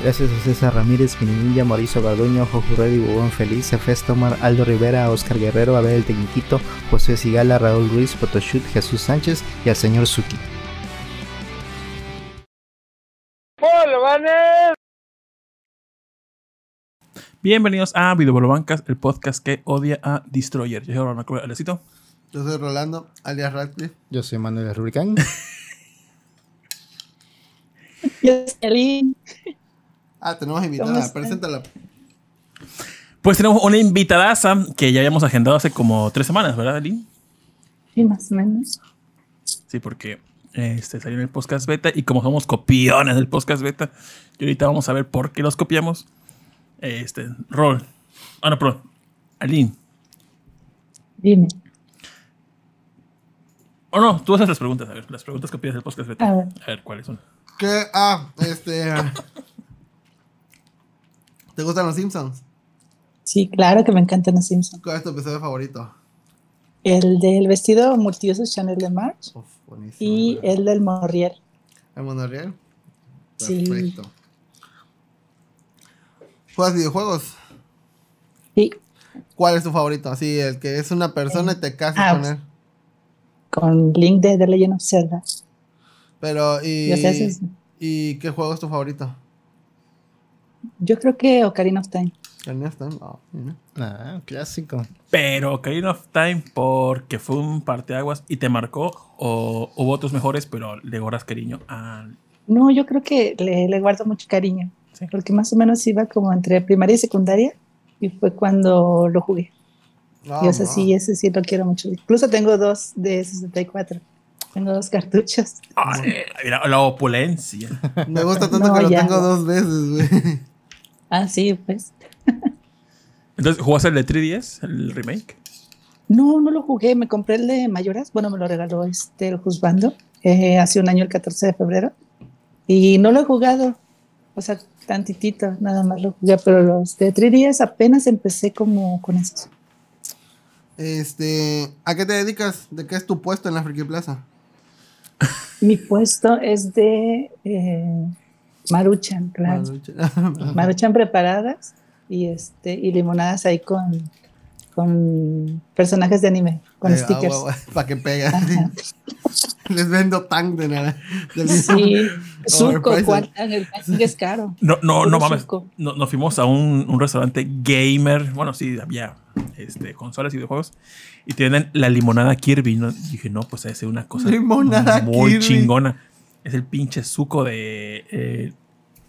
Gracias a César Ramírez, Minilla, Mauricio Garduño, Jojo Reddy, Bubón Feliz, Efes Tomar, Aldo Rivera, Oscar Guerrero, Abel el Tecniquito, José Sigala, Raúl Ruiz, Photoshoot, Jesús Sánchez y al señor Suki. Bienvenidos a Videobolobancas, el podcast que odia a Destroyer. Yo soy Rolando Alecito. Yo soy Rolando, alias Radcliffe. Yo soy Manuel Rubicán. Yo soy. Ah, tenemos ¿Cómo invitada, preséntala. Pues tenemos una invitadaza que ya habíamos agendado hace como tres semanas, ¿verdad, Aline? Sí, más o menos. Sí, porque este, salió en el podcast beta y como somos copiones del podcast beta, y ahorita vamos a ver por qué los copiamos. Este, Rol. Ah, no, perdón. Aline. Dime. O no, tú haces las preguntas, a ver, las preguntas copiadas del podcast beta. A ver. A ver, ¿cuáles son? ¿Qué? Ah, este. ¿Te gustan los Simpsons? Sí, claro que me encantan los Simpsons. ¿Cuál es tu episodio favorito? El del vestido multiusos Chanel de March Uf, y el del Morriel. ¿El monorriel? Sí. Perfecto. ¿Juegas videojuegos? Sí, ¿Cuál es tu favorito? Así, el que es una persona y te casas Ah, con él. con Link de The Legend of Zelda. Pero, ¿y, ¿y qué juego es tu favorito? Yo creo que Ocarina of Time. ¿Tenías tan- ah, mira. Ah, un clásico. Pero Ocarina of Time porque fue un parteaguas y te marcó o hubo otros mejores, pero le guardas cariño al... No, yo creo que le, le guardo mucho cariño. Sí. Porque más o menos iba como entre primaria y secundaria. Y fue cuando lo jugué. Ah, y ese no. sí, ese sí lo quiero mucho. Incluso tengo dos de 64. Tengo dos cartuchos. Ay, mira, la opulencia. Me gusta tanto No, que lo tengo dos veces, güey. Ah, sí, pues. Entonces, ¿jugaste el de 3DS, el remake? No, no lo jugué. Me compré el de Mayoras. Bueno, me lo regaló este, el Juzbando eh, hace un año, el 14 de febrero. Y no lo he jugado. O sea, tantitito, nada más lo jugué. Pero los de 3DS apenas empecé como con esos. Este, ¿a qué te dedicas? ¿De qué es tu puesto en la Friki Plaza? Mi puesto es de eh, Maruchan, claro. Maruchan preparadas y este y limonadas ahí con, con personajes de anime, con stickers. Para que pegue. Les vendo tank de nada. de Sí, suco, el es caro. No, no, no mames. No- Nos fuimos a un, un restaurante gamer. Bueno, sí, había este, consolas y videojuegos. Y tienen la limonada Kirby. ¿no? dije, no, pues es una cosa Limonada muy Kirby. chingona. Es el pinche suco de eh,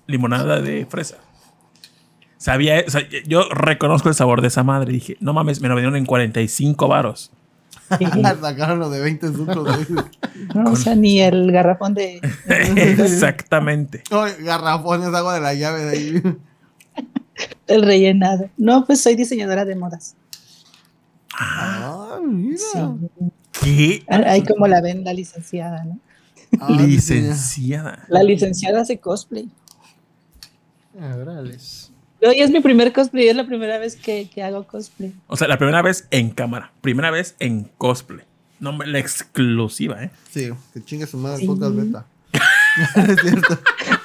limonada de fresa. Sabía, o sea, yo reconozco el sabor de esa madre. Dije, no mames, me lo vendieron en 45 varos. Sacaron lo de 20 sucos. No, o sea, ni el garrafón de. Exactamente. Ay, garrafones, agua de la llave de ahí. el rellenado. No, pues soy diseñadora de modas. Ah, mira. Sí. ¿Qué? Ahí como la ven la licenciada, ¿no? Ah, Licenciada. La licenciada hace cosplay. Ah, órales. Hoy es mi primer cosplay, es la primera vez que, que hago cosplay. O sea, la primera vez en cámara. Primera vez en cosplay. No, hombre, la exclusiva, ¿eh? Sí, que chingue su madre Sí. podcast beta. es cierto.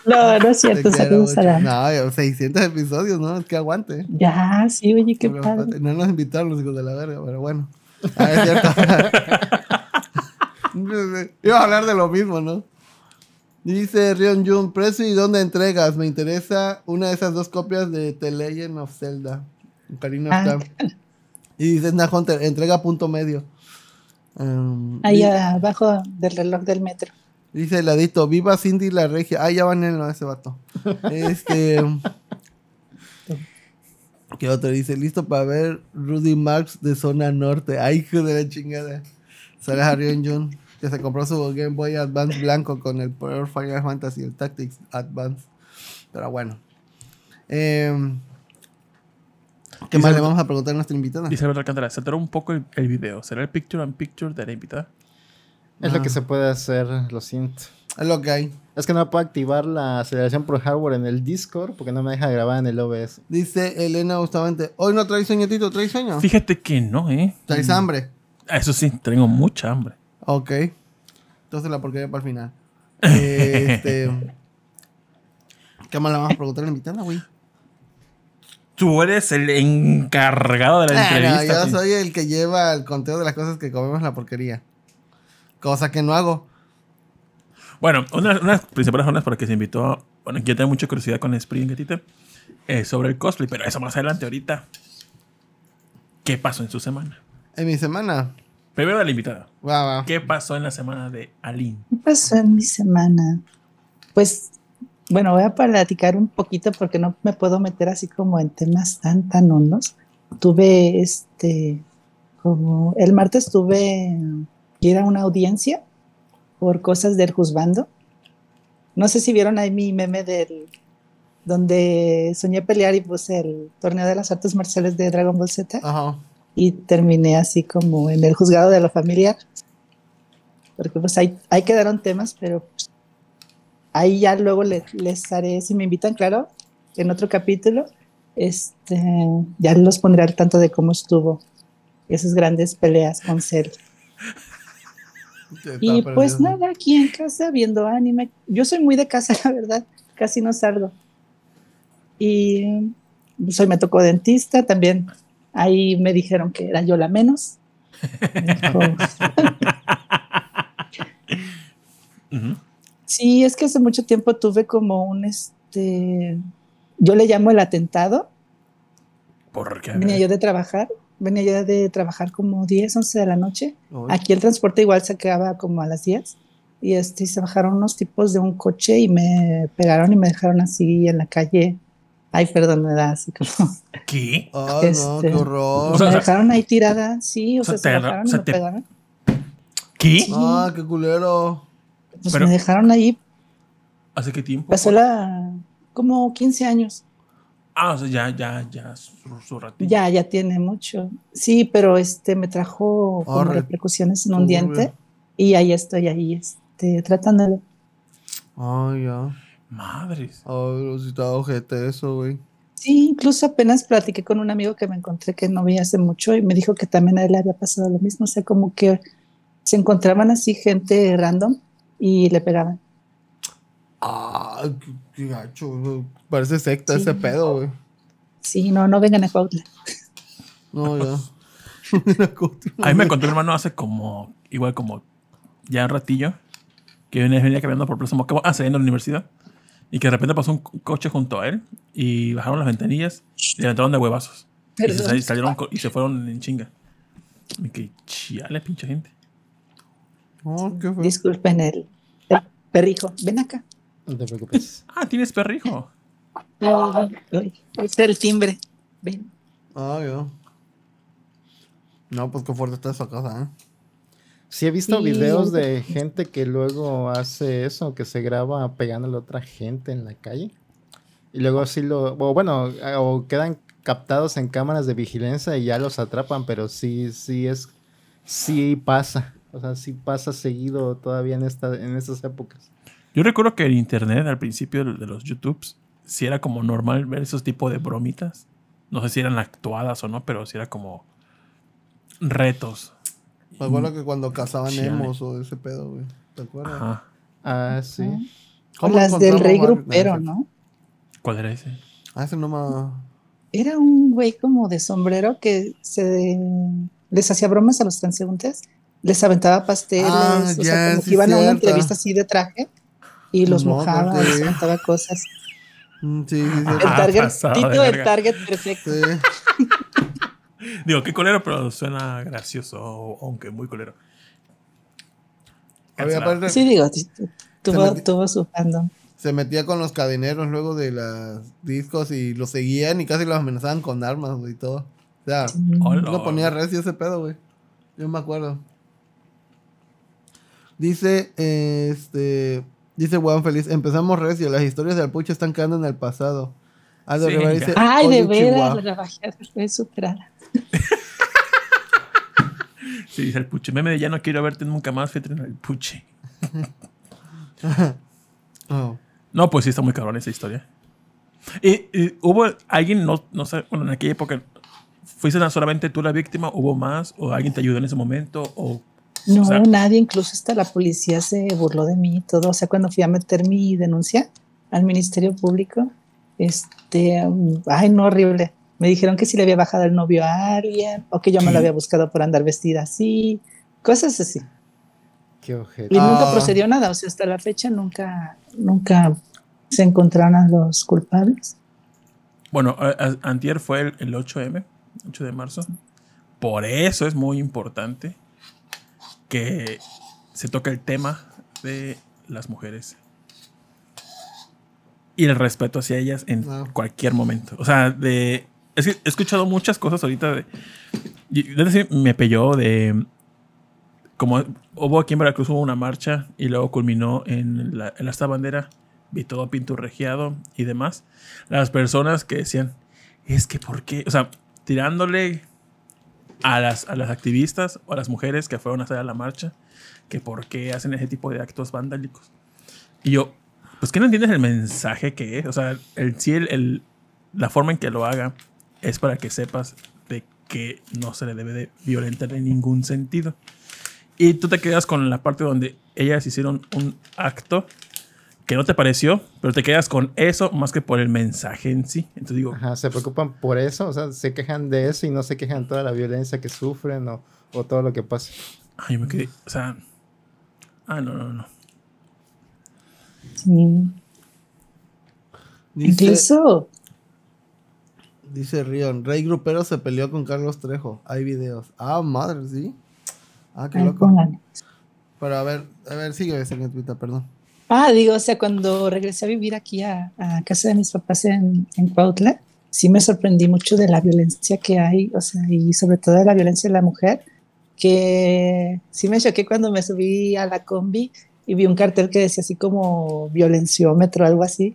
No, no es cierto, saludos a la. No, 600 episodios, ¿no? Es que aguante. Ya, sí, oye, qué Pero, padre. No nos invitaron los hijos de la verga, pero bueno. Ah, es cierto. Iba a hablar de lo mismo, ¿no? Dice Rion Jun, precio y dónde entregas. Me interesa una de esas dos copias de The Legend of Zelda. Ocarina of Ah. Y dice Snap Hunter, entrega punto medio. Um, Ahí abajo del reloj del metro. Dice el ladito, viva Cindy la regia. Ah, ya van en lo ese vato. Este. ¿Qué otro dice? Listo para ver Rudy Marx de zona norte. Ay, hijo de la chingada. Sale Harry Jun, que se compró su Game Boy Advance blanco con el Power Final Fantasy, el Tactics Advance. Pero bueno. Em, ¿Qué Dice- más le vamos a preguntar a nuestra invitada? Dice Alberto Alcántara, se un poco el, el video. ¿Será el picture and picture de la invitada? Es Ah. lo que se puede hacer, lo siento. Es lo que hay. Es que no puedo activar la aceleración por hardware en el Discord porque no me deja grabar en el OBS. Dice Elena Bustamante, hoy no traes sueño, Tito, ¿traes sueño? Fíjate que no, ¿eh? ¿Traes hambre? Ah, Eso sí, tengo mucha hambre. Ok. Entonces la porquería para el final. Este, ¿Qué más le vamos a preguntar a la invitada, güey? Tú eres el encargado de la Ah, no, entrevista. yo sí. soy el que lleva el conteo de las cosas que comemos en la porquería. Cosa que no hago. Bueno, una, una de las principales razones por las que se invitó, bueno, yo tengo mucha curiosidad con Spring Gatita, es sobre el cosplay, pero eso más adelante ahorita. ¿Qué pasó en su semana? En mi semana. Primero de la invitada. Va, va. ¿Qué pasó en la semana de Aline? ¿Qué pasó en mi semana? Pues, bueno, voy a platicar un poquito porque no me puedo meter así como en temas tan, tan hondos. Tuve este, como el martes tuve que ir a una audiencia por cosas del juzgando. No sé si vieron ahí mi meme del donde soñé pelear y puse el torneo de las artes marciales de Dragon Ball Z Ajá. Y terminé así como en el juzgado de lo familiar. Porque pues ahí, ahí quedaron temas, pero pues, ahí ya luego le- les, haré, si me invitan, claro, en otro capítulo, este, ya los pondré al tanto de cómo estuvo esas grandes peleas con Cell. Y pues nada, aquí en casa viendo anime. Yo soy muy de casa, la verdad, casi no salgo. Y pues, hoy me tocó dentista también. Ahí me dijeron que era yo la menos. Sí, es que hace mucho tiempo tuve como un este. Yo le llamo el atentado. ¿Por qué? Venía yo de trabajar. Venía yo de trabajar como 10, 11 de la noche. Uy. Aquí el transporte igual se acaba como a las 10 y este, y se bajaron unos tipos de un coche y me pegaron y me dejaron así en la calle. Ay, perdón, me da así como... ¿Qué? Ay, no, este, qué horror. O sea, me dejaron ahí tirada, sí, o o sea, se te- bajaron y me te- pegaron. ¿Qué? Ah, qué culero. Pues pero- me dejaron ahí, ¿Hace qué tiempo? pasó la... como 15 años. Ah, o sea, ya, ya, ya, su, su ratito. Ya, ya tiene mucho. Sí, pero este me trajo como Arre, repercusiones en un diente y ahí estoy ahí este, tratándolo. Ay, ya. Madres. Ay, si estaba ojete eso, güey. Sí, incluso apenas platiqué con un amigo que me encontré que no veía hace mucho y me dijo que también a él le había pasado lo mismo. O sea, como que se encontraban así gente random y le pegaban. Ah, qué, qué gacho. Parece secta Sí. ese pedo, güey. Sí, no, no vengan a Cuautla. No, ya. A mí me contó mi hermano hace como, igual como ya un ratillo, que venía, venía caminando por Plaza Mocamo, ah, saliendo de la universidad, y que de repente pasó un co- coche junto a él, y bajaron las ventanillas, y le aventaron de huevazos. Y se, salieron y se fueron en chinga. Y que chiale, pinche gente. Oh, qué feo. Disculpen el, el perrijo. Ven acá. No te preocupes. Ah, tienes perrijo. Ay, Es el timbre. Ven. Ah, ya. No, pues qué fuerte está esa casa, ¿eh? Sí he visto Sí, videos de gente que luego hace eso, que se graba pegándole a otra gente en la calle. Y luego así lo... O bueno, o quedan captados en cámaras de vigilancia y ya los atrapan, pero sí, sí es... Sí pasa. O sea, sí pasa seguido todavía en, esta, en estas épocas. Yo recuerdo que en internet, al principio de de los YouTubes, sí era como normal ver esos tipos de bromitas. No sé si eran actuadas o no, pero sí era como retos. Me acuerdo que cuando cazaban Chale. emos o ese pedo, güey. ¿Te acuerdas? Ajá. Ah, sí. ¿Cómo las del rey varios? grupero, No, ¿no? ¿Cuál era ese? Ah, ese no me... Era un güey como de sombrero que se les hacía bromas a los transeúntes, les aventaba pasteles, Ah, o sea, como sí, que iban a una entrevista así de traje y los No, mojaba, les aventaba cosas. Mm, Sí, sí, sí. El Ah, target, pasado Tito, el target perfecto. Sí. Digo, qué colero, pero suena gracioso, aunque muy colero. Aparte, Sí, digo, tuvo, tuvo su fandom. se metía con los cadeneros luego de los discos y los seguían y casi los amenazaban con armas, y todo. O sea, Hola. no ponía recio ese pedo, güey. Yo me acuerdo. Dice, eh, este, dice Juan Feliz, empezamos recio, las historias del pucho están quedando en el pasado. Aldo Sí, Rivera ya. dice, Ay, de "Oye, veras, Chihuahua". la bajada fue superada. Sí, dice el puche. Meme de ya no quiero verte nunca más, fíjate en el puche. Oh. No, pues sí, está muy cabrón esa historia. Y, y hubo alguien, no, no sé, bueno, en aquella época, ¿fuiste solamente tú la víctima? ¿Hubo más? ¿O alguien te ayudó en ese momento? ¿O, No, o sea, nadie, incluso hasta la policía se burló de mí y todo. O sea, cuando fui a meter mi denuncia al Ministerio Público. Este, um, ay, no, horrible. Me dijeron que si le había bajado el novio a alguien o que yo me lo había buscado por andar vestida así, cosas así. Qué ojete. Y nunca Ah. procedió nada, o sea, hasta la fecha nunca, nunca se encontraron a los culpables. Bueno, a- a- antier fue el, el 8M, 8 de marzo. Por eso es muy importante que se toque el tema de las mujeres. Y el respeto hacia ellas en cualquier momento. O sea, de... Es que he escuchado muchas cosas ahorita de... decir, me pelló de... Como hubo aquí en Veracruz hubo una marcha y luego culminó en la, en esta bandera, vi todo pinturrejeado y demás. Las personas que decían, es que ¿por qué? O sea, tirándole a las, a las activistas o a las mujeres que fueron a hacer a la marcha, que por qué hacen ese tipo de actos vandálicos. Y yo, pues que no entiendes el mensaje que es. O sea, el, sí, el, el- la forma en que lo haga es para que sepas de que no se le debe de violentar en ningún sentido. Y tú te quedas con la parte donde ellas hicieron un acto que no te pareció, pero te quedas con eso más que por el mensaje en sí. Entonces digo, Ajá, se preocupan por eso, o sea, se quejan de eso y no se quejan de toda la violencia que sufren o, o todo lo que pasa. ay, me quedé, o sea, ah, no, no, no. Sí. Dice, Incluso, dice Rion, Rey Grupero se peleó con Carlos Trejo. Hay videos. Ah, madre, sí. Ah, qué loco. Pero a ver, a ver, sigue señor Twitter, perdón. Ah, digo, o sea, cuando regresé a vivir aquí a, a casa de mis papás en, en Cuautla, sí me sorprendí mucho de la violencia que hay, o sea, y sobre todo de la violencia de la mujer, que sí me choqué cuando me subí a la combi y vi un cartel que decía así como violenciómetro, algo así,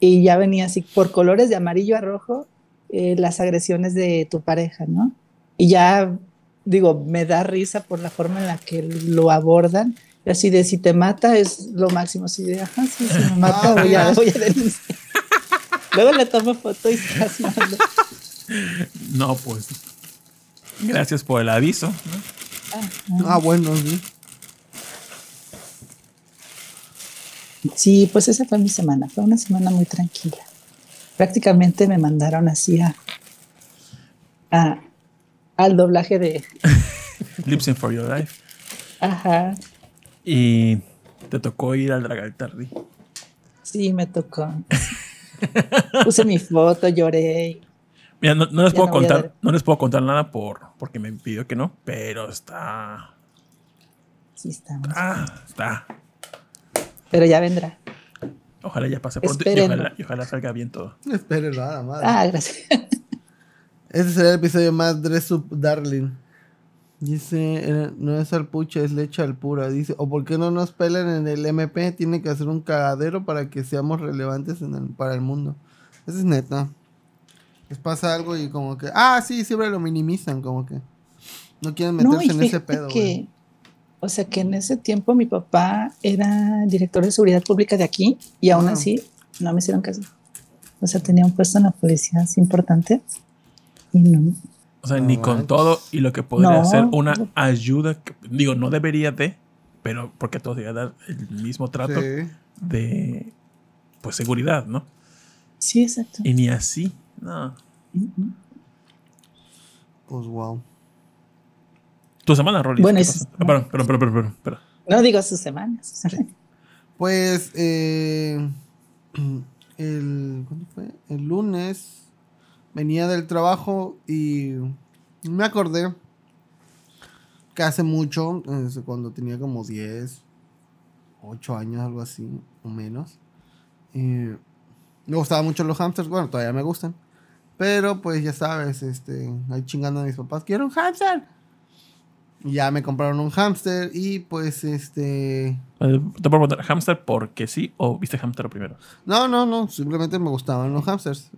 y ya venía así por colores de amarillo a rojo eh, las agresiones de tu pareja, ¿no? Y ya, digo, me da risa por la forma en la que lo abordan, y así de si te mata es lo máximo, así de, ajá, sí, si me mata voy a, voy a denunciar. Luego le tomo foto y se las mando. No, pues. Gracias por el aviso. ¿no? Ah, bueno, sí. Sí, pues esa fue mi semana, fue una semana muy tranquila. Prácticamente me mandaron así a, a- al doblaje de, Lips in for your life. ajá, Y te tocó ir al Dragaltardi. sí, me tocó. Puse mi foto, lloré. Mira, no, no les Ya puedo no contar, no les puedo contar nada por porque me pidió que no, pero está. Sí, estamos. Ah, está. Pero ya vendrá. Ojalá ya pase pronto y Espérenlo. ojalá, y ojalá salga bien todo. Espere, nada madre. Ah, gracias. Este será el episodio más Dress Up Darling. Dice, eh, no es alpucha, es leche al pura. Dice, o por qué no nos pelan en el MP, tiene que hacer un cagadero para que seamos relevantes en el- para el mundo. Eso es neta. Les pasa algo y como que, ah, sí, siempre lo minimizan, como que no quieren meterse en ese pedo. que, güey. O sea, que en ese tiempo mi papá era director de seguridad pública de aquí y aún así no me hicieron caso. O sea, tenía un puesto en la policía así importante y no. O sea, No ni con todo y lo que podría No. ser una ayuda, que- digo, no debería de, pero porque todos deberían dar el mismo trato Sí. de, pues, seguridad, ¿no? Sí, exacto. Y ni así, no. Mm, Pues wow. Tu semana, Rolly. Bueno. Ah, perdón, perdón, perdón, perdón, perdón, perdón. No digo sus semanas. sus semanas. Pues eh, el, ¿cuándo fue? el lunes venía del trabajo y me acordé que hace mucho, cuando tenía como 10, 8 años, algo así, o menos, eh, me gustaban mucho los hamsters, bueno, todavía me gustan, pero pues ya sabes, este, ahí chingando a mis papás, quiero un hamster. Ya me compraron un hamster y pues este... Eh, Te puedo preguntar, ¿hamster porque sí o viste hamster primero? No, no, no. Simplemente me gustaban los hamsters.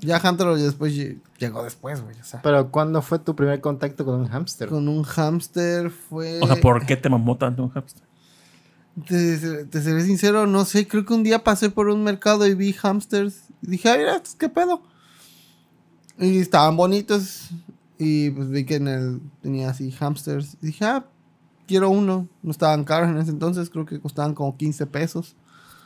Ya hamster después lle- llegó después, güey. O sea, Pero ¿cuándo fue tu primer contacto con un hámster? con un hamster fue. O sea, ¿por qué te mamó tanto un hamster? Te, te seré sincero, no sé. Creo que un día pasé por un mercado y vi hamsters. Y dije, ay, mira, estos, ¿qué pedo? Y estaban bonitos. Y pues vi que en el tenía así hamsters. Y dije, ah, quiero uno. No estaban caros en ese entonces. Creo que costaban como 15 pesos.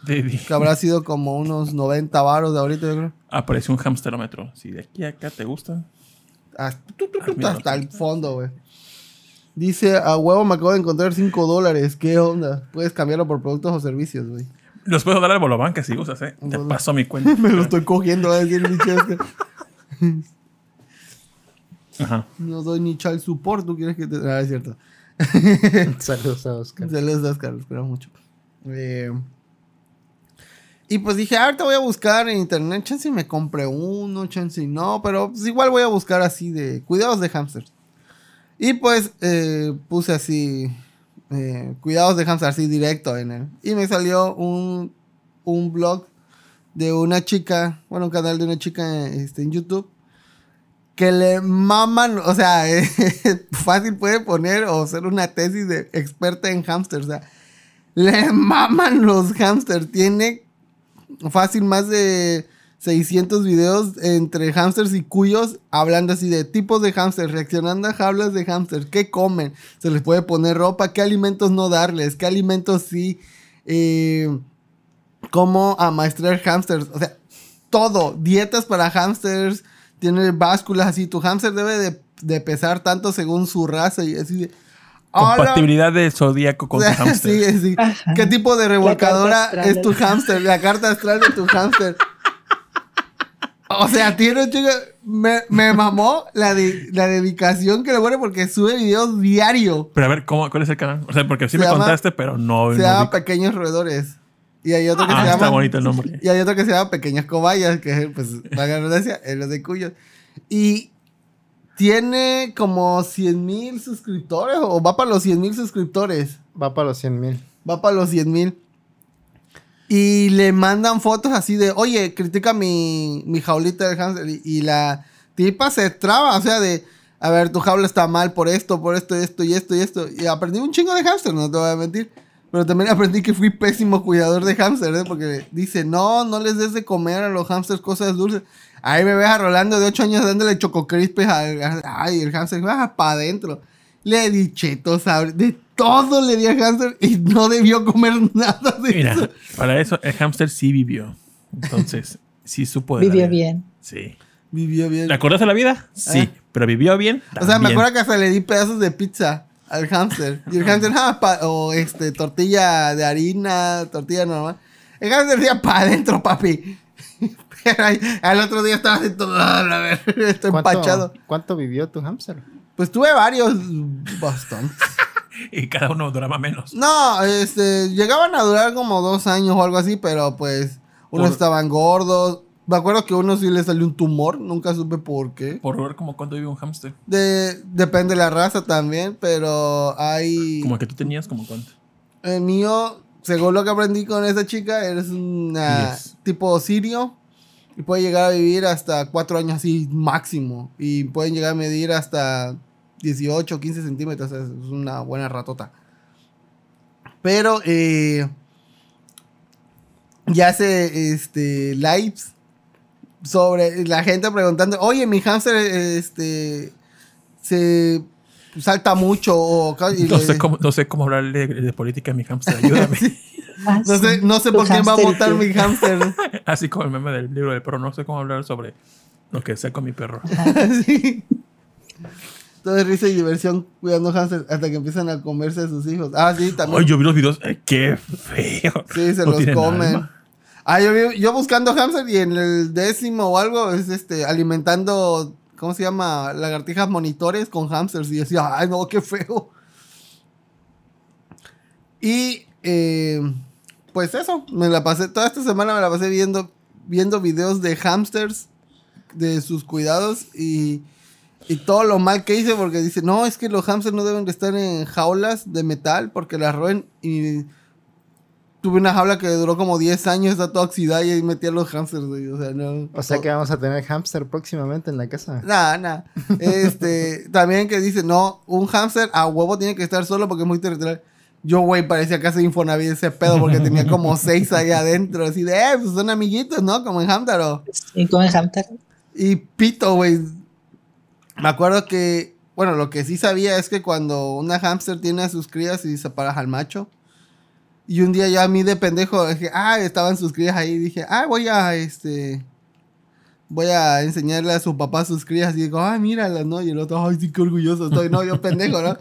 Que habrá sido como unos 90 varos de ahorita, yo creo. Apareció un hamsterómetro. Si de aquí a acá te gustan. Hasta, tu, tu, tu, Ah, mira. hasta el fondo, güey. Dice, a huevo me acabo de encontrar 5 dólares. ¿Qué onda? Puedes cambiarlo por productos o servicios, güey. Los puedo dar al Bolobanca si gustas, ¿eh? Te paso mi cuenta. Me lo estoy cogiendo, va a decir este. Ajá. No doy ni child support, ¿tú quieres que te...? Ah, es cierto. Saludos a Oscar. Saludos, Oscar, los quiero mucho. Eh, y pues dije, ahorita voy a buscar en internet, chance y me compré uno, chance y no, pero pues igual voy a buscar así de cuidados de hamsters. Y pues eh, puse así, eh, cuidados de hamster así directo en él. Y me salió un, un blog de una chica, bueno, un canal de una chica este, en YouTube que le maman, o sea, fácil puede poner o ser una tesis de experta en hamsters, o sea, le maman los hamsters, tiene fácil más de 600 videos entre hamsters y cuyos hablando así de tipos de hamsters, reaccionando a jaulas de hamsters, qué comen, se les puede poner ropa, qué alimentos no darles, qué alimentos sí, eh, cómo amaestrar hamsters, o sea, todo, dietas para hamsters, tiene básculas así, tu hamster debe de, de pesar tanto según su raza y así de... Compatibilidad del zodíaco con tu hamster. Sí, sí. Ajá. ¿Qué tipo de revolcadora es tu del hamster? La carta astral de tu hamster. O sea, tiene un chico. Me, me mamó la, de- la dedicación que le pone porque sube videos diario. Pero a ver, ¿cómo, ¿cuál es el canal? O sea, porque sí Se me llama- contaste, pero no. Se no llama. Pequeños Roedores. Y hay otro que Ah, se está llama. bonito el nombre. Y hay otro que se llama Pequeñas Cobayas, que pues, la redundancia, es de cuyos. Y tiene como 100 mil suscriptores, o va para los 100 mil suscriptores. Va para los 100 mil. Va para los 100 mil. Y le mandan fotos así de, oye, critica mi, mi jaulita de hamster. Y, y la tipa se traba, o sea, de, a ver, tu jaula está mal por esto, por esto, esto y esto y esto. Y aprendí un chingo de hamster, no te voy a mentir. Pero también aprendí que fui pésimo cuidador de hamster, ¿eh? Porque dice, no, no les des de comer a los hamsters cosas dulces. Ahí me ves a Rolando de 8 años dándole chococrispes al... Ay, el hamster va para adentro. Le di chetos, de todo le di al hamster y no debió comer nada de Mira, eso. para eso el hamster sí vivió. Entonces, sí supo de Vivió bien. Sí. Vivió bien. ¿Le acuerdas de la vida? Sí. Eh. Pero vivió bien. O sea, me acuerdo que hasta le di pedazos de pizza al hamster. Y el hamster, ah, pa- o este, tortilla de harina, tortilla normal. El hamster decía para adentro, papi. Pero ahí, al otro día estaba así todo, "Ah, a ver, estoy empachado. ¿Cuánto, ¿Cuánto vivió tu hamster? Pues tuve varios, bastante. Y cada uno duraba menos. No, este, llegaban a durar como dos años o algo así, pero pues unos Por- estaban gordos. Me acuerdo que a uno sí le salió un tumor, nunca supe por qué. Por ver como cuánto vive un hamster. De, depende de la raza también, pero hay... Como que tú tenías, como cuánto. El mío, según lo que aprendí con esa chica, eres una Diez. tipo sirio y puede llegar a vivir hasta cuatro años así máximo. Y pueden llegar a medir hasta 18 o 15 centímetros. Es es una buena ratota. Pero eh, ya hace este, lives sobre la gente preguntando, oye, mi hamster este, se salta mucho o... y No le- sé cómo, no sé cómo hablarle de, de política a mi hamster. Ayúdame. Ah, No sé, no sé por quién va a votar mi hámster. Así como el meme del libro del perro. No sé cómo hablar sobre lo que sé con mi perro. sí. Todo es risa y diversión cuidando hámster hasta que empiezan a comerse a sus hijos. Ah, sí, también. Ay, yo vi los videos. Ay, qué feo. sí, se No los comen. alma. Ah, yo, yo buscando hámster y en el décimo o algo es este alimentando, ¿cómo se llama? Lagartijas monitores con hámsters. Y decía, ay, no, qué feo. Y eh, pues eso, me la pasé, toda esta semana me la pasé viendo, viendo videos de hámsters, de sus cuidados y, y todo lo mal que hice porque dice, no, es que los hámsters no deben de estar en jaulas de metal porque las roen y tuve una jaula que duró como 10 años, está toda oxidada y ahí metía los hámsters, güey, o sea, no. O sea que vamos a tener hamster próximamente en la casa. Nada, nada. Este, también que dice, no, un hámster a huevo tiene que estar solo porque es muy territorial. Yo, güey, parecía casa de Infonavit ese pedo porque tenía como seis ahí adentro, así de, eh, pues son amiguitos, ¿no? Como en Hamtaro. Y con el hamster. Y pito, güey. Me acuerdo que, bueno, lo que sí sabía es que cuando una hámster tiene a sus crías y separas al macho, Y un día ya a mí de pendejo, dije, ah, estaban sus crías ahí. Dije, ah, voy a, este, voy a enseñarle a su papá sus crías. Y digo, ah, míralas, ¿no? Y el otro, ay, sí, qué orgulloso estoy. No, yo pendejo, ¿no?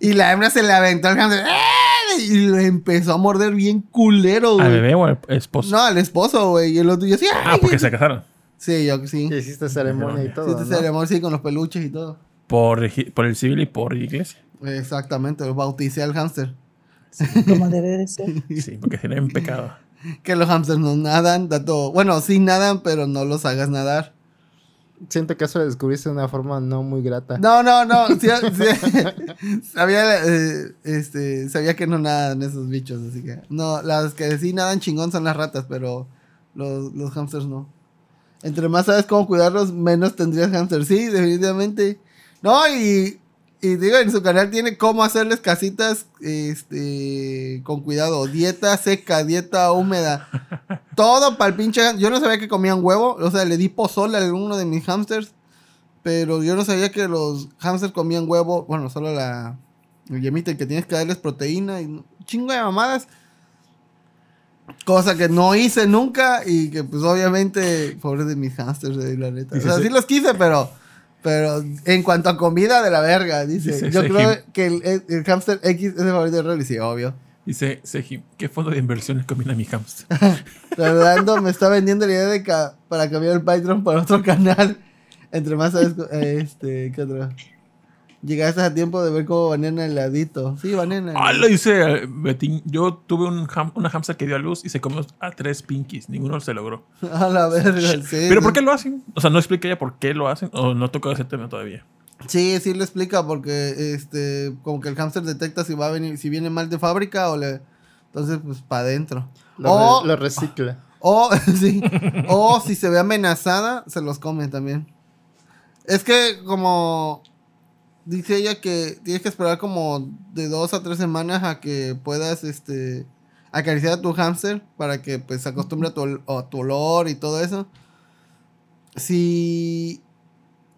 Y la hembra se le aventó al hamster. ¡eh! Y le empezó a morder bien culero, ¿Al güey. bebé o al esposo? No, al esposo, güey. Y el otro, yo sí, ah, porque se casaron. Sí, yo sí. Y hiciste ceremonia y todo. Este ¿no? ceremonia, sí, con los peluches y todo. Por, por el civil y por iglesia. Exactamente, bauticé al hámster. Como debe de ser. Sí, porque sería un pecado. Que los hámsters no nadan, dato. Bueno, sí nadan, pero no los hagas nadar. Siento que eso lo descubriste de una forma no muy grata. No, no, no. sí- sí. sabía, eh, este, sabía que no nadan esos bichos, así que. No, las que sí nadan chingón son las ratas, pero los, los hámsters no. Entre más sabes cómo cuidarlos, menos tendrías hámsters. Sí, definitivamente. No, y, y digo, en su canal tiene cómo hacerles casitas este, con cuidado. Dieta seca, dieta húmeda. Todo para el pinche. Yo no sabía que comían huevo. O sea, le di pozole a uno de mis hámsters. Pero yo no sabía que los hamsters comían huevo. Bueno, solo la. El yemita, que tienes que darles proteína y chingo de mamadas. Cosa que no hice nunca y que pues obviamente, pobres de mis hamsters, eh, la neta. O sea, sí los quise, pero, pero en cuanto a comida de la verga, dice. Dice, Yo creo que el, el, el hamster X es el favorito de Rolly, sí, obvio. Dice Sejim, ¿qué fondo de inversiones combina mi hamster? Fernando me está vendiendo la idea de ca- para cambiar el Patreon para otro canal. Entre más sabes, eh, este, ¿qué otro? Llegaste a tiempo de ver cómo banean el heladito. Sí, banean el Ah, lo dice eh, Betín. Yo tuve un ham- una hamster que dio a luz y se comió a tres pinkies. Ninguno se logró. A la verga, sí. ¿Pero sí. por qué lo hacen? O sea, no explica ella por qué lo hacen o no tocó ese tema todavía. Sí, sí lo explica porque este como que el hámster detecta si va a venir si viene mal de fábrica o le entonces pues para adentro. Lo, O, re- lo recicla. o sí, o si se ve amenazada, se los come también. Es que como dice ella que tienes que esperar como de dos a tres semanas a que puedas este acariciar a tu hámster para que pues se acostumbre a tu, a tu olor y todo eso. Si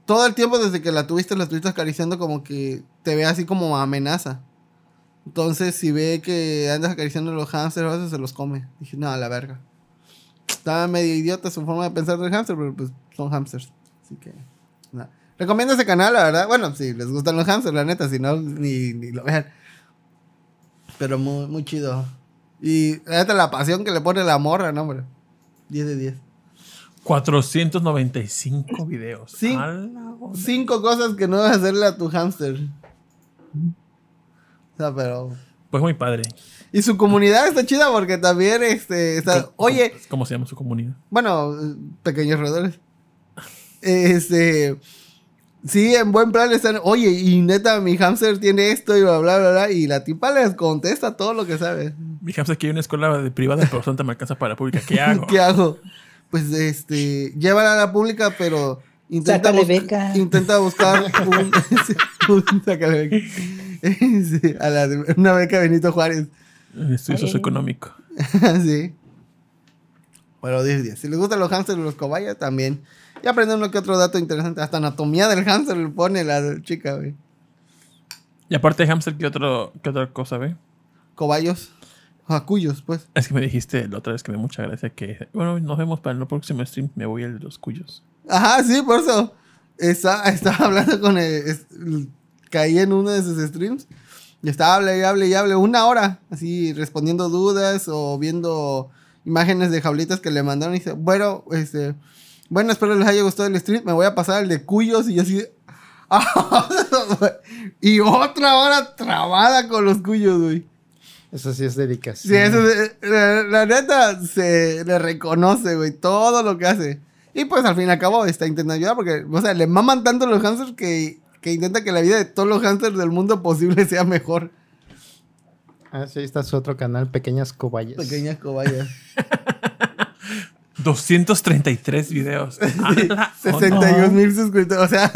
todo el tiempo desde que la tuviste, la estuviste acariciando como que te ve así como amenaza. Entonces, si ve que andas acariciando los hamsters, a veces se los come. Dije, no, a la verga. Está medio idiota su forma de pensar del hamster, pero pues son hamsters. Así que, nada. Recomiendo ese canal, la verdad. Bueno, si les gustan los hamsters, la neta, si no, ni, ni lo vean. Pero muy, muy chido. Y la neta, la pasión que le pone la morra, no, hombre. 10 de 10. 495 videos. Onda. Cinco cosas que no debes hacerle a tu hámster. O sea, pero. Pues muy padre. Y su comunidad está chida porque también, este, está, ¿Cómo- oye, ¿Cómo, cómo se llama su comunidad? bueno, eh, pequeños roedores. Este, sí, en buen plan están, oye, y neta, mi hámster tiene esto y bla, bla, bla, bla, y la tipa les contesta todo lo que sabe. Mi hamster quiere una escuela de privada, pero Santa me alcanza para la pública. ¿Qué hago? ¿Qué hago? Pues, este, llévala a la pública, pero intenta, Sácale bus- beca. intenta buscar un, un- sácale beca. Sí, a la, una beca Benito Juárez. Estudio socioeconómico. sí. Bueno, 10 días. Si les gustan los hamsters y los cobayas, también. Y aprenden uno que otro dato interesante. Hasta anatomía del hámster le pone la chica, güey. Y aparte de hamster, ¿qué, otro, qué otra cosa ve? Cobayos. Jacuyos, pues. Es que me dijiste la otra vez que me mucha gracia que, bueno, nos vemos para el próximo stream. Me voy al de los cuyos. Ajá, sí, por eso. Está- estaba hablando con el, es- Caí en uno de sus streams. Y estaba hable y hable y hable una hora. Así respondiendo dudas o viendo imágenes de jaulitas que le mandaron. Y dice, bueno, este. Bueno, espero les haya gustado el stream. Me voy a pasar al de cuyos. Y yo así. y otra hora trabada con los cuyos, güey. Eso sí es dedicación. Sí, eso es- la, la neta se le reconoce, güey, todo lo que hace. Y pues al fin y al cabo está intentando ayudar porque, o sea, le maman tanto los hamsters que, que intenta que la vida de todos los hamsters del mundo posible sea mejor. Ah, sí, ahí está su otro canal, Pequeñas Cobayas. Pequeñas cobayas. 233 videos. La 61 mil suscriptores, o sea,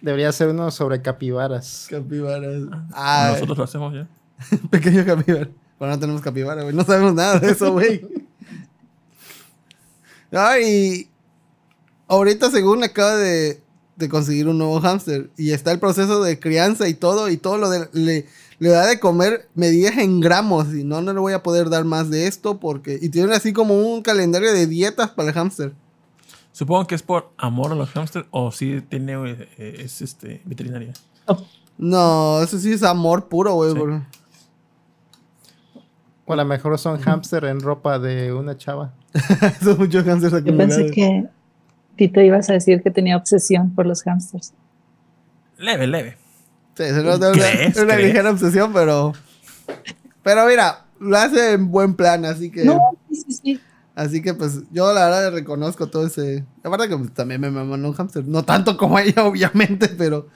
Debería ser uno sobre capibaras. capibaras. onda. Ay, Nosotros lo hacemos ya. pequeño capibara. Pero no tenemos capibara, güey, no sabemos nada de eso, güey. Ay, ahorita según acaba de, de conseguir un nuevo hámster y está el proceso de crianza y todo y todo lo de le, le da de comer medidas en gramos y no, no le voy a poder dar más de esto porque... Y tienen así como un calendario de dietas para el hámster. Supongo que es por amor a los hamsters o si tiene, eh, es este, veterinaria. No, eso sí es amor puro, güey. Sí. por- O a lo mejor son hámster en ropa de una chava. Son muchos hámsters Yo pensé que Tito ibas a decir que tenía obsesión por los hamsters. Leve, leve. Sí, se nota una, una ligera obsesión, pero... Pero mira, lo hace en buen plan, así que... No, sí, sí, sí. Así que pues yo la verdad le reconozco todo ese... La verdad que pues, también me maman un hámster. No tanto como ella, obviamente, pero...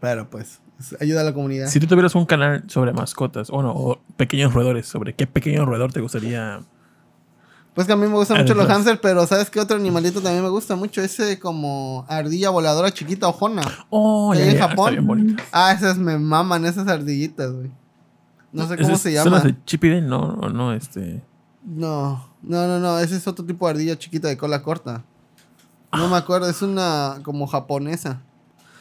Pero pues, es- ayuda a la comunidad. Si tú tuvieras un canal sobre mascotas o no, o pequeños roedores, ¿sobre qué pequeño roedor te gustaría? Pues que a mí me gustan Ah, mucho los hamsters, pero ¿sabes qué otro animalito también me gusta mucho? Ese como ardilla voladora chiquita ojona. Oh, ¿Ahí ya, en ya, Japón? Está bien. Ah, esas me maman, esas ardillitas, güey. No sé cómo ¿Esas se ¿Son llama. las de y? No, no, no, este. No, no, no, no, ese es otro tipo de ardilla chiquita de cola corta. No Ah. me acuerdo, es una como japonesa.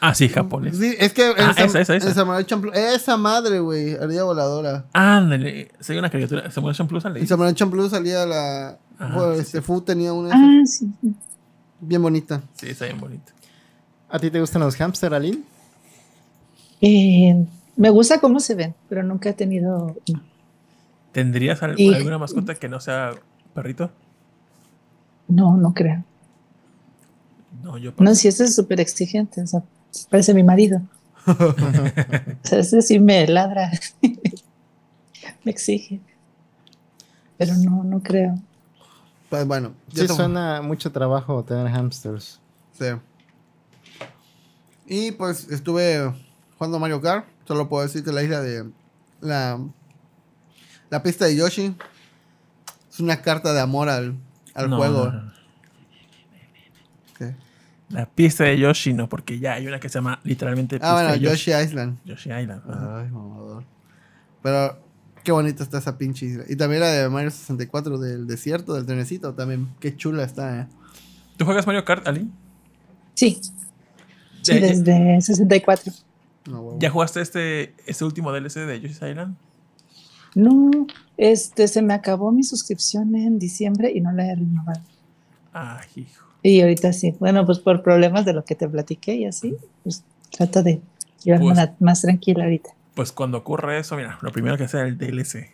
Ah, sí, japonés. Sí, es que Ah, esa, esa, esa. Samurai Champloo- esa madre, güey, ardilla voladora. Ándale, soy una caricatura. Samuel Champloo sale. En Samurai Champloo salía la... Ajá, sí, este Fu tenía una Ah, sí. bien bonita. Sí, está bien bonito. ¿A ti te gustan los hámster, Aline? Eh, me gusta cómo se ven, pero nunca he tenido. ¿Tendrías al- Y- alguna mascota que no sea perrito? No, no creo. No, yo. No, si ese es súper exigente. O sea, parece mi marido. O sea, ese sí me ladra. me exige. Pero no, no creo. Pues bueno. ya Sí, suena mucho trabajo tener hamsters. Sí. Y pues estuve jugando Mario Kart. Solo puedo decir que la isla de. La, la pista de Yoshi es una carta de amor al, al No, juego. no, no. ¿Qué? La pista de Yoshi no, porque ya hay una que se llama literalmente pista Ah, bueno, de Yoshi Island. Yoshi Island. ajá. Ay, mamador. Pero qué bonita está esa pinche isla. Y también la de Mario 64 del desierto, del trenecito. También, qué chula está, eh. ¿Tú juegas Mario Kart, Ali? Sí. Sí, desde 64. No, huevo. ¿Ya jugaste este, este último DLC de Yoshi's Island? No, este se me acabó mi suscripción en diciembre y no la he renovado. Ah, hijo. Y ahorita sí. Bueno, pues por problemas de lo que te platiqué y así, pues trato de llevarme Pues- más tranquila ahorita. Pues cuando ocurre eso, mira, lo primero que hace es el DLC.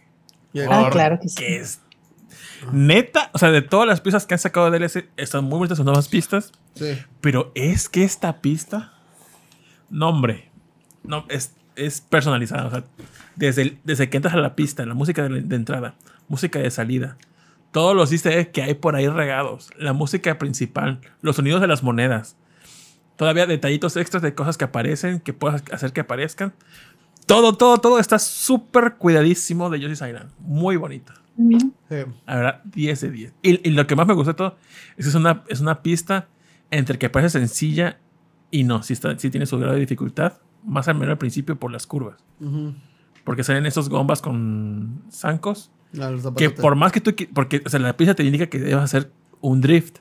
Ah, claro que sí. Que es neta, o sea, de todas las pistas que han sacado de DLC, están muy bonitas sus nuevas pistas. Sí. Pero es que esta pista, no, hombre, no, es, es personalizada. O sea, desde, el- desde que entras a la pista, la música de, de entrada, música de salida, todos los easter eggs que hay por ahí regados, la música principal, los sonidos de las monedas, todavía detallitos extras de cosas que aparecen, que puedas hacer que aparezcan. Todo, todo, todo está súper cuidadísimo de Yoshi's Island. Muy bonito. Sí. La verdad, 10 de 10. Y, y lo que más me gustó de todo es que es una, es una pista entre que parece sencilla y no, si, está, si tiene su grado de dificultad, más al menos al principio por las curvas. Porque salen esos gombas con zancos Ah, que por más que tú... Porque o sea, la pista te indica que debes hacer un drift.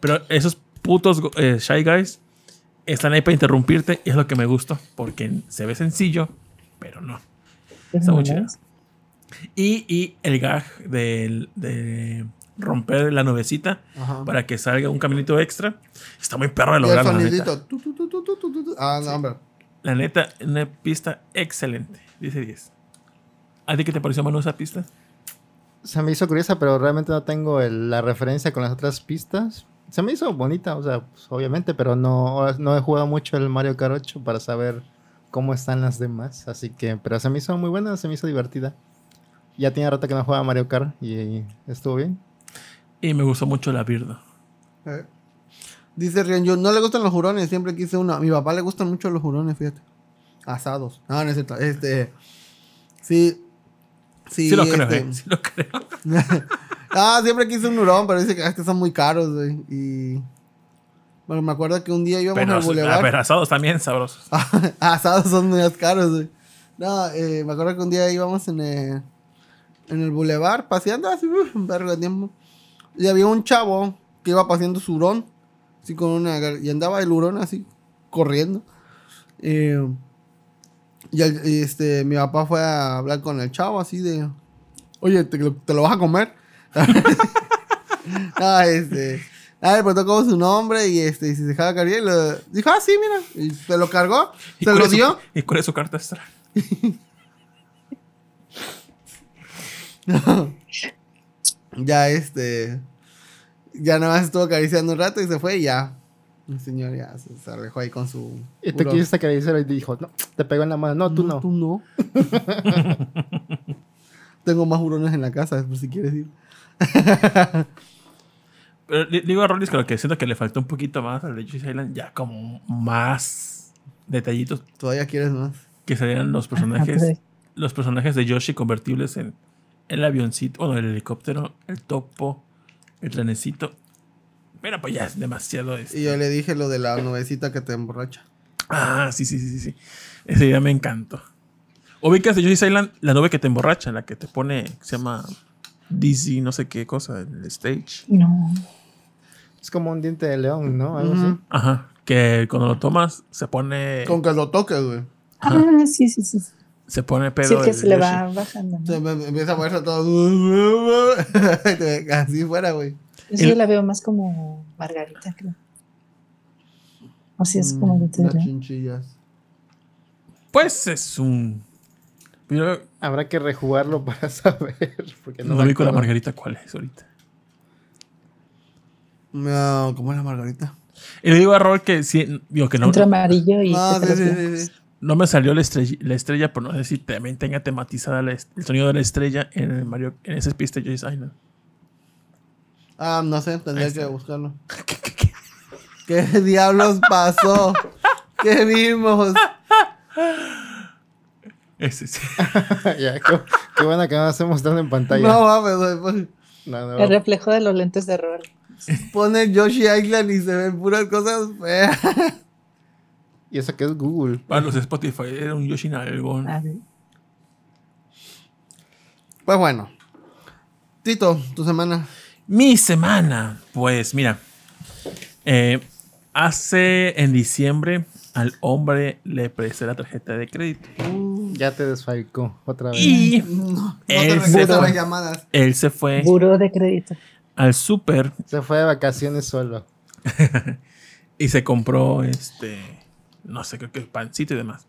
Pero esos putos eh, Shy Guys están ahí para interrumpirte y es lo que me gustó. Porque se ve sencillo, pero no. Está muy chido. Y, y el gag del- de, romper la nubecita Ajá. para que salga un caminito extra. Está muy perro de Y el sonidito. Tu, tu, tu. Ah, no, hombre. La neta, una pista excelente. 10 de 10. ¿A ti qué te pareció, Manu, esa pista? Se me hizo curiosa, pero realmente no tengo el- la referencia con las otras pistas. Se me hizo bonita, o sea, pues, obviamente, pero no, no he jugado mucho el Mario Kart 8 para saber cómo están las demás. Así que, pero se me hizo muy buena, se me hizo divertida. Ya tenía rato que no jugaba Mario Kart y, estuvo bien. Y me gustó mucho la birda. Eh. Dice Rianju, no le gustan los jurones, siempre quise uno. A mi papá le gustan mucho los jurones, fíjate. Asados. No, no es cierto. Este. Sí. Sí, Sí, lo creo, este, eh, Sí lo creo. Ah, siempre quise un hurón, pero dice que, ah, que son muy caros, güey. Y. Bueno, me acuerdo que un día íbamos Pero, al bulevar. pero asados también sabrosos. Asados son más caros, güey. No, eh, me acuerdo que un día íbamos en el, en el bulevar paseando así, un vergo de tiempo. Y había un chavo que iba paseando su hurón, así con una. Y andaba el hurón así, corriendo. Eh, Y, el- y, este, mi papá fue a hablar con el chavo así de, oye, ¿te, lo- te lo vas a comer? ah, este, ah, le preguntó cómo su nombre y este, y si se dejaba cargar y le dijo, ah, sí, mira, y se lo cargó, ¿Y se lo su- dio. ¿Y cuál es su carta astral? Ya este, ya nada más estuvo acariciando un rato y se fue y ya. El señor ya se, se alejó ahí con su... Y te quisiste acariciar y dijo, no, te pegó en la mano. No, tú no. Tú no. Tengo más hurones en la casa, por si quieres ir. Pero di- digo a Rollis que lo que siento que le faltó un poquito más al de Island, ya como más detallitos Todavía quieres más. que serían los personajes, los personajes de Yoshi convertibles en el avioncito, bueno, el helicóptero, el topo, el trenecito. Pero pues ya es demasiado. este. Y yo le dije lo de la nubecita que te emborracha. Ah, sí, sí, sí, sí, sí. Ese día me encantó. Ubicas de Yoshi's Island la nube que te emborracha, la que te pone, se llama Dizzy, no sé qué cosa, el stage. No. Es como un diente de león, ¿no? Algo así. Ajá. Que cuando lo tomas se pone. Con que lo toques, güey. Ah, sí, sí, sí. Se pone Sí, pedo. que el se le va bajando. ¿no? Se me, me empieza a moverse todo. Así fuera, güey. Eso yo la veo más como Margarita, creo. O si es como de Mm, Las tele. chinchillas. Pues es un. Yo Habrá que rejugarlo para saber. Porque no no me vi con la. Margarita cuál es ahorita. No, ¿cómo es la margarita? Y le digo a Rol que sí, digo que no, Entre amarillo y No, sí, sí, sí, sí. no me salió la estrella, la estrella, pero no sé si también tenga tematizada la el sonido de la estrella en el Mario, en ese pista de Yoshi's Island. Ah, no sé, tendría que buscarlo. ¿Qué diablos pasó? ¿Qué vimos? Ese sí. ya, qué, qué bueno que no hacemos tanto en pantalla. No mames, pues, No, no. El reflejo de los lentes de rol. Pone Yoshi Island y se ven puras cosas feas. Y eso que es Google. Para los de Spotify era un Yoshi algo. A ver. Pues bueno. Tito, tu semana. Mi semana, pues mira, eh, hace en diciembre al hombre le presté la tarjeta de crédito Ya te desfalcó otra vez. y No, no te regreso fue- las llamadas. él se fue Buró de crédito. Al súper Se fue de vacaciones solo. y se compró este, no sé, creo que pancito y demás.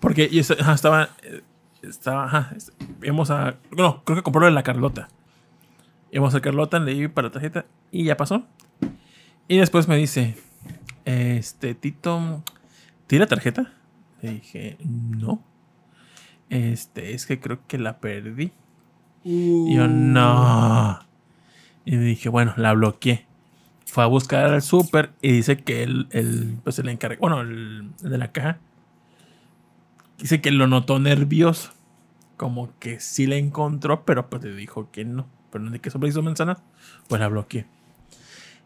Porque y estaba, eh, estaba, ajá, es- íbamos a, no, creo que compró de la Carlota. Íbamos a Carlota, le di para la tarjeta y ya pasó. Y después me dice, este, Tito, ¿tiene la tarjeta? Le dije, no. Este, es que creo que la perdí. Y yo, no. Y dije, bueno, la bloqueé. Fue a buscar al súper y dice que el, el, pues el encargado, bueno, el, de la caja, dice que lo notó nervioso. Como que sí la encontró, pero pues le dijo que no. Pero no de qué sobre hizo manzana, pues la bloqueé.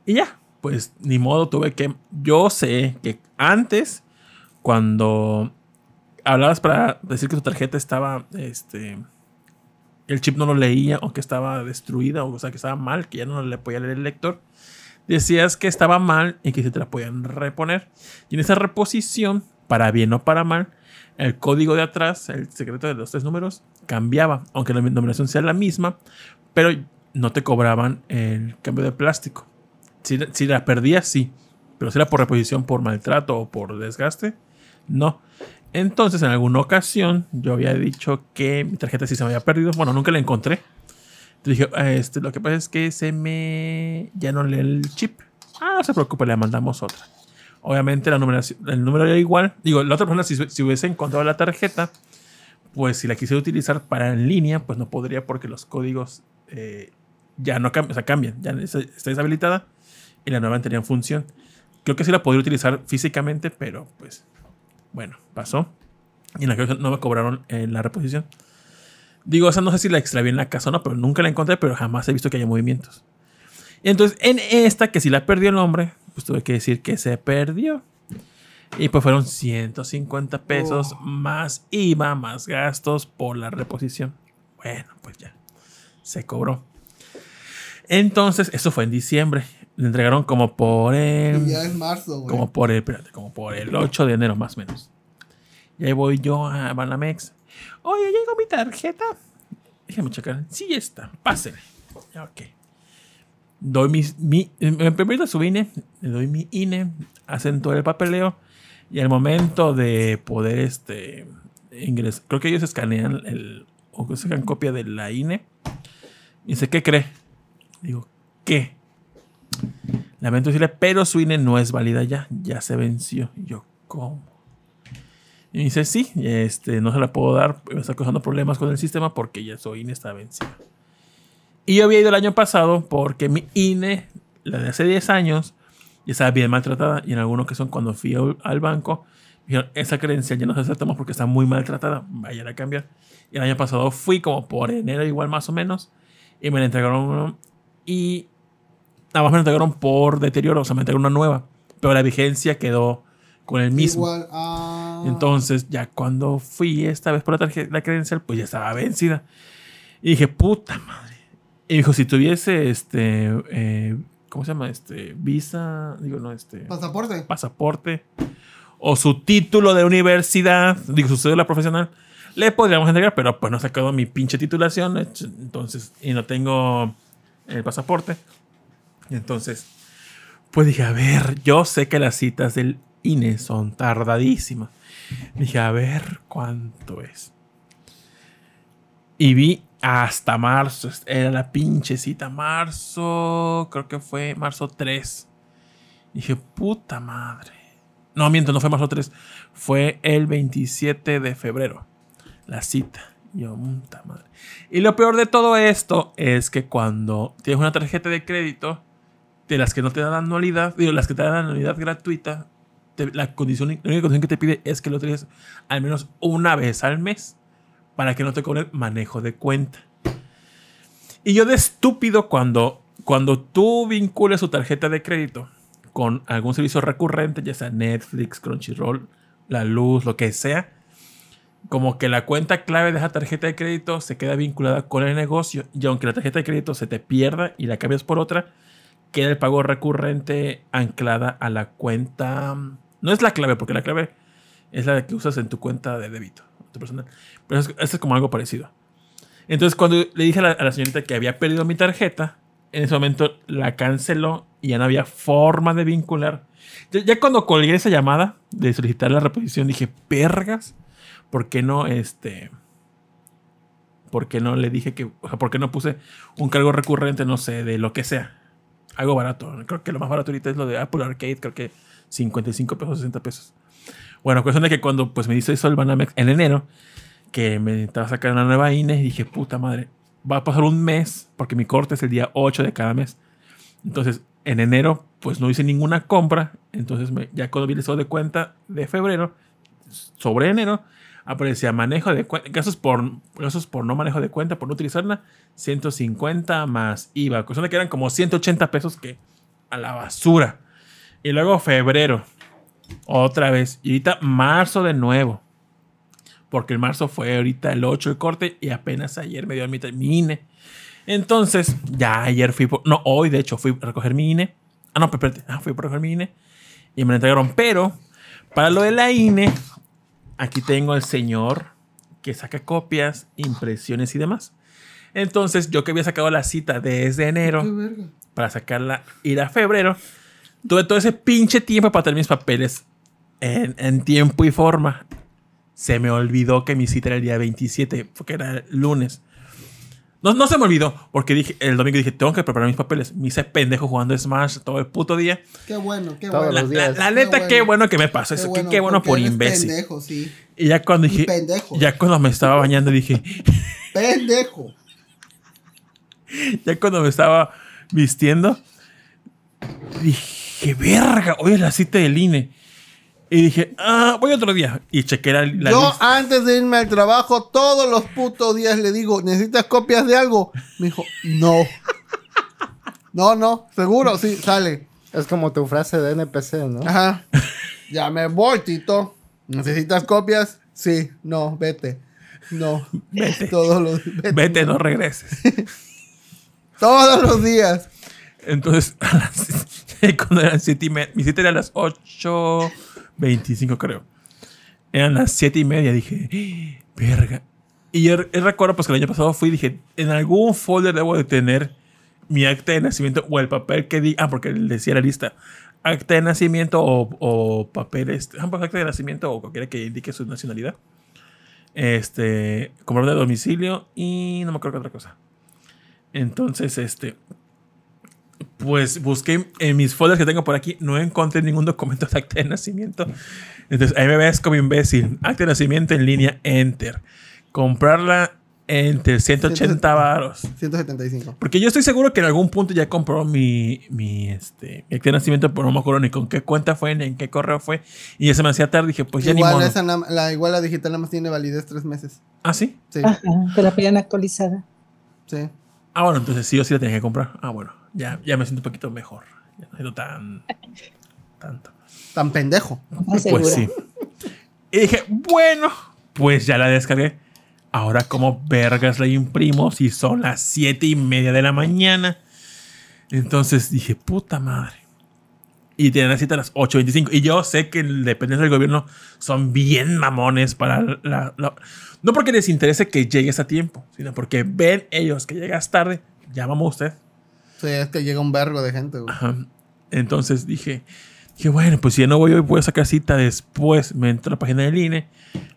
Y ya, pues ni modo, tuve que. Yo sé que antes, cuando hablabas para decir que tu tarjeta estaba, este, el chip no lo leía o que estaba destruida o, sea, que estaba mal, que ya no le podía leer el lector, decías que estaba mal y que se te la podían reponer. Y en esa reposición, para bien o para mal, el código de atrás, el secreto de los tres números, cambiaba, aunque la numeración sea la misma, pero no te cobraban el cambio de plástico. Si, si la perdías, sí, pero si era por reposición, por maltrato o por desgaste, no. Entonces, en alguna ocasión, yo había dicho que mi tarjeta sí se me había perdido. Bueno, nunca la encontré. Entonces dije, este, lo que pasa es que se me. Ya no lee el chip. Ah, no se preocupe, le mandamos otra. Obviamente, la numeración, el número era igual. Digo, la otra persona, si, hubiese encontrado la tarjeta, pues si la quisiera utilizar para en línea, pues no podría porque los códigos eh, ya no cambian, o sea, cambian. Ya está está deshabilitada y la nueva tenía función. Creo que sí la podría utilizar físicamente, pero pues bueno, pasó. Y en la que no me cobraron en la reposición. Digo, o sea, no sé si la extravié en la casa o no, pero nunca la encontré, pero jamás he visto que haya movimientos. Y entonces, en esta, que si la perdió el hombre, pues tuve que decir que se perdió. Y pues fueron 150 pesos más IVA, más gastos por la reposición. Bueno, pues ya. Se cobró. Entonces, eso fue en diciembre. Le entregaron como por el. Y ya es marzo, güey. Como por el, espérate, como por el 8 de enero más o menos. Y ahí voy yo a Banamex. Oye, llegó mi tarjeta. Déjame checar. Sí, está. Pásele. Ok. Doy mis, mi, me permito su INE. Le doy mi INE. Hacen todo el papeleo. Y al momento de poder este ingresar, creo que ellos escanean el, o que sacan copia de la INE. Y dice, ¿qué cree? Digo, ¿qué? Lamento decirle, pero su INE no es válida ya, ya se venció. Yo, ¿cómo? Y me dice, sí, este, no se la puedo dar, me está causando problemas con el sistema porque ya su INE está vencida. Y yo había ido el año pasado porque mi INE, la de hace 10 años, ya estaba bien maltratada. Y en alguna ocasión, cuando fui al- banco, esa credencial ya no se aceptamos porque está muy maltratada, vaya a cambiar. Y el año pasado fui como por enero, igual más o menos, y me la entregaron. Y nada más me entregaron por deterioro, o sea, me entregaron una nueva. Pero la vigencia quedó con el mismo. Igual. ah. Entonces, ya cuando fui esta vez por la tarjeta, la credencial, pues ya estaba vencida. Y dije, puta madre. Y dijo, si tuviese este, eh, ¿cómo se llama? Este, visa, digo, no, este, Pasaporte. pasaporte o su título de universidad, digo, su cédula profesional, le podríamos entregar, pero pues no he sacado mi pinche titulación, entonces, y no tengo el pasaporte. Entonces, pues dije, a ver, yo sé que las citas del INE son tardadísimas. Dije, a ver cuánto es. Y vi hasta marzo, era la pinche cita, marzo, creo que fue marzo 3. Dije, puta madre. No, miento, no fue marzo 3. Fue el 27 de febrero. La cita. Yo, puta madre. Y lo peor de todo esto es que cuando tienes una tarjeta de crédito, de las que no te dan anualidad, digo, las que te dan anualidad gratuita, la, condición, la única condición que te pide es que lo utilices al menos una vez al mes para que no te cobren manejo de cuenta. Y yo de estúpido cuando, cuando tú vincules tu tarjeta de crédito con algún servicio recurrente, ya sea Netflix, Crunchyroll, la luz, lo que sea, como que la cuenta clave de esa tarjeta de crédito se queda vinculada con el negocio y aunque la tarjeta de crédito se te pierda y la cambias por otra, queda el pago recurrente anclada a la cuenta. No es la clave, porque la clave es la que usas en tu cuenta de débito, tu personal. Pero es, esto es como algo parecido. Entonces, cuando le dije a la, señorita que había perdido mi tarjeta, en ese momento la canceló y ya no había forma de vincular. Ya, cuando colgué esa llamada de solicitar la reposición, dije, pergas, ¿por qué no este... ¿Por qué no le dije que... ¿por qué no puse un cargo recurrente, no sé, de lo que sea? Algo barato. Creo que lo más barato ahorita es lo de Apple Arcade, creo que 55 pesos, 60 pesos. Bueno, cuestión de que cuando pues me dice eso el Banamex en enero, que me necesitaba sacar una nueva INE, dije, puta madre, va a pasar un mes, porque mi corte es el día 8 de cada mes. Entonces, en enero, pues no hice ninguna compra. Entonces, me- ya cuando vi el estado de cuenta de febrero, sobre enero, aparecía manejo de gastos por, gastos por no manejo de cuenta, por no utilizarla, 150 más IVA. Cuestión que eran como 180 pesos que a la basura. Y luego febrero, otra vez. Y ahorita marzo de nuevo. Porque el marzo fue ahorita el 8 el corte y apenas ayer me dio mi, INE. Entonces, ya ayer fui por. No, hoy de hecho fui a recoger mi INE. Ah, no, espérate. Ah, fui a recoger mi INE. Y me la entregaron. Pero, para lo de la INE, aquí tengo al señor que saca copias, impresiones y demás. Entonces, yo que había sacado la cita desde enero para sacarla, ir a febrero, tuve todo ese pinche tiempo para tener mis papeles en, en tiempo y forma. Se me olvidó que mi cita era el día 27, porque era el lunes. No, no se me olvidó, porque dije, el domingo dije, tengo que preparar mis papeles. Me hice pendejo jugando Smash todo el puto día. Qué bueno, qué Todos bueno. La, los la- días. la Qué neta, bueno. qué bueno que me pasó eso. Qué, qué bueno por eres imbécil. Pendejo, sí. Y ya cuando Y dije, pendejo. ya cuando me estaba bañando dije, Pendejo. ya cuando me estaba vistiendo, dije, verga, hoy es la cita del INE. Y dije, ah, voy otro día. Y chequé la, la Yo lista. antes de irme al trabajo, todos los putos días le digo, ¿necesitas copias de algo? Me dijo, no. No, no, seguro, sí, sale. Es como tu frase de NPC, ¿no? Ajá. Ya me voy, Tito. ¿Necesitas copias? Sí, no, vete. No. Vete. Todos los, vete. Vete, no regreses. Todos los días. Entonces, cuando eran siete y media, mi cita era a las 8.25 creo. Eran las siete y media. Dije, "Ah, verga. Y yo, yo recuerdo pues que el año pasado fui y dije, en algún folder debo de tener mi acta de nacimiento o el papel que di. Ah, porque decía la lista. Acta de nacimiento o, o papel, este, ah, pues, acta de nacimiento o cualquiera que indique su nacionalidad. Este, comprar de domicilio y no me acuerdo qué otra cosa. Entonces, este, pues busqué en mis folders que tengo por aquí, no encontré ningún documento de acta de nacimiento. Entonces ahí me ves como imbécil. Acta de nacimiento en línea, enter. Comprarla entre 180 varos. 175. Porque yo estoy seguro que en algún punto ya compró mi, mi, este, mi acta de nacimiento, pero no me acuerdo ni con qué cuenta fue, ni en qué correo fue. Y ya se me hacía tarde. Dije, pues ya ni igual, modo. esa la, igual la digital nada más tiene validez tres meses. Ah, sí. Sí, Ajá, te la pedían actualizada. sí. Ah, bueno, entonces sí o sí la tenía que comprar. Ah, bueno, ya, ya me siento un poquito mejor. Ya no siento tan. tanto. Tan pendejo. Más segura. Pues sí. Y dije, bueno, pues ya la descargué. Ahora, como vergas la imprimo si son las siete y media de la mañana? Entonces dije, puta madre. Y tienen la cita a las 8.25. Y yo sé que dependencia del gobierno son bien mamones para la, la- No porque les interese que llegues a tiempo, sino porque ven ellos que llegas tarde. Llámame a usted. Sí, es que llega un vergo de gente, güey. Ajá. Entonces dije, dije, bueno, pues si ya no voy hoy, voy a sacar cita después. Me entro a la página del INE,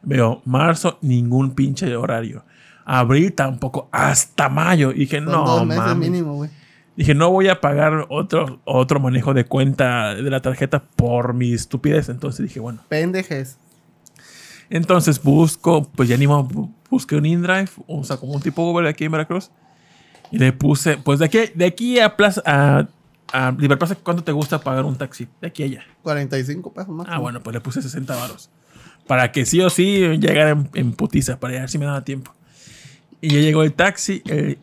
veo marzo, ningún pinche horario. Abril tampoco, hasta mayo. Y dije, Son no, dos meses mames. mínimo, güey. Dije, no voy a pagar otro, otro manejo de cuenta de la tarjeta por mi estupidez. Entonces dije, bueno. Pendejes. Entonces busco, pues ya ni modo, bu- busqué un InDrive, o sea, como un tipo Uber aquí en Veracruz. Y le puse, pues de aquí, de aquí a Plaza, a, a Liberplaza, ¿cuánto te gusta pagar un taxi? De aquí a allá. 45 pesos más. Ah, bueno, pues le puse 60 varos. Para que sí o sí llegara en, en putiza, para ver si me daba tiempo. Y ya llegó el taxi. eh,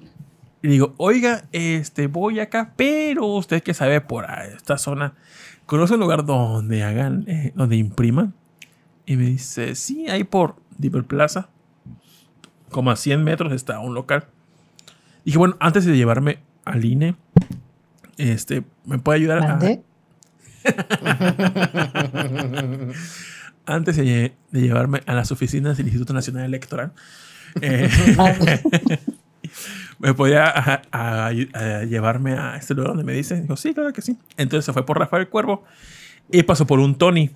y digo, oiga, este, voy acá, pero usted que sabe por esta zona, ¿conoce un lugar donde hagan, eh, donde impriman? Y me dice, sí, ahí por Diver Plaza, como a 100 metros está un local. Dije, bueno, antes de llevarme al INE, este, ¿me puede ayudar a, antes de, lle- de llevarme a las oficinas del Instituto Nacional Electoral, eh, me podía a- a- a llevarme a este lugar donde me dice. Dijo, sí, claro que sí. Entonces se fue por Rafael Cuervo y pasó por un Tony.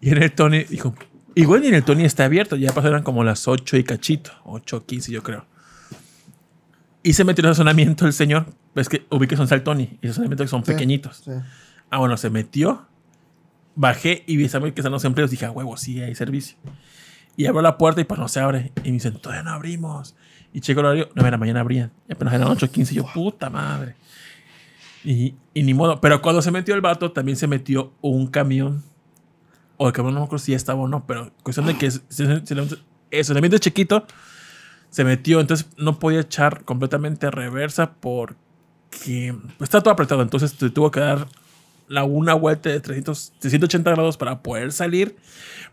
Y en el Tony dijo, igual ni en el Tony está abierto. Ya pasaron como las 8 y cachito, 8, 15 yo creo. Y se metió en el estacionamiento el señor. Ves que ubiques son el Tony y esos estacionamientos que son Sí. pequeñitos. Sí. Ah, bueno, se metió. Bajé y vi que están los empleos. Dije, a huevo, sí, hay servicio. Y abro la puerta y pues no se abre. Y me dicen, todavía no abrimos. Y checo el horario, 9 de la mañana abrían. Y apenas eran 8.15. Y yo, puta madre. Y, y ni modo. Pero cuando se metió el vato, también se metió un camión. O el camión no me acuerdo si ya estaba o no. Pero cuestión de que el estacionamiento es chiquito. Se metió. Entonces no podía echar completamente reversa porque pues, está todo apretado. Entonces te tuvo que dar la una vuelta de 300, 380 grados para poder salir.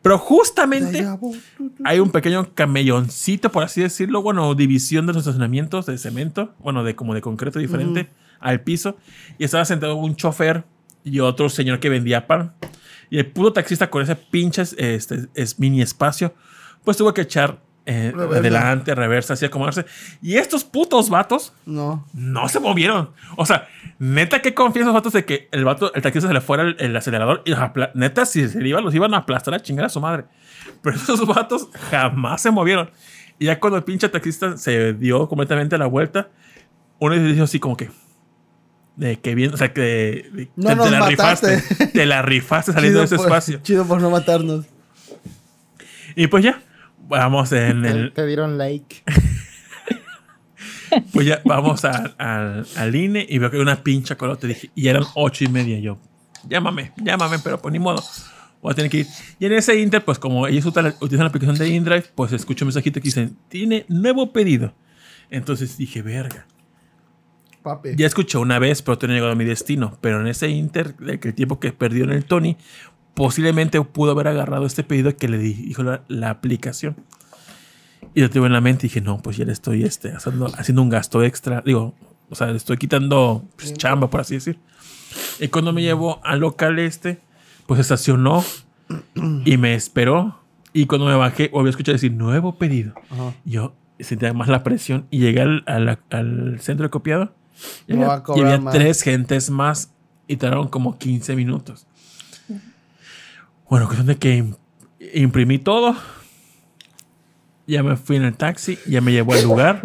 Pero justamente hay un pequeño camelloncito, por así decirlo, bueno, división de los estacionamientos de cemento, bueno, de como de concreto diferente al piso. Y estaba sentado un chofer y otro señor que vendía pan. Y el puto taxista con ese pinche este, es mini espacio, pues tuvo que echar eh, adelante, reversa, así acomodarse. Y estos putos vatos No. no se movieron. O sea, neta que confían esos vatos de que el vato, el taxista se le fuera el, el acelerador y los neta, si se le iba, los iban a aplastar a chingar a su madre. Pero esos vatos jamás se movieron. Y ya cuando el pinche taxista se dio completamente la vuelta, uno dijo así como que. De que bien, o sea, que de- No te, nos te la mataste. rifaste. Te la rifaste saliendo de ese por, espacio. Chido por no matarnos. Y pues ya, vamos en Te, el, te dieron like. Pues ya vamos a- al- al INE y veo que hay una pincha colota. Dije, y eran ocho y media. Yo, llámame, llámame, pero pues ni modo. Voy a tener que ir. Y en ese Inter, pues como ellos utilizan la aplicación de InDrive, pues escucho un mensajito que dicen, tiene nuevo pedido. Entonces dije, verga. Papi. Ya escuché una vez, pero todavía no llegado a mi destino. Pero en ese Inter, el tiempo que perdió en el Tony, posiblemente pudo haber agarrado este pedido que le di- dijo la, la aplicación. Y lo tuve en la mente y dije, no, pues ya le estoy este, haciendo, haciendo un gasto extra. Digo, o sea, le estoy quitando pues, chamba, por así decir. Y cuando me llevó al local este, pues estacionó y me esperó. Y cuando me bajé, volví a escuchar decir nuevo pedido. Ajá. Yo sentía más la presión y llegué al, al- al centro de copiado. Y a había, y había tres gentes más y tardaron como 15 minutos. Bueno, cuestión de que im- imprimí todo. Ya me fui en el taxi, ya me llevó al lugar.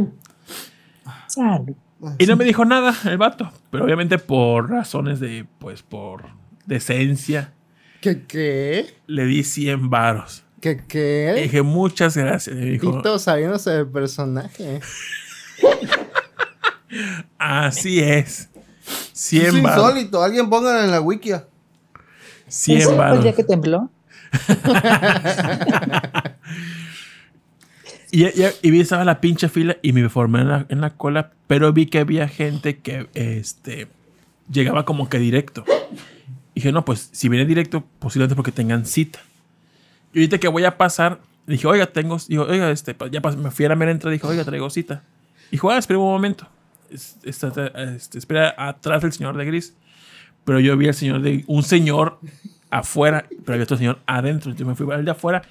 Salud. Y no me dijo nada el vato. Pero obviamente por razones de, pues, por decencia, ¿Qué qué? le di 100 varos. ¿Qué qué? dije, muchas gracias. Y me dijo, Tito saliéndose del personaje. así es. Es 100 varos. insólito. Alguien póngalo en la wikia. 100 ¿Ese fue el día que tembló? Y, y, y vi estaba la pinche fila y me formé en la, en la cola, pero vi que había gente que este, llegaba como que directo. Y dije, no, pues si viene directo, posiblemente porque tengan cita. Y ahorita que voy a pasar, dije, oiga, tengo, dijo, oiga, este, ya pas- me fui a la mera entrada, dije, oiga, traigo cita. Dijo, ah, espera un momento. Es- está- este, espera atrás del señor de gris. Pero yo vi al señor de, un señor afuera, pero había otro señor adentro. Entonces me fui al de afuera.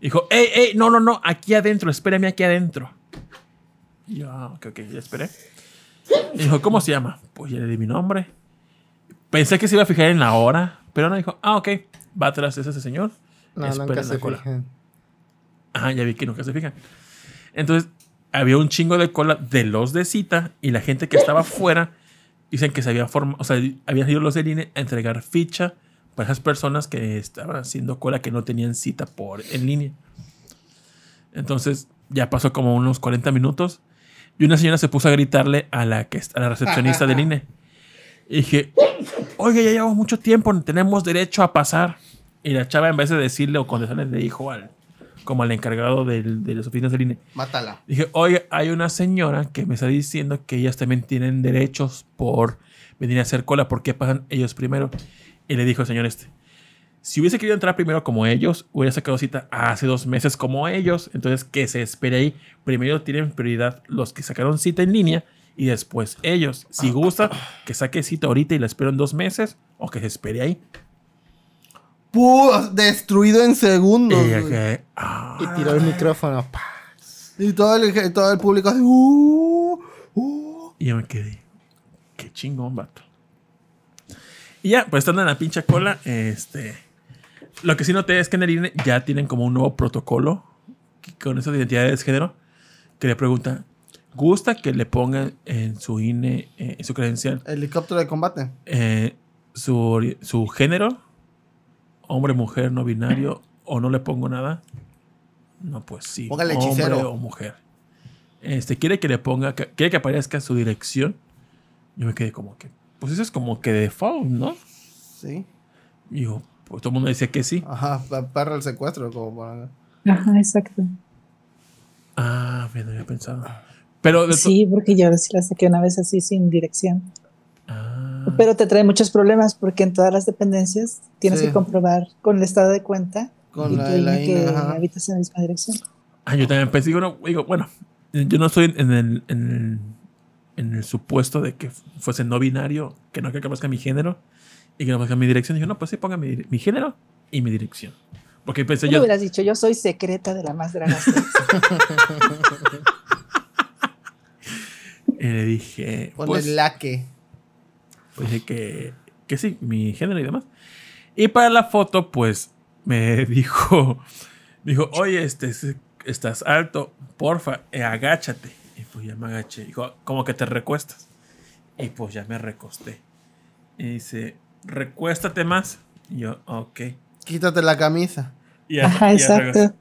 Dijo, ey, ey, no, no, no, aquí adentro, espérame aquí adentro. Y yo, ah, ok, ok, ya esperé. Y dijo, ¿cómo se llama? Pues ya le di mi nombre. Pensé que se iba a fijar en la hora, pero no dijo, ah, ok, va atrás ese señor. No, Espera nunca en la se cola. fijan. Ah, ya vi que nunca se fijan. Entonces, había un chingo de cola de los de cita y la gente que estaba afuera dicen que se había formado, o sea, habían ido los del INE a entregar ficha para esas personas que estaban haciendo cola que no tenían cita por en línea. Entonces, ya pasó como unos 40 minutos y una señora se puso a gritarle a la, que, a la recepcionista del INE. Y dije, oye, ya llevamos mucho tiempo, tenemos derecho a pasar. Y la chava, en vez de decirle o contestarle, le dijo al, como al encargado del- de las oficinas del INE. Mátala. Dije, oye, hay una señora que me está diciendo que ellas también tienen derechos por venir a hacer cola. ¿Por qué pasan ellos primero? Y le dijo el señor este, si hubiese querido entrar primero como ellos, hubiera sacado cita hace dos meses como ellos. Entonces, que se espere ahí. Primero tienen prioridad los que sacaron cita en línea y después ellos. Si gusta, que saque cita ahorita y la espero en dos meses o que se espere ahí. Puh, destruido en segundos. Y, "Ah". Y tiró el micrófono. pa. Y todo el, todo el público así. "Uh, uh". Y yo me quedé, qué chingón, vato. Y ya, pues estando en la pincha cola, este. Lo que sí noté es que en el INE ya tienen como un nuevo protocolo con esas identidades de género que le pregunta, ¿gusta que le pongan en su INE, eh, en su credencial, Helicóptero de combate. eh, su, su género? Hombre, mujer, no binario, o no le pongo nada. No, pues sí. Póngale hombre hechicero. o mujer. Este, quiere que le ponga, que- quiere que aparezca su dirección. Yo me quedé como que, pues eso es como que default, ¿no? Sí. Y digo, pues todo el mundo decía que sí. Ajá, pa- perra el secuestro. Como para... Ajá, exacto. Ah, me había pensado. Pero Sí, porque yo sí la saqué una vez así sin dirección. Pero te trae muchos problemas porque en todas las dependencias tienes Sí. que comprobar con el estado de cuenta Con y la, la que ajá. habitas en la misma dirección. ah, yo también pensé, digo, no, digo, bueno, yo no estoy en el, en el, en el supuesto de que fuese no binario, que no que aparezca mi género y que no aparezca mi dirección. Dije, no, pues sí, ponga mi, mi género y mi dirección. Porque pensé yo, hubieras dicho, yo soy secreta de la más draga. y le dije, Pon pues, el laque. Pues dije que, que sí, mi género y demás. Y para la foto, pues me dijo, dijo, oye, este, es- estás alto, porfa, eh, agáchate. Y pues ya me agaché. Dijo, como que te recuestas. Y pues ya me recosté. Y dice, recuéstate más. Y yo, ok. Quítate la camisa. Y ya- Ajá, ya exacto. regresé.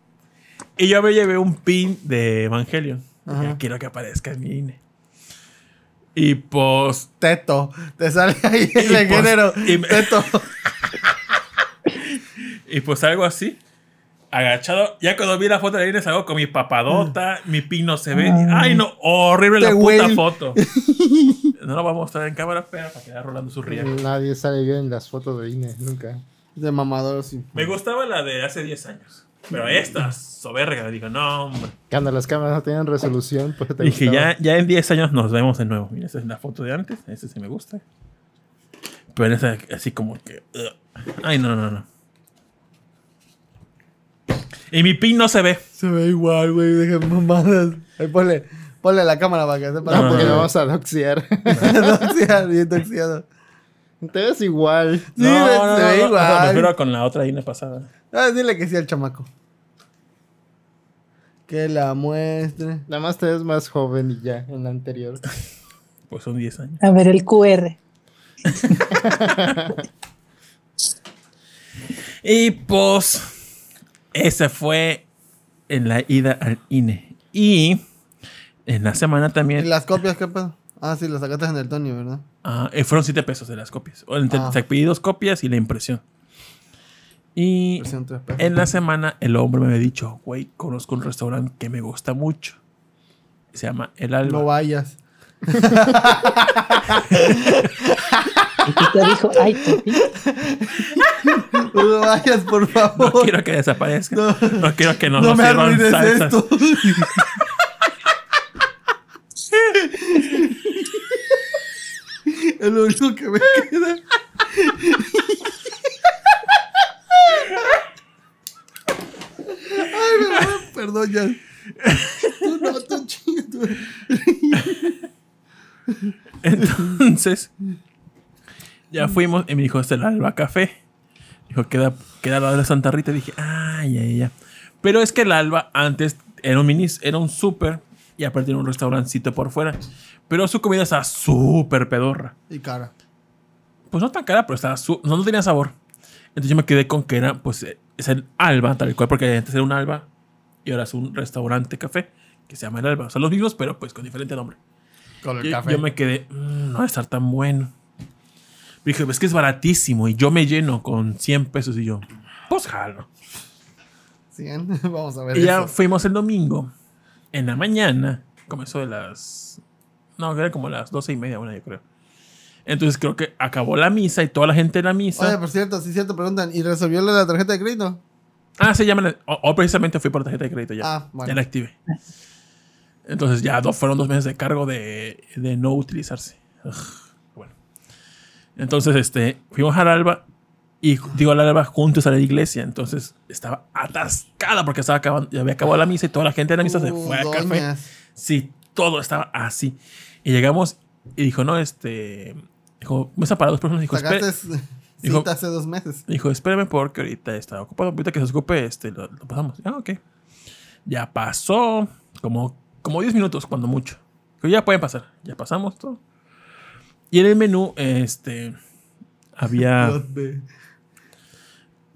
Y yo me llevé un pin de Evangelion. Ajá. Ya quiero que aparezca en mi INE. Y pues Teto. Te sale ahí ese pues- género. y me- Teto. Y pues algo así. Agachado. Ya cuando vi la foto de Irene salgo con mi papadota. Mi pin no se ve. Ah. Ay, no. Horrible la puta huele. foto. No lo voy a mostrar en cámara, pero para quedar rolando su ría. Nadie sale bien en las fotos de INE, nunca. De mamador, sí. Me gustaba la de hace 10 años. Pero esta, soberga, digo, no, hombre. Cuando las cámaras no tienen resolución, pues te Dije, gustaba. ya, ya en 10 años nos vemos de nuevo. Mira, esa es la foto de antes. Esa sí me gusta. Pero esa así como que... ugh. Ay, no, no, no. Y mi pin no se ve. Se ve igual, güey. Dejen mamadas. Ahí ponle, ponle la cámara para que sepa. No, porque no, lo no. vamos a doxear. Doxiado, bien doxiado. Te ves igual. Sí, se ve Me igual. refiero con la otra INE pasada. Ah, dile que sí al chamaco. Que la muestre. Nada más te ves más joven y ya, en la anterior. Pues son 10 años. A ver, el QR. Y pues, ese fue en la ida al INE. Y en la semana ¿Y también las copias qué pedo? Ah, sí, las sacaste en el Tony, ¿verdad? ah, eh, fueron 7 pesos de las copias. O entre- Ah. pedí dos copias y la impresión. Y en la semana el hombre me había dicho, güey, conozco un restaurante que me gusta mucho. Se llama El Alba. No vayas. Y te dijo, ay, papi. No vayas, por No favor. quiero que desaparezca. No, No. quiero que no, No nos me sirvan arruines salsas. esto. es lo único que me queda. Ay, a- Perdón, ya. Tú no, tú tú. Entonces, ya fuimos y me dijo, este es el Alba Café. Dijo, queda, queda al lado de Santa Rita. Y dije, ay, ay, ay. Pero es que el Alba antes era un mini, era un súper y aparte era un restaurancito por fuera. Pero su comida estaba súper pedorra. Y cara. Pues no tan cara, pero estaba su- no, no tenía sabor. Entonces yo me quedé con que era, pues, es el Alba, tal cual, porque antes era un Alba y ahora es un restaurante café que se llama el Alba. Son los mismos, pero pues con diferente nombre. Con el Yo, café. yo me quedé, "Mm, no va a estar tan bueno. Dije, es que es baratísimo y yo me lleno con 100 pesos y yo, pues jalo. Cien. Vamos a ver. Y ya fuimos el domingo, en la mañana, comenzó de las, no, era como las doce y media, una yo creo. Entonces creo que acabó la misa y toda la gente de la misa. Oye, por cierto, sí, cierto, preguntan. ¿Y resolvió la tarjeta de crédito? Ah, se llaman. O, o precisamente fui por tarjeta de crédito ya. Ah, bueno. Ya la activé. Entonces ya dos, fueron dos meses de cargo de, de no utilizarse. Ugh, bueno. Entonces, este, fuimos al Alba y digo al Alba juntos a la iglesia. Entonces estaba atascada porque estaba acabando, ya había acabado la misa y toda la gente de la misa se Uh, fue a café. Sí, todo estaba así. Y llegamos y dijo, no, este, dijo, mesa para dos personas. Dijo, Sacaste Dijo- cita hace dos meses. Dijo, espérame porque ahorita está ocupado. Ahorita que se ocupe, este, lo, lo pasamos. Ah, ok. Ya pasó como, como 10 minutos, cuando mucho. Dijo, ya pueden pasar. Ya pasamos todo. Y en el menú, este, había...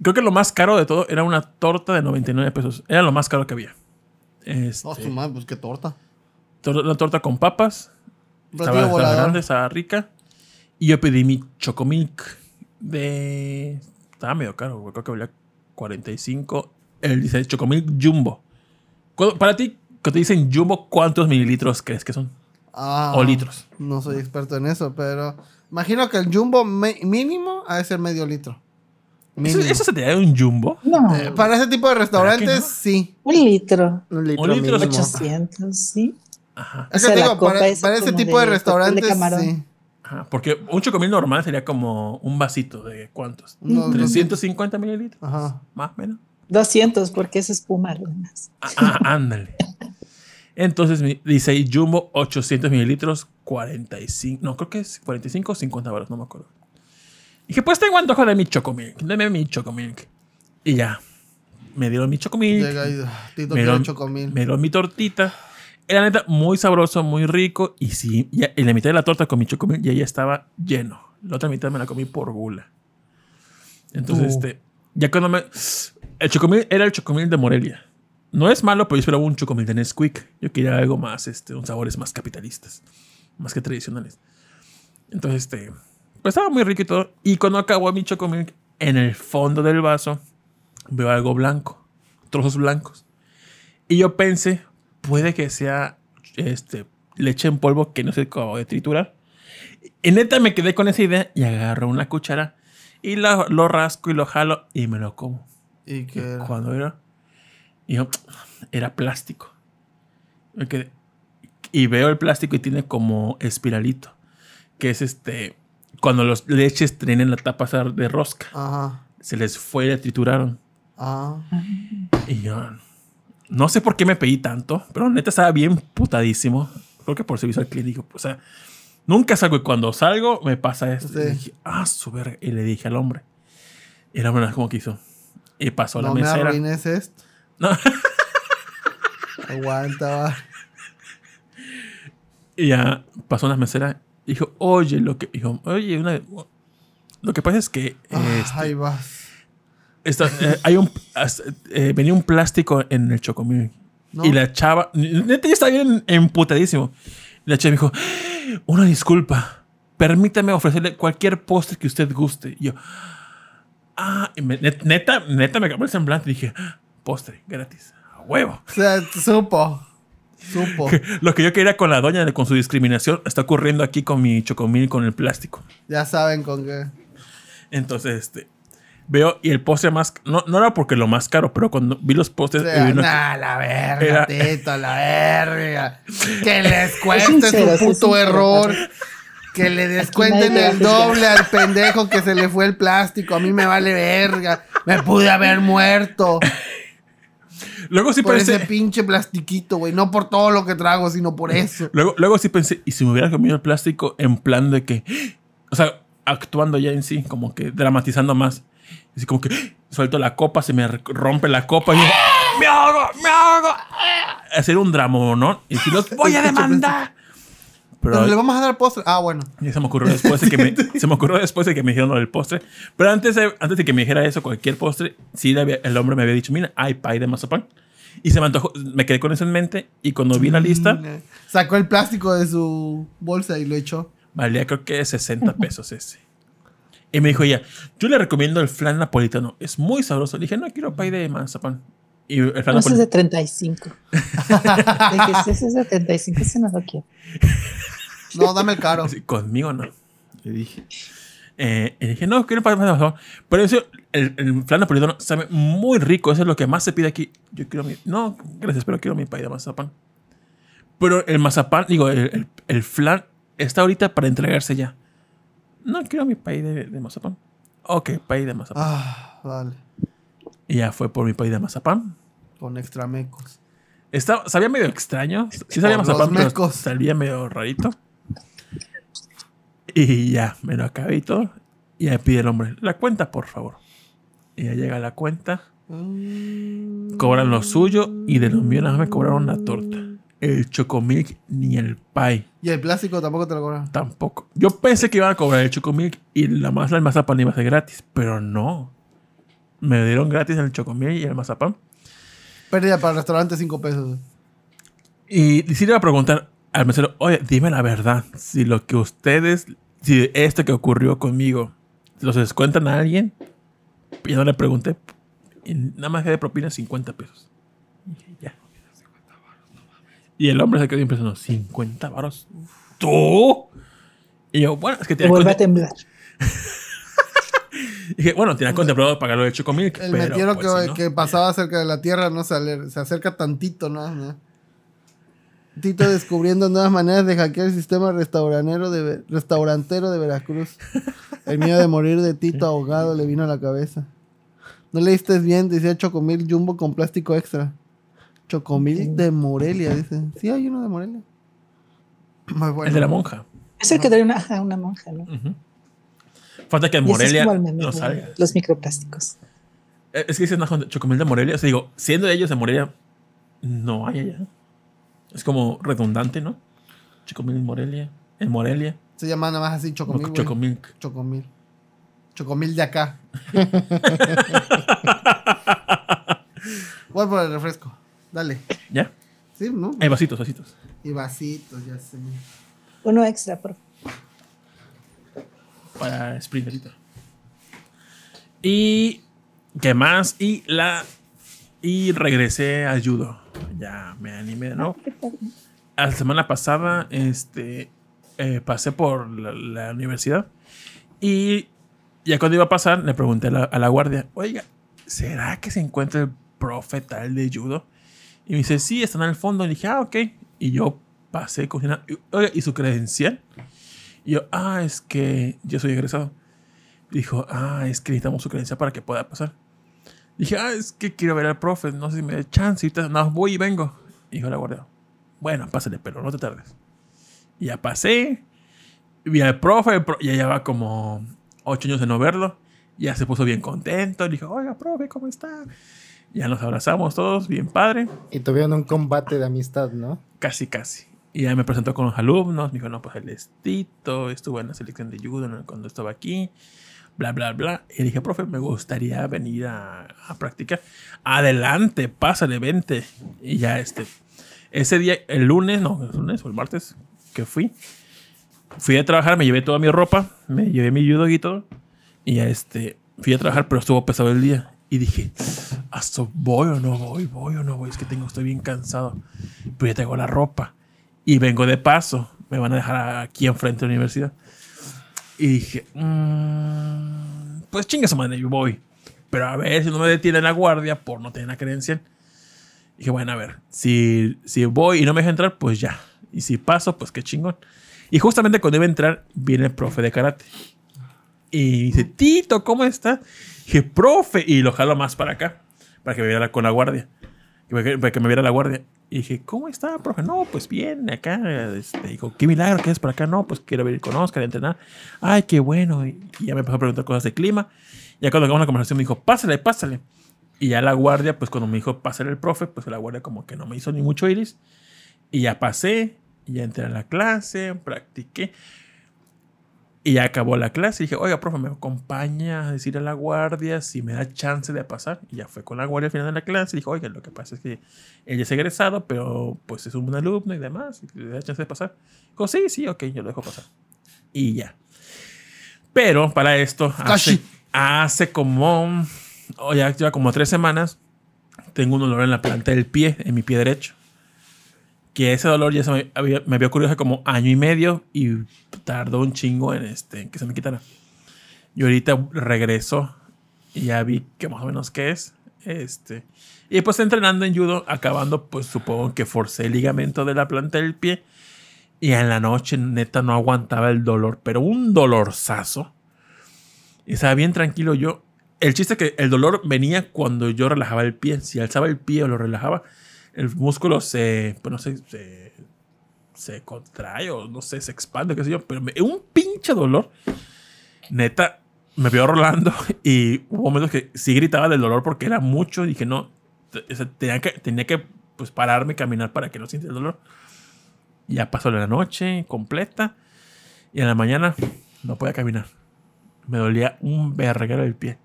Creo que lo más caro de todo era una torta de 99 pesos. Era lo más caro que había. Este, Oh, su madre, pues qué torta. Una torta con papas. Estaba, estaba grande, estaba rica. Y yo pedí mi chocomilk de... Estaba medio caro, güey, creo que valía 45. Él dice chocomilk jumbo. ¿Cuándo- Para ti, que te dicen jumbo, ¿cuántos mililitros crees que son? Ah, O litros. No soy experto en eso, pero imagino que el jumbo mínimo ha de ser medio litro. ¿Eso, se te da un jumbo? No, Eh, para ese tipo de restaurantes, no? sí. un litro. Un litro Un litro mínimo. 800, sí. Ajá. Es O sea, que digo, para, para ese tipo de, de restaurantes, de camarón. sí. Ajá, Porque un chocomilk normal sería como un vasito de ¿cuántos? Unos 350 mililitros. Ajá. Más o menos. 200, porque es espuma además. Ah, ah, ándale. Entonces dice ahí Jumbo 800 mililitros, 45. No, creo que es 45 o 50 baros, no me acuerdo. Y dije, pues tengo antojo de mi chocomilk. Deme mi chocomilk. Y ya. Me dieron mi chocomilk. Llega y ah, Tito me dieron, chocomil. me dieron mi tortita. Era neta muy sabroso, muy rico. Y sí, ya, en la mitad de la torta con mi chocomilk ya, ya estaba lleno. La otra mitad me la comí por gula. Entonces, Uh. este, ya cuando me. El chocomil era el chocomil de Morelia. No es malo, pero yo esperaba un chocomil de Nesquik. Yo quería algo más, este, un sabores más capitalistas, más que tradicionales. Entonces, este, pues estaba muy rico y todo. Y cuando acabó mi chocomil, en el fondo del vaso veo algo blanco, trozos blancos. Y yo pensé, puede que sea este, leche en polvo que no se acabó de triturar. Y neta me quedé con esa idea y agarro una cuchara y lo rasco y lo jalo y me lo como. Y era- Cuando era. Yo, era plástico. Me quedé- y veo el plástico y tiene como espiralito. Que es este. Cuando los leches tienen la tapa de rosca. Ajá. Se les fue y la trituraron. Ah. Y yo, no sé por qué me pedí tanto, pero neta estaba bien putadísimo. Creo que por servicio al clínico. O sea, nunca salgo y cuando salgo me pasa esto. Sí. Y dije, ah, su verga. Y le dije al hombre. Y el hombre como quiso. Y pasó la No me mesera. arruines esto. No. Aguanta, va. Y ya pasó una mesera. Dijo, oye, lo que. Dijo, oye, una. Lo que pasa es que Ah, este, ahí vas. Esta- eh, hay un. eh, venía un plástico en el chocomil. No. Y la chava. Neta, yo estaba bien emputadísimo. Y la chava me dijo, una disculpa. Permítame ofrecerle cualquier postre que usted guste. Y yo. Ah, y me- net- neta, neta me cambió el semblante. Y dije, "Ah, postre, gratis. A huevo. O sea, supo. Supo. Lo que yo quería con la doña con su discriminación está ocurriendo aquí con mi chocomil con el plástico. Ya saben con qué. Entonces, este. Veo, y el postre más. No, no era porque lo más caro, pero cuando vi los postres. O sea, nah, la verga, Era- Tito, la verga. Que les cueste sincero, su puto error. Que le descuenten el doble al pendejo que se le fue el plástico. A mí me vale verga. Me pude haber muerto Luego sí por pensé. ese pinche plastiquito, güey. No por todo lo que trago, sino por eso. Luego, luego sí pensé, ¿y si me hubiera comido el plástico en plan de que. O sea, actuando ya en sí, como que dramatizando más. Así como que suelto la copa, se me rompe la copa y yo, ¡Me hago! ¡Me hago! Hacer un drama, ¿no? Y si los voy a demandar. Pero Pero le vamos a dar postre. Ah, bueno. ya se me ocurrió después de que me, se me ocurrió después de que me dijeron lo del postre. Pero antes de, antes de que me dijera eso, cualquier postre, sí había- el hombre me había dicho, mira, hay pie de mazapán. Y se me antojó, me quedé con eso en mente. Y cuando vi la lista, Sacó el plástico de su bolsa y lo echó. Valía creo que 60 pesos ese. Y me dijo ella, yo le recomiendo el flan napolitano. Es muy sabroso. Le dije, no quiero pay de mazapán. Y el flan No, ese es de napolitano. 35. De que ese es de 35, ese no lo quiero. No, dame el caro. Así, Conmigo no. Le dije. Eh, y dije, no, quiero pay de mazapán. Pero eso, el, el flan napolitano sabe muy rico. Eso es lo que más se pide aquí. Yo quiero mi... No, gracias, pero quiero mi pay de mazapán. Pero el mazapán, digo, el, el, el flan está ahorita para entregarse ya. No, quiero mi pay de, de mazapán. Ok, pay de mazapán. Ah, vale. Y ya fue por mi pay de mazapán. Con extra mecos. Estaba, sabía medio extraño. Sí sabía Por mazapán, los pero sabía medio rarito. Y ya, me lo acabé y todo. Y ya pide el hombre, la cuenta, por favor. Y ya llega la cuenta. Mm. Cobran lo suyo y de lo mío nada más me cobraron la torta. El chocomilk ni el pie Y el plástico tampoco te lo cobran. tampoco. Yo pensé que iban a cobrar el chocomilk y la más el mazapán iba a ser gratis, pero no. Me dieron gratis el chocomilk y el mazapán. Pérdida para el restaurante 5 pesos. Y sí le iba a preguntar al mesero, oye, dime la verdad, si lo que ustedes, si esto que ocurrió conmigo, ¿se los descuentan a alguien? Y no le pregunté, y nada más de propina 50 pesos. Y el hombre se quedó impresionado, 50 varos. ¿Tú? Y yo, bueno, es que Te vuelve a temblar. dije, bueno, tenía contemplado pagarlo de Chocomilk, El pero metiero pues, que, si no. que pasaba cerca de la tierra no se, se acerca tantito, ¿no? ¿no? Tito descubriendo nuevas maneras de hackear el sistema restauranero de, restaurantero de Veracruz. El miedo de morir de Tito ahogado le vino a la cabeza. No leíste bien, decía Chocomil Jumbo con plástico extra. Chocomil de Morelia, dice. Sí, hay uno de Morelia. Muy bueno. El de la monja. Es el que trae una, una monja, ¿no? Falta que en es Morelia meme, no salga. Los microplásticos. Eh, Es que dicen "No, Chocomil de Morelia. O sea, digo, siendo ellos de Morelia, no hay allá. Es como redundante, ¿no? Chocomil en Morelia. En Morelia. Se llama nada más así Chocomil. güey. Chocomilk. Chocomil. Chocomil de acá. Voy por el refresco. Dale. ¿Ya? Sí, ¿no? Hay vasitos, vasitos. Y vasitos, ya sé. Uno extra, por favor. Para Sprinterita. Y. ¿Qué más? Y la. Y regresé a judo. Ya me animé de nuevo. la semana pasada este, eh, pasé por la, la universidad y ya cuando iba a pasar le pregunté a la, a la guardia, oiga, ¿será que se encuentra el profe tal de judo? Y me dice, sí, están al fondo. Y dije, ah, ok. Y yo pasé cocinando. Oiga, ¿y su credencial? Y yo, ah, es que yo soy egresado. Dijo, ah, es que necesitamos su credencial para que pueda pasar. Dije, ah, es que quiero ver al profe, no sé si me da chance. Ahorita no, voy y vengo. Y dijo la guardia, bueno, pásale, pero no te tardes. Y ya pasé, vi al profe, ya llevaba como ocho años de no verlo. Ya se puso bien contento. Le dijo, oiga, profe, ¿cómo está? Ya nos abrazamos todos, bien padre. Y tuvieron un combate de amistad, ¿no? Casi, casi. Y ya me presentó con los alumnos. Me dijo, no, pues él es Tito, estuvo en la selección de judo cuando estaba aquí. Bla, bla, bla. Y dije, profe, me gustaría venir a, a practicar. Adelante, pásale, vente. Y ya este. Ese día, el lunes, no, el lunes o el martes que fui. Fui a trabajar, me llevé toda mi ropa, me llevé mi judo y todo. Y ya este, fui a trabajar, pero estuvo pesado el día. Y dije, ¿hasta voy o no voy? ¿Voy o no voy? Es que tengo, estoy bien cansado. Pero ya tengo la ropa. Y vengo de paso. Me van a dejar aquí enfrente de la universidad. Y dije, "Mm, pues chinga su madre, yo voy. Pero a ver si no me detiene la guardia por no tener la credencial. Dije, bueno, a ver, si, si voy y no me deja entrar, pues ya. Y si paso, pues qué chingón. Y justamente cuando iba a entrar, viene el profe de karate. Y dice, Tito, ¿cómo estás? Dije, profe. Y lo jalo más para acá, para que me viera con la guardia. Para que me viera la guardia. Y dije, ¿cómo está, profe? No, pues bien, acá. Este, dijo, qué milagro que es por acá. No, pues quiero venir con Oscar a entrenar. Ay, qué bueno. Y, ya me empezó a preguntar cosas de clima. Ya cuando acabamos la conversación me dijo, pásale, pásale. Y ya la guardia, pues cuando me dijo, pásale el profe, pues la guardia como que no me hizo ni mucho iris. Y ya pasé, ya entré a la clase, practiqué. Y ya acabó la clase. Y dije, oiga, profe, ¿me acompaña a decir a la guardia si me da chance de pasar? Y ya fue con la guardia al final de la clase. Y dijo, oiga, lo que pasa es que ella es egresado, pero pues es un alumno y demás. Y le da chance de pasar. Dijo, sí, sí, ok, yo lo dejo pasar. Y ya. Pero para esto, hace, Kashi. hace como, o ya lleva como tres semanas, tengo un dolor en la planta del pie, en mi pie derecho. Que ese dolor ya se me había, me había ocurrido hace como año y medio y tardó un chingo en, este, que se me quitara. Y ahorita regreso y ya vi que más o menos qué es. Este. Y pues entrenando en judo, acabando, pues supongo que forcé el ligamento de la planta del pie. Y en la noche, neta, no aguantaba el dolor, pero un dolorzazo. Y estaba bien tranquilo yo. El chiste es que el dolor venía cuando yo relajaba el pie. Si alzaba el pie o lo relajaba, el músculo se, pues no se, se contrae o no sé, se expande, qué sé yo. Pero un pinche dolor. Neta, me vio rolando y hubo momentos que sí gritaba del dolor porque era mucho. Dije, no, tenía que, tenía que pues, pararme y caminar para que no sintiera el dolor. Ya pasó la noche completa y en la mañana no podía caminar. Me dolía un verguero del pie.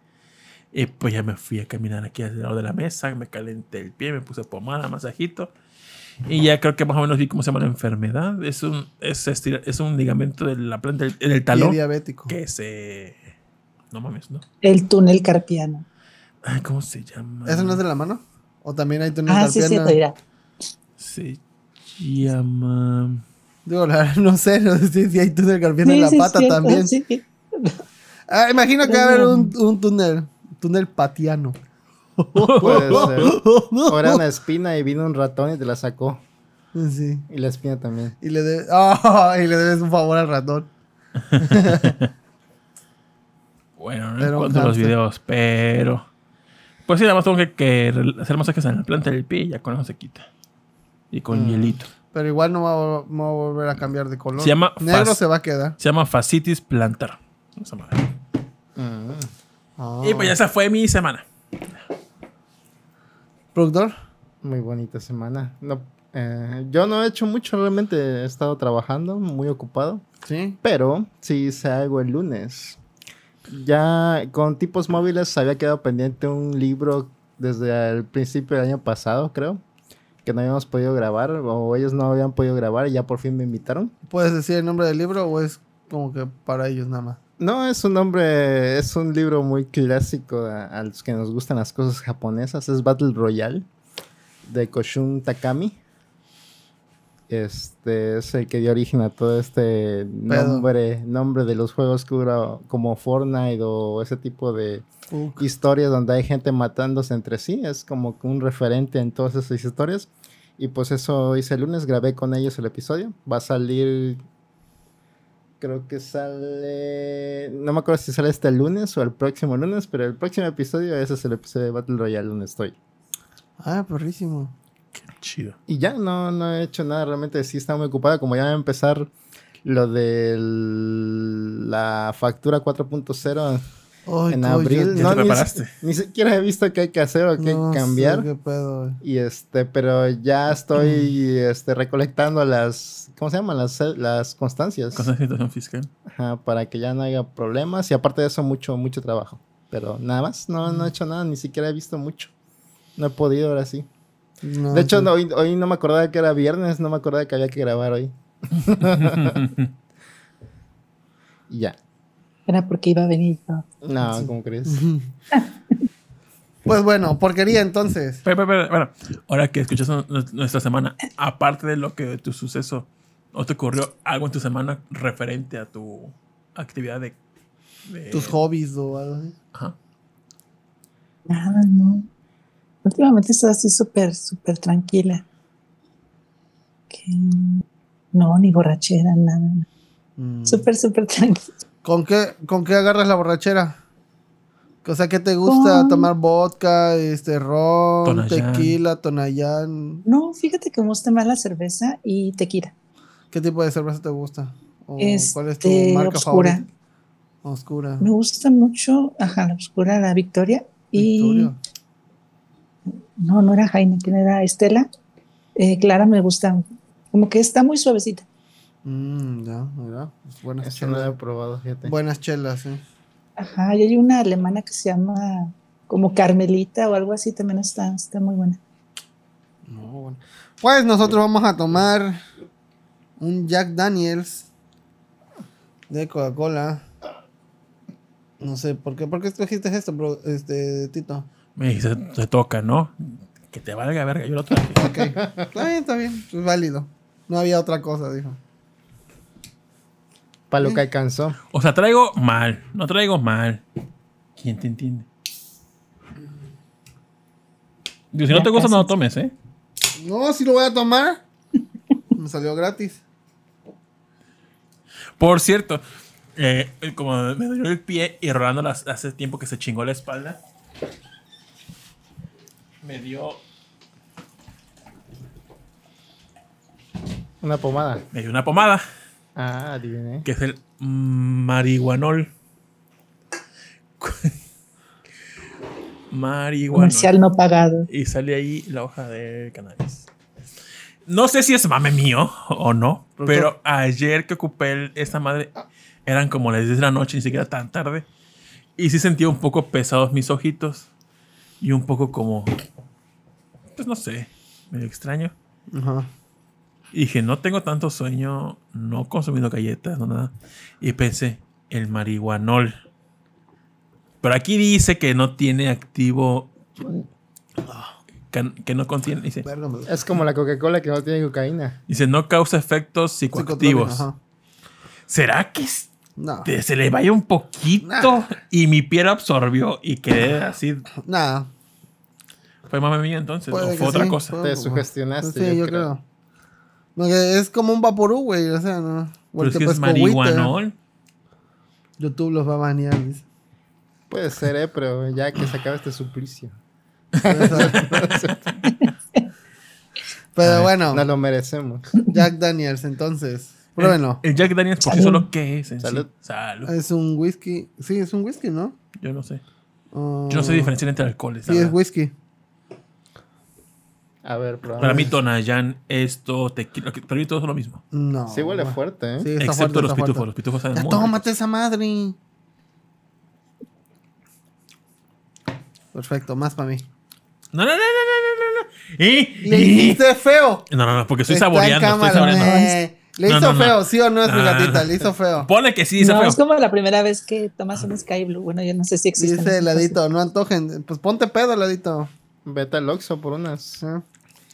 Y pues ya me fui a caminar aquí al lado de la mesa, me calenté el pie, me puse pomada, masajito. Y ya creo que más o menos vi cómo se llama la enfermedad. Es un, es, estira- es un ligamento de la planta del, del talón diabético. que se... No mames, ¿no? El túnel carpiano. Ay, ¿cómo se llama? ¿Eso no es de la mano? ¿O también hay túnel Ah, sí, sí, carpiano? mira. Se llama... Digo, no sé, no sé si hay túnel carpiano en Sí, la sí, pata cierto, también. sí. Ah, imagino que va a haber un, un túnel, túnel patiano. Puede ser. O era una espina y vino un ratón y te la sacó. Sí. Y la espina también. Y le, debes, ah, y le debes un favor al ratón. Bueno, no encuentro los videos, pero... Pues sí, nada más tengo que, que hacer masajes en la planta del pie y ya con eso se quita. Y con Mm. hielito. Pero igual no va, a no va a volver a cambiar de color. Se llama Negro se va a quedar. Se llama fascitis plantar. Esa madre. Mm. Ah. Y pues ya esa fue mi semana. ¿Productor? Muy bonita semana. No, eh, yo no he hecho mucho, realmente he estado trabajando, muy ocupado. Sí. Pero sí hice algo el lunes. Ya con tipos móviles había quedado pendiente un libro desde el principio del año pasado, creo. Que no habíamos podido grabar, o ellos no habían podido grabar y ya por fin me invitaron. ¿Puedes decir el nombre del libro o es como que para ellos nada más? No, es un nombre, es un libro muy clásico a, a los que nos gustan las cosas japonesas. Es Battle Royale de Koshun Takami. Este es el que dio origen a todo este nombre, nombre de los juegos que hubo como Fortnite o ese tipo de historias donde hay gente matándose entre sí. Es como un referente en todas esas historias. Y pues eso hice el lunes, grabé con ellos el episodio. Va a salir. Creo que sale. No me acuerdo si sale este lunes o el próximo lunes, pero el próximo episodio, ese es el episodio de Battle Royale donde estoy. Ah, perrísimo. Qué chido. Y ya, no, no he hecho nada, realmente sí estaba muy ocupada, como ya va a empezar lo de la factura 4.0 Ay, en abril. ¿Ya No, te ni, preparaste? ni siquiera he visto qué hay que hacer o qué hay no que sé cambiar. qué pedo. Y este, pero ya estoy este, recolectando las, ¿cómo se llaman? Las, las constancias. De situación fiscal. Ajá, para que ya no haya problemas. Y aparte de eso, mucho, mucho trabajo. Pero nada más, no, no he hecho nada, ni siquiera he visto mucho. No he podido ahora sí. No, de hecho, sí. hoy, hoy no me acordaba que era viernes, no me acordaba que había que grabar hoy. Ya. Era porque iba a venir yo. No, ¿cómo crees? Pues bueno, porquería entonces. Pero, pero, pero, bueno, ahora que escuchas nu- nuestra semana, aparte de lo que de tu suceso, ¿no te ocurrió algo en tu semana referente a tu actividad de... de- Tus hobbies o algo así. Ajá. Nada, no. Últimamente estoy así súper, súper tranquila. Que no, ni borrachera, nada. Mm. Súper, súper tranquila. ¿Con qué, ¿Con qué agarras la borrachera? O sea, ¿qué te gusta? Con- ¿Tomar vodka, este, ron, Tonayán. tequila, tonayán? No, fíjate que me gusta más la cerveza y tequila. ¿Qué tipo de cerveza te gusta? ¿O Este, ¿Cuál es tu marca oscura. favorita? Oscura. Me gusta mucho, ajá, la oscura, la Victoria. Y Victoria. no, no era Heineken, era Estela. Eh, Clara me gusta, como que está muy suavecita. Mm, ya, mira. pues buenas Eso no lo he chelas. probado, fíjate. Buenas chelas, sí. Ajá, y hay una alemana que se llama como Carmelita o algo así, también está, está muy buena. No, bueno. Pues nosotros vamos a tomar un Jack Daniels de Coca-Cola. No sé, ¿por qué, ¿por qué escogiste esto, bro? Este, Tito? Me dice, se toca, ¿no? Que te valga verga, yo lo traje. Ok. está bien, está bien. Es válido. No había otra cosa, dijo. Para lo que alcanzó. O sea, traigo mal, no traigo mal. ¿Quién te entiende? Digo, si no te gusta, no lo tomes, ¿eh? No, si lo voy a tomar. Me salió gratis. Por cierto, eh, como me dolió el pie y Rolando las- hace tiempo que se chingó la espalda, me dio, Una pomada. me dio una pomada, Ah, adiviné. que es el marihuanol. Marihuanol. Comercial no pagado. Y sale ahí la hoja de cannabis. No sé si es mame mío o no, Pronto. pero ayer que ocupé el- esta madre, eran como las 10 de la noche, ni siquiera tan tarde. Y sí sentía un poco pesados mis ojitos. Y un poco como, pues no sé, medio extraño. Ajá. Y dije, no tengo tanto sueño, no consumiendo galletas, no nada. Y pensé, el marihuanol. Pero aquí dice que no tiene activo. Que, que no contiene. Dice. Es como la Coca-Cola que no tiene cocaína. dice, no causa efectos psicoactivos. ¿Será que No. te- se le vaya un poquito y mi piel absorbió y quedé así? Nada. ¿Fue mame mía entonces? Puede ¿O que fue otra sí, cosa? Te sugestionaste, Sí, yo yo, creo. creo. Porque es como un vaporú, güey. O sea, no. Pero es que es marihuanol. YouTube los va a banear, dice. Puede ser, ¿eh? Pero ya que se acabe este suplicio. Pero bueno, Nos lo merecemos. Jack Daniels, entonces. Pruébenlo. El Jack Daniels, por sí solo, ¿qué es? en sí? Salud. Salud. Es un whisky. Sí, es un whisky, ¿no? Yo no sé. Ah, Yo no sé diferenciar entre alcoholes. Sí, es verdad. whisky. A ver, probamos. Para mí, Tonayán, esto, tequila, que- para mí todo es lo mismo. No. Sí huele fuerte, ¿eh? Sí, está Excepto fuerte, los está fuerte. pitufos. Los pitufos saben Ya muy tómate ricos. esa madre. Perfecto, más para mí. No, no, no, no, no, no, no. ¿Y? Le ¿Y? hiciste feo. No, no, no, porque estoy Está en saboreando, estoy cámara, saboreando. eh. Le No, hizo no, no. feo, ¿sí o no es mi no. gatita? Le hizo feo. Pone que sí, dice no, feo. es como la primera vez que tomas un Sky Blue. Bueno, yo no sé si existe. Dice heladito, no antojen. Pues ponte pedo, heladito. Vete al Oxxo por unas. ¿Sí?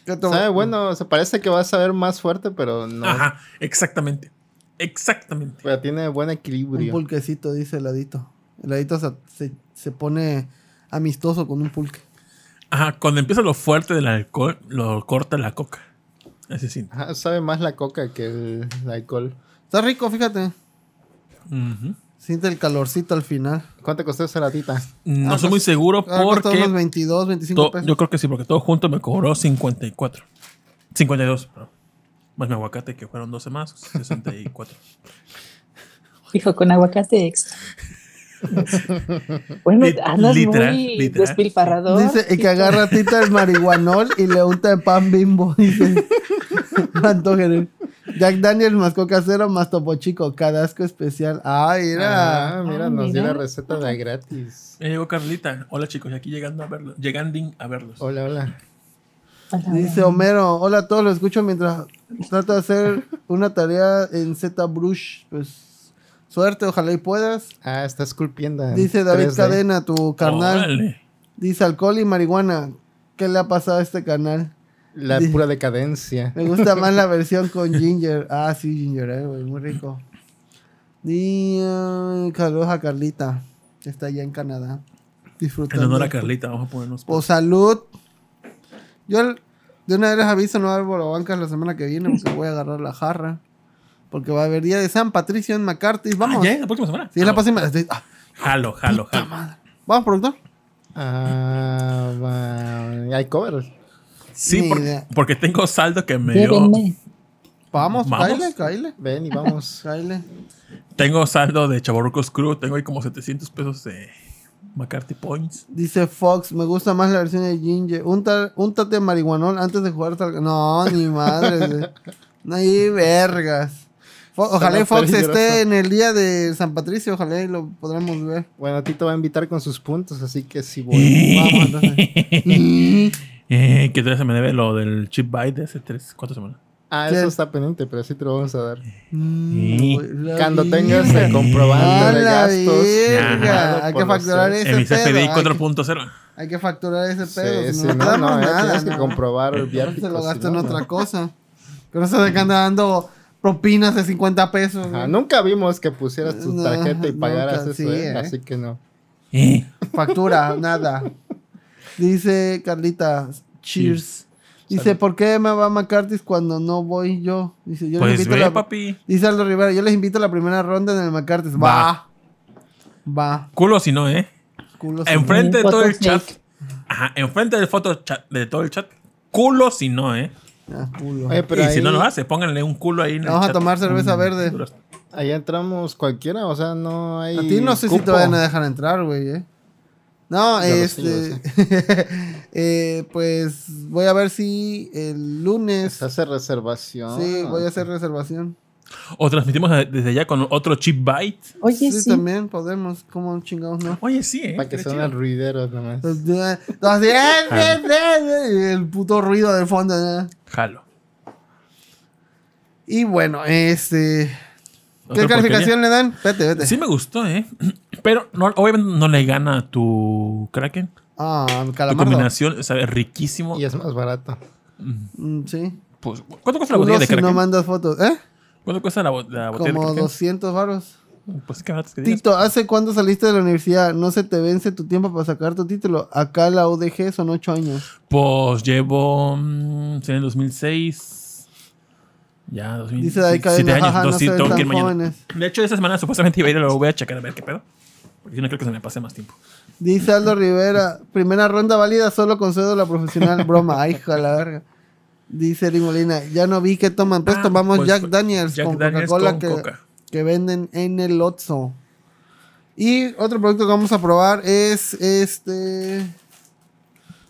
¿Qué to- Sabe bueno, se parece que va a saber más fuerte, pero no. Ajá, exactamente. Exactamente. Pero tiene buen Un equilibrio. pulquecito, dice heladito. Heladito se, se, se pone amistoso con un pulque. Ajá, cuando empieza lo fuerte del alcohol, lo corta la coca. Ese sí. Ajá, sabe más la coca que el, el alcohol. Está rico, fíjate. Ujú. Siente el calorcito al final. ¿Cuánto costó esa latita? No Ah, soy muy pues, seguro Ah, porque unos 22, 25 to- pesos. yo creo que sí, porque todo junto me cobró 54. 52, perdón. Más mi aguacate que fueron 12 más, 64. Hijo, con aguacate extra. bueno, Lit- andas literal, muy literal. despilfarrador. Dice y que agarra tita el marihuanol y le unta de pan bimbo. Dice. Jack Daniels más coca cero más topo chico. Cadasco especial. Ay, era. Ah, mira, Ah, nos dio mira. la receta de gratis. Ya llegó Carlita. Hola chicos, y aquí llegando a verlos. Llegando a verlos. Hola, hola. Hola, Dice hola. Homero. Hola a todos, lo escucho mientras trato de hacer una tarea en Z Brush. Pues suerte, ojalá y puedas. Ah, está esculpiendo. en Dice David 3D. Cadena, tu carnal. Órale. Dice alcohol y marihuana. ¿Qué le ha pasado a este canal? La pura decadencia. Me gusta más la versión con ginger. Ah, sí, ginger, eh, güey, muy rico. Y uh, saludos a Carlita, que está allá en Canadá. En Disfrutando. honor a Carlita, vamos a ponernos. O salud. Yo de una vez les aviso, no va a haber bolobancas la semana que viene porque voy a agarrar la jarra. Porque va a haber día de San Patricio en McCarthy. Vamos. Ah, ¿ya? ¿La próxima semana? Sí, es la Ah, próxima. ah, Jalo, jalo, jalo. Vamos, productor. Ah, va- hay covers. Sí, por- porque tengo saldo que me dio. Vamos. Kyle, Kyle. Ven y vamos. Kyle. Tengo saldo de Chaborrucos Crew. Tengo ahí como 700 pesos de McCarthy Points. Dice Fox, me gusta más la versión de Ginger. Unta- Úntate marihuanol antes de jugar tal... No, ni madre. no hay vergas. Ojalá Fox esté en el día de San Patricio. Ojalá y lo podremos ver. Bueno, Tito va a invitar con sus puntos, así que sí voy. Vamos. Eh, que todavía se me debe lo del chip byte de hace 3, 4 semanas. Ah, ¿Qué? eso está pendiente, pero sí te lo vamos a dar. Mm, la Cuando tengas el comprobante de gastos. Hay que facturar ese En mi pedo. CFDI Hay que, 4.0. hay que facturar ese pedo. si sí, no, no, damos no, nada, tienes que comprobar el viático. Se lo si gasto en otra cosa. No se de que anda dando propinas de 50 pesos. Ajá, nunca vimos que pusieras tu No, tarjeta y nunca, pagaras eso, sí, ¿eh? ¿eh? Así que no. Eh, Factura, nada. Dice Carlita, cheers. Dice, ¿por qué me va a McCarthy cuando no voy yo? Dice, yo les pues invito a ve, la... papi. Dice Aldo Rivera, yo les invito a la primera ronda en el McCarthy. Va. Va. Culo si no, ¿eh? Culo Enfrente de todo el chat. Ajá, enfrente del foto chat, de todo el chat. Culo si no, ¿eh? Ah, culo. Oye, pero y ahí, si no lo hace, pónganle un culo ahí en el Vamos a tomar cerveza Mm, verde. duras. ahí entramos cualquiera, o sea, no hay. A ti no sé si te cupo. vayan a dejar entrar, güey, eh. No, Yo este... eh, pues voy a ver si el lunes... Se hace reservación. Sí, voy a hacer reservación. O transmitimos desde allá con otro chip byte. Oye, Sí, sí. también podemos. ¿Cómo chingados no? Oye, sí, ¿eh? Para que suene el ruidero nomás. El puto ruido del fondo. ¿no? Jalo. Y bueno, este. ¿Qué calificación le dan? Vete, vete. Sí me gustó, ¿eh? Pero no, obviamente no le gana a tu Kraken. Ah, Tu calamardo. combinación sabe riquísimo. Y es más barato. Mm, sí. Pues, ¿Cuánto cuesta la botella de si no Kraken? mandas fotos. ¿Eh? ¿Cuánto cuesta la, bo- la botella Como de Kraken? 200 varos. Pues que digas. Tito, ¿hace cuándo saliste de la universidad? No se te vence tu tiempo para sacar tu título. Acá la UDG son 8 años. Pues llevo. mm, en el 2006. Ya, 2000. Dice siete Cadena, años. jaja, no dos, sí, se ven tengo que ir tan mañana. jóvenes. De hecho, esta semana supuestamente iba a ir, lo voy a checar a ver qué pedo. Porque yo no creo que se me pase más tiempo. Dice Aldo Rivera, primera ronda válida, solo concedo la profesional. Broma, ay, hija la verga. Dice Molina, ya no vi que toman. Pues Ah, tomamos pues, Jack Daniels Jack con Daniels Coca-Cola con que, Coca. Que venden en el Otso. Y otro producto que vamos a probar es este.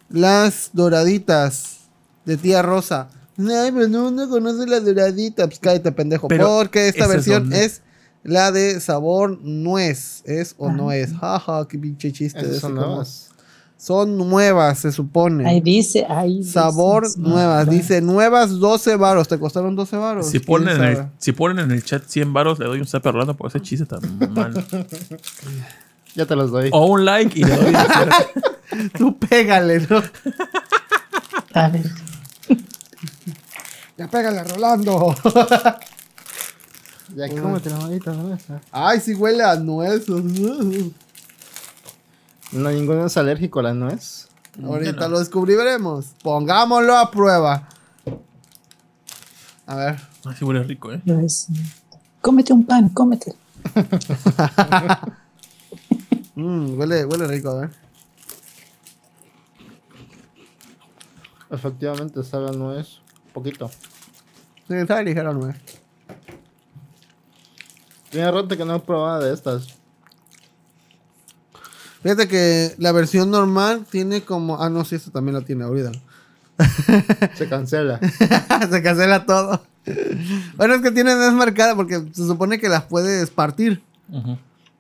Las doraditas de tía Rosa. Ay, pero no, no conoce las doraditas. Pues cállate, pendejo. Pero porque esta ¿esa es versión es la de sabor nuez. ¿Es o no Ah. es? Jaja, qué pinche chiste. de Esas ese son nuevas. Se supone. Ahí dice, ahí dice. Sabor nuevas. Dice nuevas 12 varos. ¿Te costaron 12 varos? Si ¿Quién ponen, en el, si ponen en el chat 100 varos, le doy un zap a Rolando por ese chiste tan mal. Ya te los doy. O un like y le doy un Tú pégale, ¿no? A ver. Ya pégale, Rolando. Ya cómete la manita, ¿no? Ay, sí huele a nuez. No, ninguno es alérgico a la nuez. Ahorita lo descubriremos. Pongámoslo a prueba. A ver. Así huele rico, ¿eh? Lo es. Cómete un pan, cómete. Mm, huele, huele rico, a ver. Efectivamente, sabe a nuez. Poquito. Sí, está ligero, no es. Tiene rato que no he probado de estas. Fíjate que la versión normal tiene como. Ah, no, sí, esto también lo tiene, olvídalo. Se cancela. Se cancela todo. bueno, es que tiene desmarcada porque se supone que las puedes partir.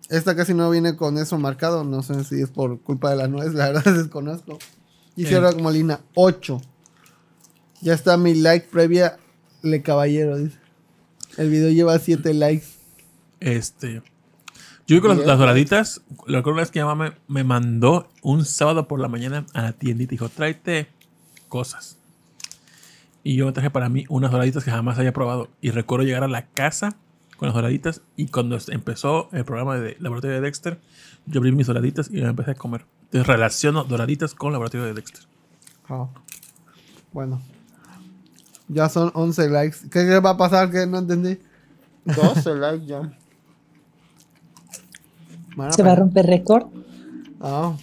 Esta casi no viene con eso marcado. No sé si es por culpa de la nuez, la verdad desconozco. Dice Eh. Rock Molina 8. Ya está mi like previa Le Caballero, dice. El video lleva 7 likes. Este. Yo vi con las, doraditas. La una vez que mi mamá me, me mandó un sábado por la mañana a la tiendita y dijo: tráete cosas. Y yo me traje para mí unas doraditas que jamás había probado. Y recuerdo llegar a la casa con las doraditas. Y cuando empezó el programa de Laboratorio de Dexter, yo abrí mis doraditas y me empecé a comer. Entonces relaciono doraditas con Laboratorio de Dexter. Ah. Bueno. Ya son 11 likes. ¿Qué, qué va a pasar? Que no entendí. 12 likes ya. Bueno, Se va a romper récord. Ah,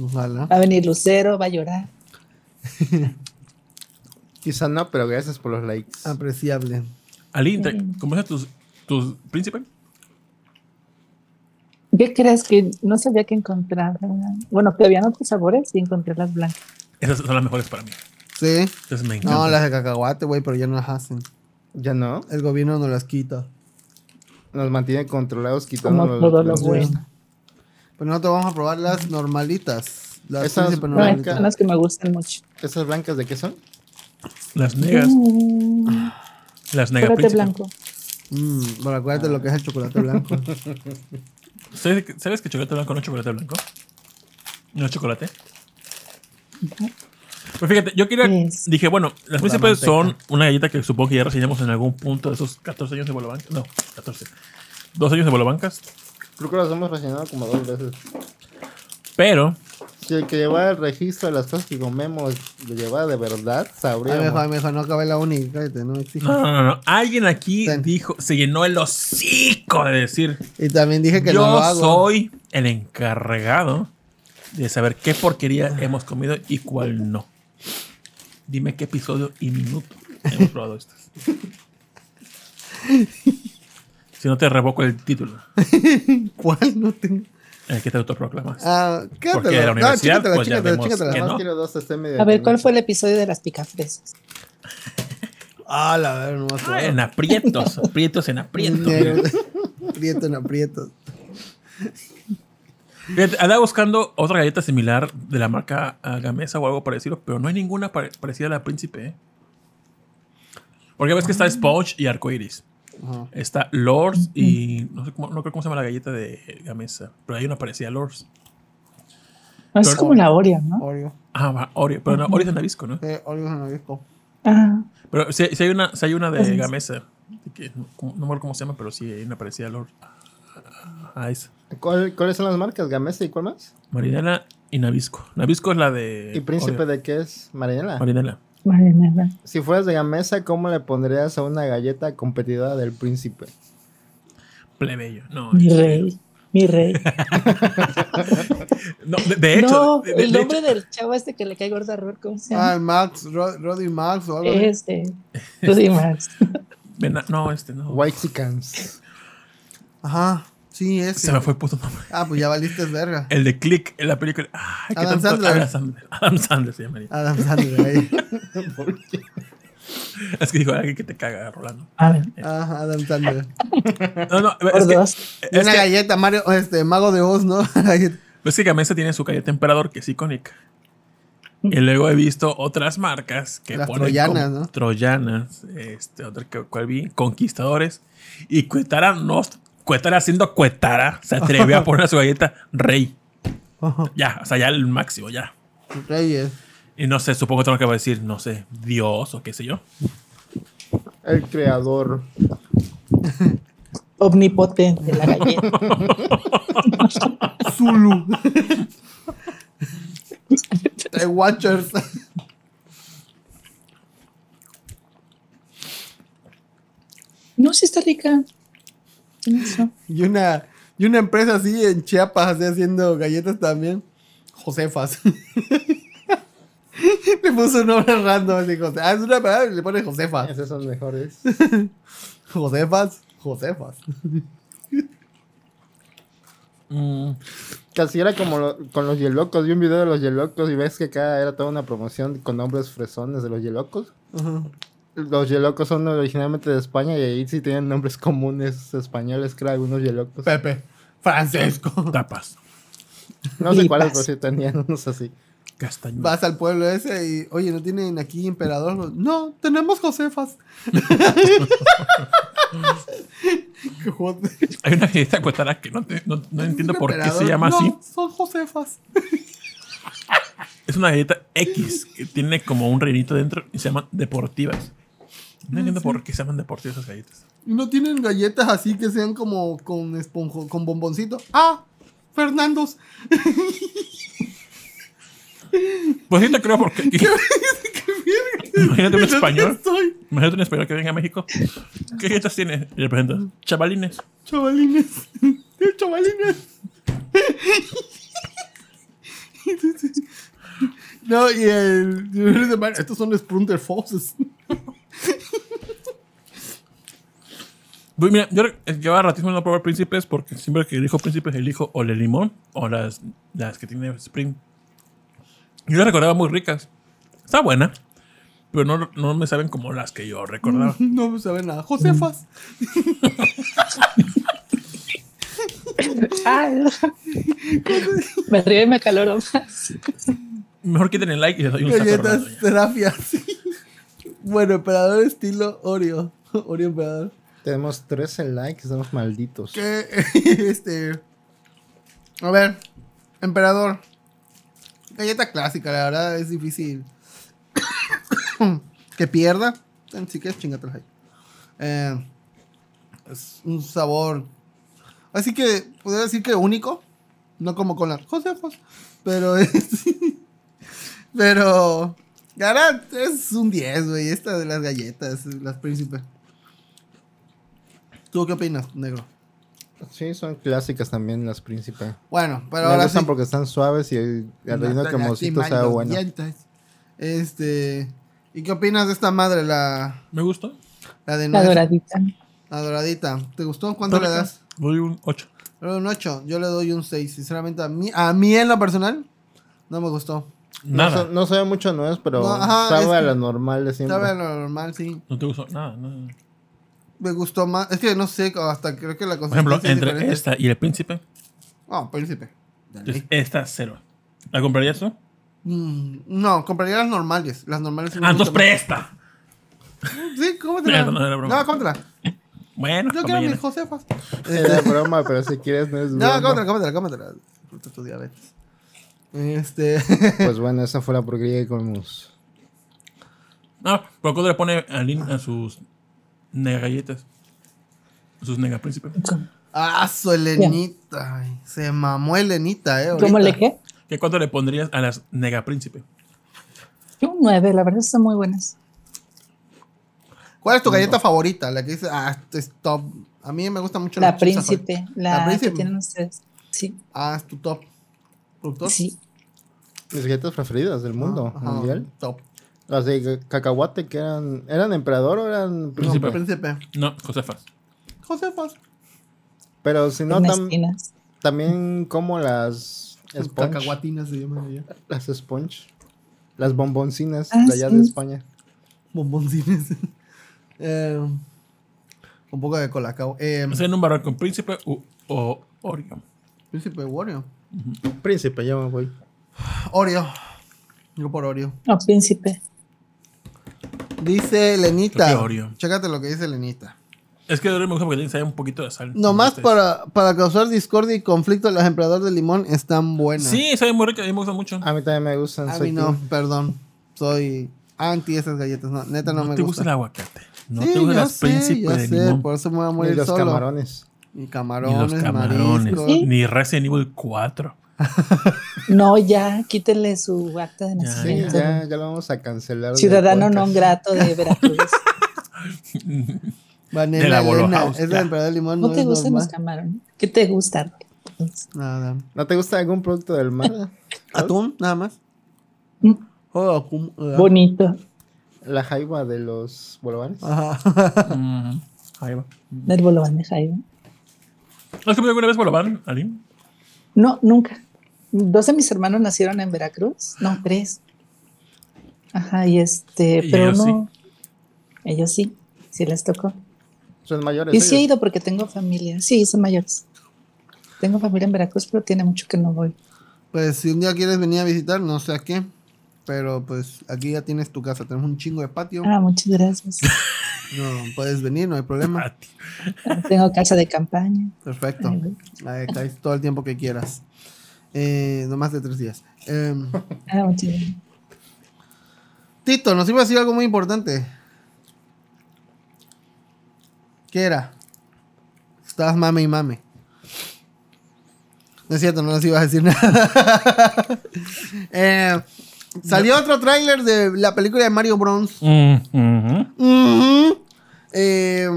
ojalá. Va a venir Lucero, va a llorar. Quizá no, pero gracias por los likes. Apreciable. Ali, ¿te- ¿compraste tus, tus príncipe? ¿Qué crees que no sabía que encontrar? Bueno, que habían otros sabores y encontré las blancas. Esas son las mejores para mí. Sí. Entonces me encanta. No, las de cacahuate, güey, pero ya no las hacen. Ya no. El gobierno nos las quita. Nos mantiene controlados Como quitándonos todo lo los- Pues nosotros vamos a probar las normalitas. Las Esas blancas. normalitas. son las que me gustan mucho. ¿Esas blancas de qué son? Las negras. Mm, Las negas chocolate blanco. Mm, bueno, acuérdate lo que es el chocolate blanco. ¿Sabes, que- ¿Sabes que chocolate blanco no es chocolate blanco? No es chocolate. Pues fíjate, yo quería. Es Dije, bueno, las príncipes son una galleta que supongo que ya reseñamos en algún punto de esos 14 años de Bolobancas. No, 14. Dos años de Bolobancas. Creo que las hemos rellenado como dos veces. Pero, Si el que llevara el registro de las cosas que comemos lo llevara de verdad, Ay, sabríamos. mejor, mejor, no acabé la. Cállate, no exige. no, no, no, no. Alguien aquí Ten. dijo, se llenó el hocico de decir: Y también dije que Yo no lo hago. soy el encargado de saber qué porquería hemos comido y cuál no. Dime qué episodio y minuto hemos probado estas. si no te revoco el título, ¿Cuál? No tengo. el que te autoproclamas. Ah. Porque de la universidad, chícatela, pues ya chícatela, vemos chícatela. que Más no. quiero dos este medio. A ver, ¿cuál fue el episodio de las picafresas? Ah, la verdad, no me Ah, acuerdo. en aprietos, aprietos en aprietos. Aprieto en aprietos. Fíjate, andaba buscando otra galleta similar de la marca ah, Gamesa o algo parecido, pero no hay ninguna pare- parecida a la Príncipe. ¿eh? Porque ves que está Sponge y Arcoiris. Ajá. Está Lors y no sé cómo, no creo cómo se llama la galleta de Gamesa, pero hay una parecida a Lors. No, es Pero- como la Oreo, ¿no? Oreo. Ah, va, Oreo, pero no, Oreo es de Nabisco, ¿no? Sí, Oreo es en disco. Ah, Pero sí, sí hay una, sí hay una de es. Gamesa, que no, no me acuerdo cómo se llama, pero sí hay una parecida a Lors. Ah, esa. ¿Cuál- ¿Cuáles son las marcas? ¿Gamesa y cuál más? Marinela y Nabisco. Nabisco es la de. ¿Y príncipe Oreo. de qué es? Marinela. Marinela. Si fueras de Gamesa, ¿cómo le pondrías a una galleta competidora del príncipe? Plebeyo. No, Mi rey, mi rey. No, de, de hecho. no, de- de- el de nombre hecho- del chavo este que le cae gorda a Robert, ¿cómo se Ah, llama? el Max, Ro- Roddy Max o algo este, Rudy Max. No, este no. White Chickens. Ajá. Sí, ese. Se me fue el puto nombre. Ah, pues ya valiste verga. El de Click en la película. Ay, qué Adam tanto- Sandler. Adam Sandler. Adam Sandler se llamaría. Adam Sandler ahí. Es que dijo alguien que te caga, Rolando. A ver, Ah, Adam Sandler. No, no, es que, es una que, galleta, Mario, este, Mago de Oz, ¿no? Galleta. es que Gamesa tiene su galleta emperador que es icónica. Y luego he visto otras marcas que Las ponen troyanas, ¿no? Troyanas, este, otra que cual vi, conquistadores. Y Cuetara no, Cuetara siendo Cuetara, se atrevió a poner a su galleta rey. Ya, o sea, ya el máximo, ya. Reyes. Y no sé, supongo que tengo que decir, no sé, Dios o qué sé yo. El creador. Omnipotente la galleta. Zulu. The Watchers. No, sí está rica. Y una, y una empresa así en Chiapas, así haciendo galletas también. Josefas. le puso un nombre random. Así, Jose- ah, es una palabra y le pone Josefas. Esos son mejores. Josefas, Josefas. Mm, Casi era como lo- con los Yelocos. Vi un video de los Yelocos y ves que acá era toda una promoción con nombres fresones de los Yelocos. Ajá. Los Yelocos son originalmente de España y ahí sí tienen nombres comunes españoles, creo, algunos Yelocos. Pepe. Francesco. tapas. No sé Y cuáles, pero sí tenían unos así. Castañuelas. Vas al pueblo ese y, oye, ¿no tienen aquí emperador? No, tenemos Josefas. Qué joder. Hay una galleta cuetara que no, te- no, no entiendo por qué se llama No, así. Son Josefas. Es una galleta X que tiene como un rellenito dentro y se llaman deportivas. No entiendo por qué se llaman deportivas esas galletas. ¿Y no tienen galletas así que sean como con esponjo, con bomboncito? Ah, Fernandos. Pues sí te creo porque... Imagínate un ¿Dónde español. estoy? Imagínate un español que venga a México. ¿Qué galletas tiene? Y le presenta. Chavalines. Chavalines. Chavalines. No, y el. Estos son Sprunter Fosses. Pues mira, yo llevaba ratísimo no probar príncipes porque siempre que elijo príncipes elijo o el limón o las, las que tiene spring. Yo las recordaba muy ricas. Está buena, pero no, no me saben como las que yo recordaba. No me sabe nada. Josefas. Ay, me río y me caloro más. Mejor quiten el like y les doy un Galletas Ronaldo ya. terapia. sí. Bueno, emperador estilo Oreo. Oreo emperador. Tenemos 13 likes, estamos malditos. Que este. A ver, emperador. Galleta clásica, la verdad es difícil. que pierda. Si quieres, chingatela ahí. Eh, es un sabor. Así que podría decir que único. No como con las Josefas. Pero es. pero. Gara es un 10, güey. Esta de las galletas, las príncipes. ¿Tú qué opinas, negro? Sí, son clásicas también las príncipes. Bueno, pero Me ahora gustan sí. porque están suaves y el el relleno Lastiman sabe los bueno. dientes. Este. ¿Y qué opinas de esta madre, la, Me gustó. la de La nuez? doradita. La doradita. ¿Te gustó? ¿Cuánto le das? Doy un 8. Le doy un 8. Yo le doy un 6. Sinceramente, a mí, a mí en lo personal, no me gustó. No, Nada. sa- no sabe mucho nuez, pero No, ajá, sabe es a la normal de siempre. Sabe a lo normal, sí. No te gustó nada. nada. Me gustó más. Es que no sé, hasta creo que la Por ejemplo, consistencia es entre diferente. esta y el príncipe, Oh, príncipe. Entonces, esta cero. ¿La comprarías tú? Mm, no, compraría las normales. Las normales sí Ah, entonces presta. Sí, cómetela. No, no era broma. No, cómetela. Bueno, Yo quiero mis Josefas. Era broma, pero si quieres no es No, broma. cómetela, cómetela, cómetela. Disfruta tu diabetes. Este. Pues bueno, esa fue la porquería que comimos. No, pero cuando le pone a, Lin a sus nega galletas. A sus nega príncipes. ah, su Elenita. Ay, se mamó Elenita, eh. ¿Cómo le qué? ¿Qué cuánto le pondrías a las nega príncipe? Un 9, la verdad están muy buenas. ¿Cuál es tu galleta favorita? La que dice, ah, este es top. A mí me gusta mucho La chips príncipe, Ahoy. la, príncipe. que tienen ustedes. Sí, Ah, es tu top. ¿Productor? sí. Mis galletas preferidas del mundo mundial. Top. Las de ca- cacahuate que eran. ¿Eran emperador o eran Príncipe. No, príncipe. No, Josefas. Josefas. Pero si no, tam- también como las sponge. Cacahuatinas se llaman allá. Las sponge. Las bomboncinas Ah, de allá sí. de España. Bomboncines. eh, un poco de colacao. Eh, ¿Es en un barril con príncipe u- o Oreo? príncipe Oreo. Príncipe, ya me voy. Oreo. Yo por Oreo. No, príncipe. Dice Lenita. Oreo. Chécate lo que dice Lenita. Es que de Oreo me gusta porque tiene un poquito de sal. Nomás para, para causar discordia y conflicto, las emperador de limón están buenas. Sí, sabe muy rica. A mí me gusta mucho. A mí también me gustan. A soy mí no, perdón. Soy anti esas galletas. No, neta no, no me te gusta. gusta el aguacate. No Sí, te gustan las sé, príncipe ya de sé, limón. por eso me voy a Ni morir los solo. camarones. Ni Ni camarones, los camarones. mariscos. Sí. Ni Resident Evil 4. No, ya, quítenle su acta de nacimiento. ya, ya lo vamos a cancelar. Ciudadano non grato de Veracruz. Vanilla De la Elena, Es el emperador del limón. ¿No, No, te gustan los camarones? ¿Qué te gusta? Nada. ¿No te gusta algún producto del mar? Atún, nada más. Mm, Oh. Bonito. La jaiba de los bolovanes. Ajá. Mm, va. Del bolobán de Jaime. ¿Has comido alguna vez bolobán, Aline? No, nunca. Dos de mis hermanos nacieron en Veracruz. No, tres. Ajá, y este, Y pero ellos no. Ellos sí, sí les tocó. Son mayores. Y sí he ido porque tengo familia. Sí, son mayores. Tengo familia en Veracruz, pero tiene mucho que no voy. Pues si un día quieres venir a visitar, no sé a qué. Pero pues aquí ya tienes tu casa. Tenemos un chingo de patio. Ah, muchas gracias. No, puedes venir, no hay problema. Tengo casa de campaña. Perfecto. Ahí caes todo el tiempo que quieras. Eh, no más de tres días. Ah, gracias. Tito, nos iba a decir algo muy importante. ¿Qué era? Estabas mame y mame. No es cierto, no nos ibas a decir nada. Eh, salió otro tráiler de la película de Mario Bros. Mm. Eh,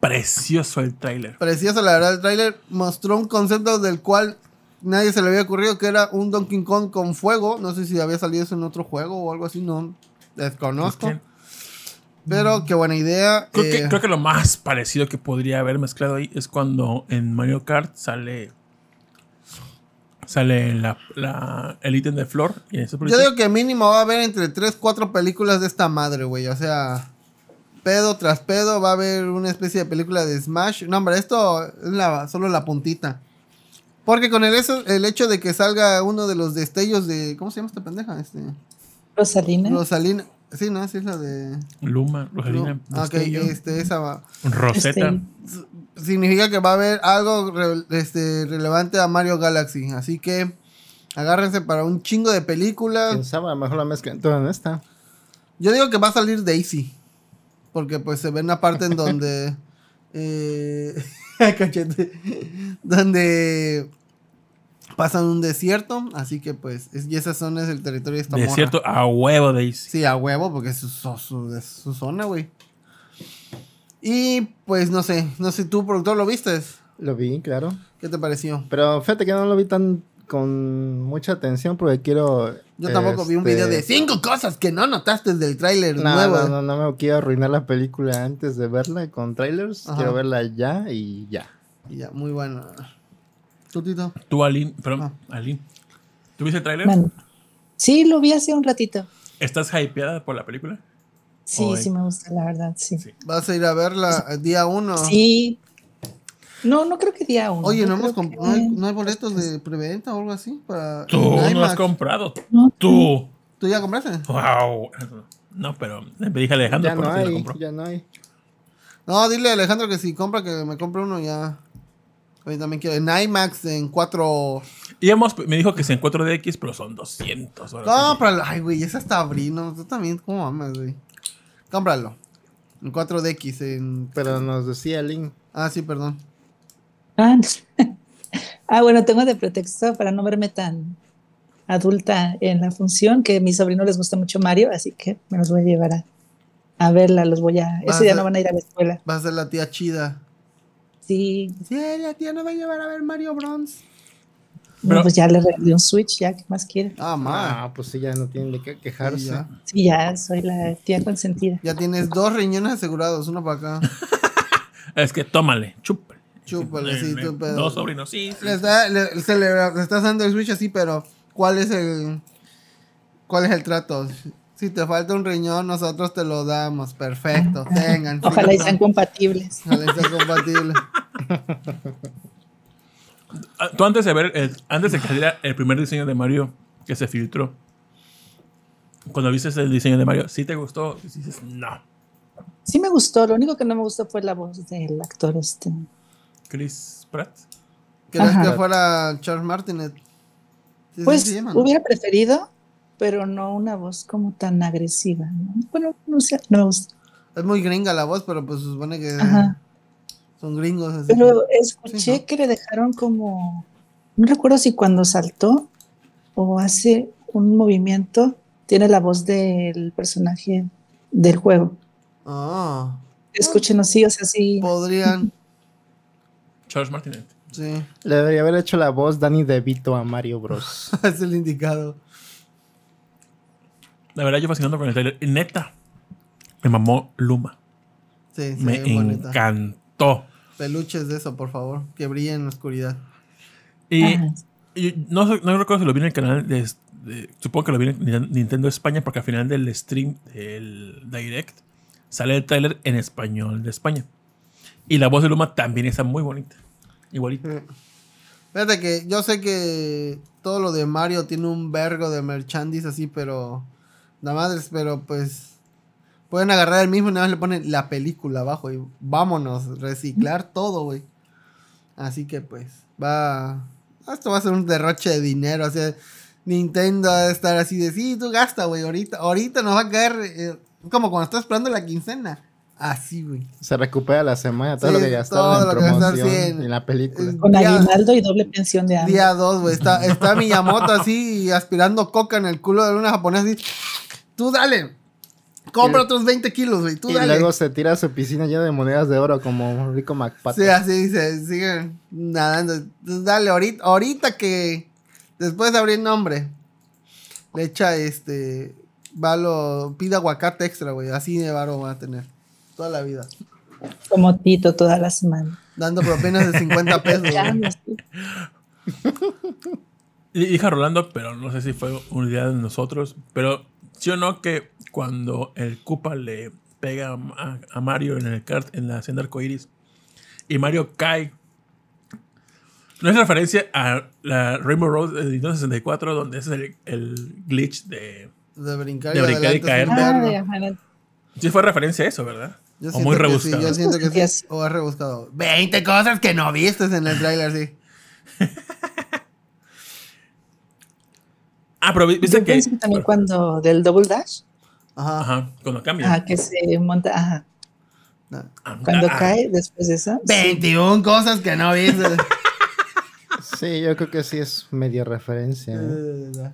Precioso el tráiler. precioso, la verdad, el tráiler mostró un concepto del cual nadie se le había ocurrido, que era un Donkey Kong con fuego. No sé si había salido eso en otro juego o algo así, no desconozco. Pero qué buena idea. Creo, eh, que, creo que lo más parecido que podría haber mezclado ahí es cuando en Mario Kart sale sale la, la- el ítem de flor. Y eso yo digo que mínimo va a haber entre 3, 4 películas de esta madre, güey. O sea, pedo tras pedo va a haber una especie de película de Smash. No, hombre, esto es la- solo la puntita. Porque con el, eso, el hecho de que salga uno de los destellos de... ¿Cómo se llama esta pendeja? Este, Rosalina. Rosalina. Sí, ¿no? Sí es la de... Luma, Rosalina, Ah, ok, este, esa va. Rosetta. Este, significa que va a haber algo re- este, relevante a Mario Galaxy. Así que agárrense para un chingo de películas. ¿Quién sabe? A lo mejor la mezclan toda en esta. Yo digo que va a salir Daisy. Porque pues se ve una parte en donde... eh, cachete. Donde pasan un desierto. Así que pues... es- y esa zona es el territorio de esta morra. Desierto a huevo, Daisy. Sí, a huevo, porque es su, su- su- es su zona, güey. Y pues no sé, no sé, tú, productor, ¿lo viste? Lo vi, claro. ¿Qué te pareció? Pero fíjate que no lo vi tan con mucha atención porque quiero. Yo tampoco vi un este, video de cinco cosas que no notaste del tráiler No, nuevo. no, no, no me quiero arruinar la película antes de verla con trailers. Ajá. Quiero verla ya y ya. Y ya, muy bueno. ¿Tú, Tito? Tú, Aline, perdón, Ah. Aline. ¿Tú viste el tráiler? bueno. Sí, lo vi hace un ratito. ¿Estás hypeada por la película? Sí, sí me gusta, la verdad, sí. Sí. ¿Vas a ir a verla el día uno? Sí. No, no creo que día uno. Oye, Yo ¿no, hemos que- ¿no, hay, no hay boletos de preventa o algo así? Para Tú no has comprado. No. Tú. ¿Tú ya compraste? Wow. No, pero le dije a Alejandro Ya porque no lo hay, compró. ya no hay. No, dile a Alejandro que si compra, que me compre uno ya. Hoy también quiero. En IMAX, en 4... Y hemos, me dijo que se en 4DX, pero son 200. ahora sí. Cómpralo. Ay, güey, esa está abril, ¿no? Tú también, ¿cómo mamas, güey? Cómpralo. En 4DX, en... Pero nos decía Link. Ah, sí, perdón. Ah, ah, bueno, tengo de pretexto para no verme tan adulta en la función, que a mi sobrino les gusta mucho Mario, así que me los voy a llevar a, a verla, los voy a... Vas Ese día a- no van a ir a la escuela. Va a ser la tía chida. Sí, Sí, la tía nos va a llevar a ver Mario No, pues ya le regalé un Switch, ya, ¿qué más quiere? Ah, ma. Ah, pues sí, ya no tienen de qué quejarse. Sí, ya. Sí, ya soy la tía consentida. Ya tienes dos riñones asegurados, uno para acá. Es que tómale, chúpale. Chúpale, sí, tú, pero- Dos sobrinos, sí. sí. Le, está, le, se le, le estás dando el Switch así, pero ¿cuál es el cuál es el trato? Si te falta un riñón, nosotros te lo damos. Perfecto, tengan. Ojalá y sean compatibles. Ojalá y sea compatible. Ah, Tú antes de ver, el- antes de que saliera el primer diseño de Mario que se filtró, cuando viste el diseño de Mario, ¿sí te gustó? Y dices, no. Sí me gustó, lo único que no me gustó fue la voz del actor este. Chris Pratt. ¿Querías que fuera Charles Martinet? Sí, Pues hubiera preferido, pero no una voz como tan agresiva. ¿no? Bueno, no sé, no me gusta. Es muy gringa la voz, pero pues supone que Ajá. Son gringos. así Pero que- escuché Sí, ¿no? que le dejaron como, no recuerdo si cuando saltó o hace un movimiento, tiene la voz del personaje del juego. Ah, Escúchenos, sí, o sea, sí. Podrían. Charles Martinet. Sí, Le debería haber hecho la voz Danny DeVito a Mario Bros. es el indicado. La verdad, yo fascinando con el trailer. Y neta, me mamó Luma. Sí, sí, me bien bonita. Encantó. Peluches de eso, por favor. Que brillen en la oscuridad. Y, no, no recuerdo si lo vi en el canal de, de- Supongo que lo vi en Ninten- Nintendo España, porque al final del stream del Direct sale el trailer en español de España. Y la voz de Luma también está muy bonita. Igualito. Sí. Fíjate que yo sé que todo lo de Mario tiene un vergo de merchandise así, pero. Nada más, pero pues. Pueden agarrar el mismo y nada más le ponen la película abajo y vámonos, reciclar todo, güey. Así que pues, va. Esto va a ser un derroche de dinero. O sea, Nintendo va a estar así de sí, tú gasta, güey. Ahorita, ahorita nos va a caer. eh, como cuando estás esperando la quincena. Así, güey. Se recupera la semana todo Sí, lo que gastaron todo en lo que gastaron, promoción sí, en- en la película. Con aguinaldo y doble pensión de hambre. Día 2, güey. Está, está Miyamoto así aspirando coca en el culo de una japonesa así. Tú dale. Compra otros 20 kilos, güey. Tú y dale. luego se tira a su piscina llena de monedas de oro como Rico McPato. Sí, así se siguen nadando. Dale, ahorita, ahorita que después de abrir nombre, le echa este. Valo, pide aguacate extra, güey. Así de varo va a tener. Toda la vida. Como Tito toda la semana. Dando propinas de 50 pesos, Ya, güey. no sé. Y dije Rolando, pero no sé si fue una idea de nosotros. Pero sí o no que cuando el Koopa le pega a, a Mario en el kart en la hacienda arcoiris y Mario cae. No es referencia a la Rainbow Road de Nintendo 64, donde ese es el, el glitch de. De brincar De y brincar y caer. Ah, de- Sí fue referencia a eso, ¿verdad? Yo o muy rebuscado. Sí, yo siento que sí. O es rebuscado. 20 cosas que no vistes en el trailer, sí. Ah, pero vi- Yo viste que. pienso que también cuando del double dash, Ajá. Ajá, cuando cambia. ajá, que se monta, ajá, No. Ah, cuando ah, cae después de eso. sí. 21 cosas que no viste. Sí, yo creo que sí es media referencia. ¿eh?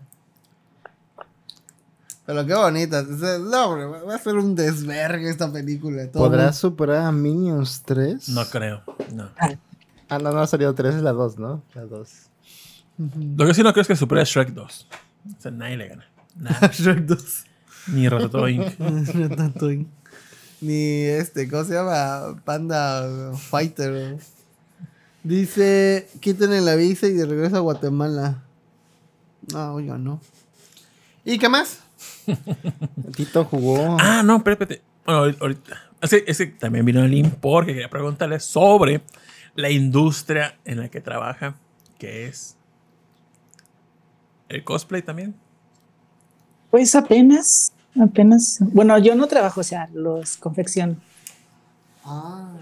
Pero qué bonita. No, hombre, va va a ser un desvergue esta película. Todo ¿Podrá mundo- superar a Minions 3? No creo. No. Ah, no, no ha salido 3, es la 2, ¿no? La 2. Lo que sí no creo es que supere a Shrek 2. O sea, nadie le gana. Nada. Shrek 2. Ni Ratatouille. Ratatouille. Ni este, ¿cómo se llama? Panda Fighter. Dice, quítenle la visa y de regreso a Guatemala. No, oiga, no. ¿Y qué más? Tito jugó. Ah, no, espérate. Bueno, ahorita-. Es que, es que también vino el porque quería preguntarle sobre la industria en la que trabaja, que es el cosplay también. Pues apenas, apenas. Bueno, yo no trabajo, o sea, los confecciono. Ah.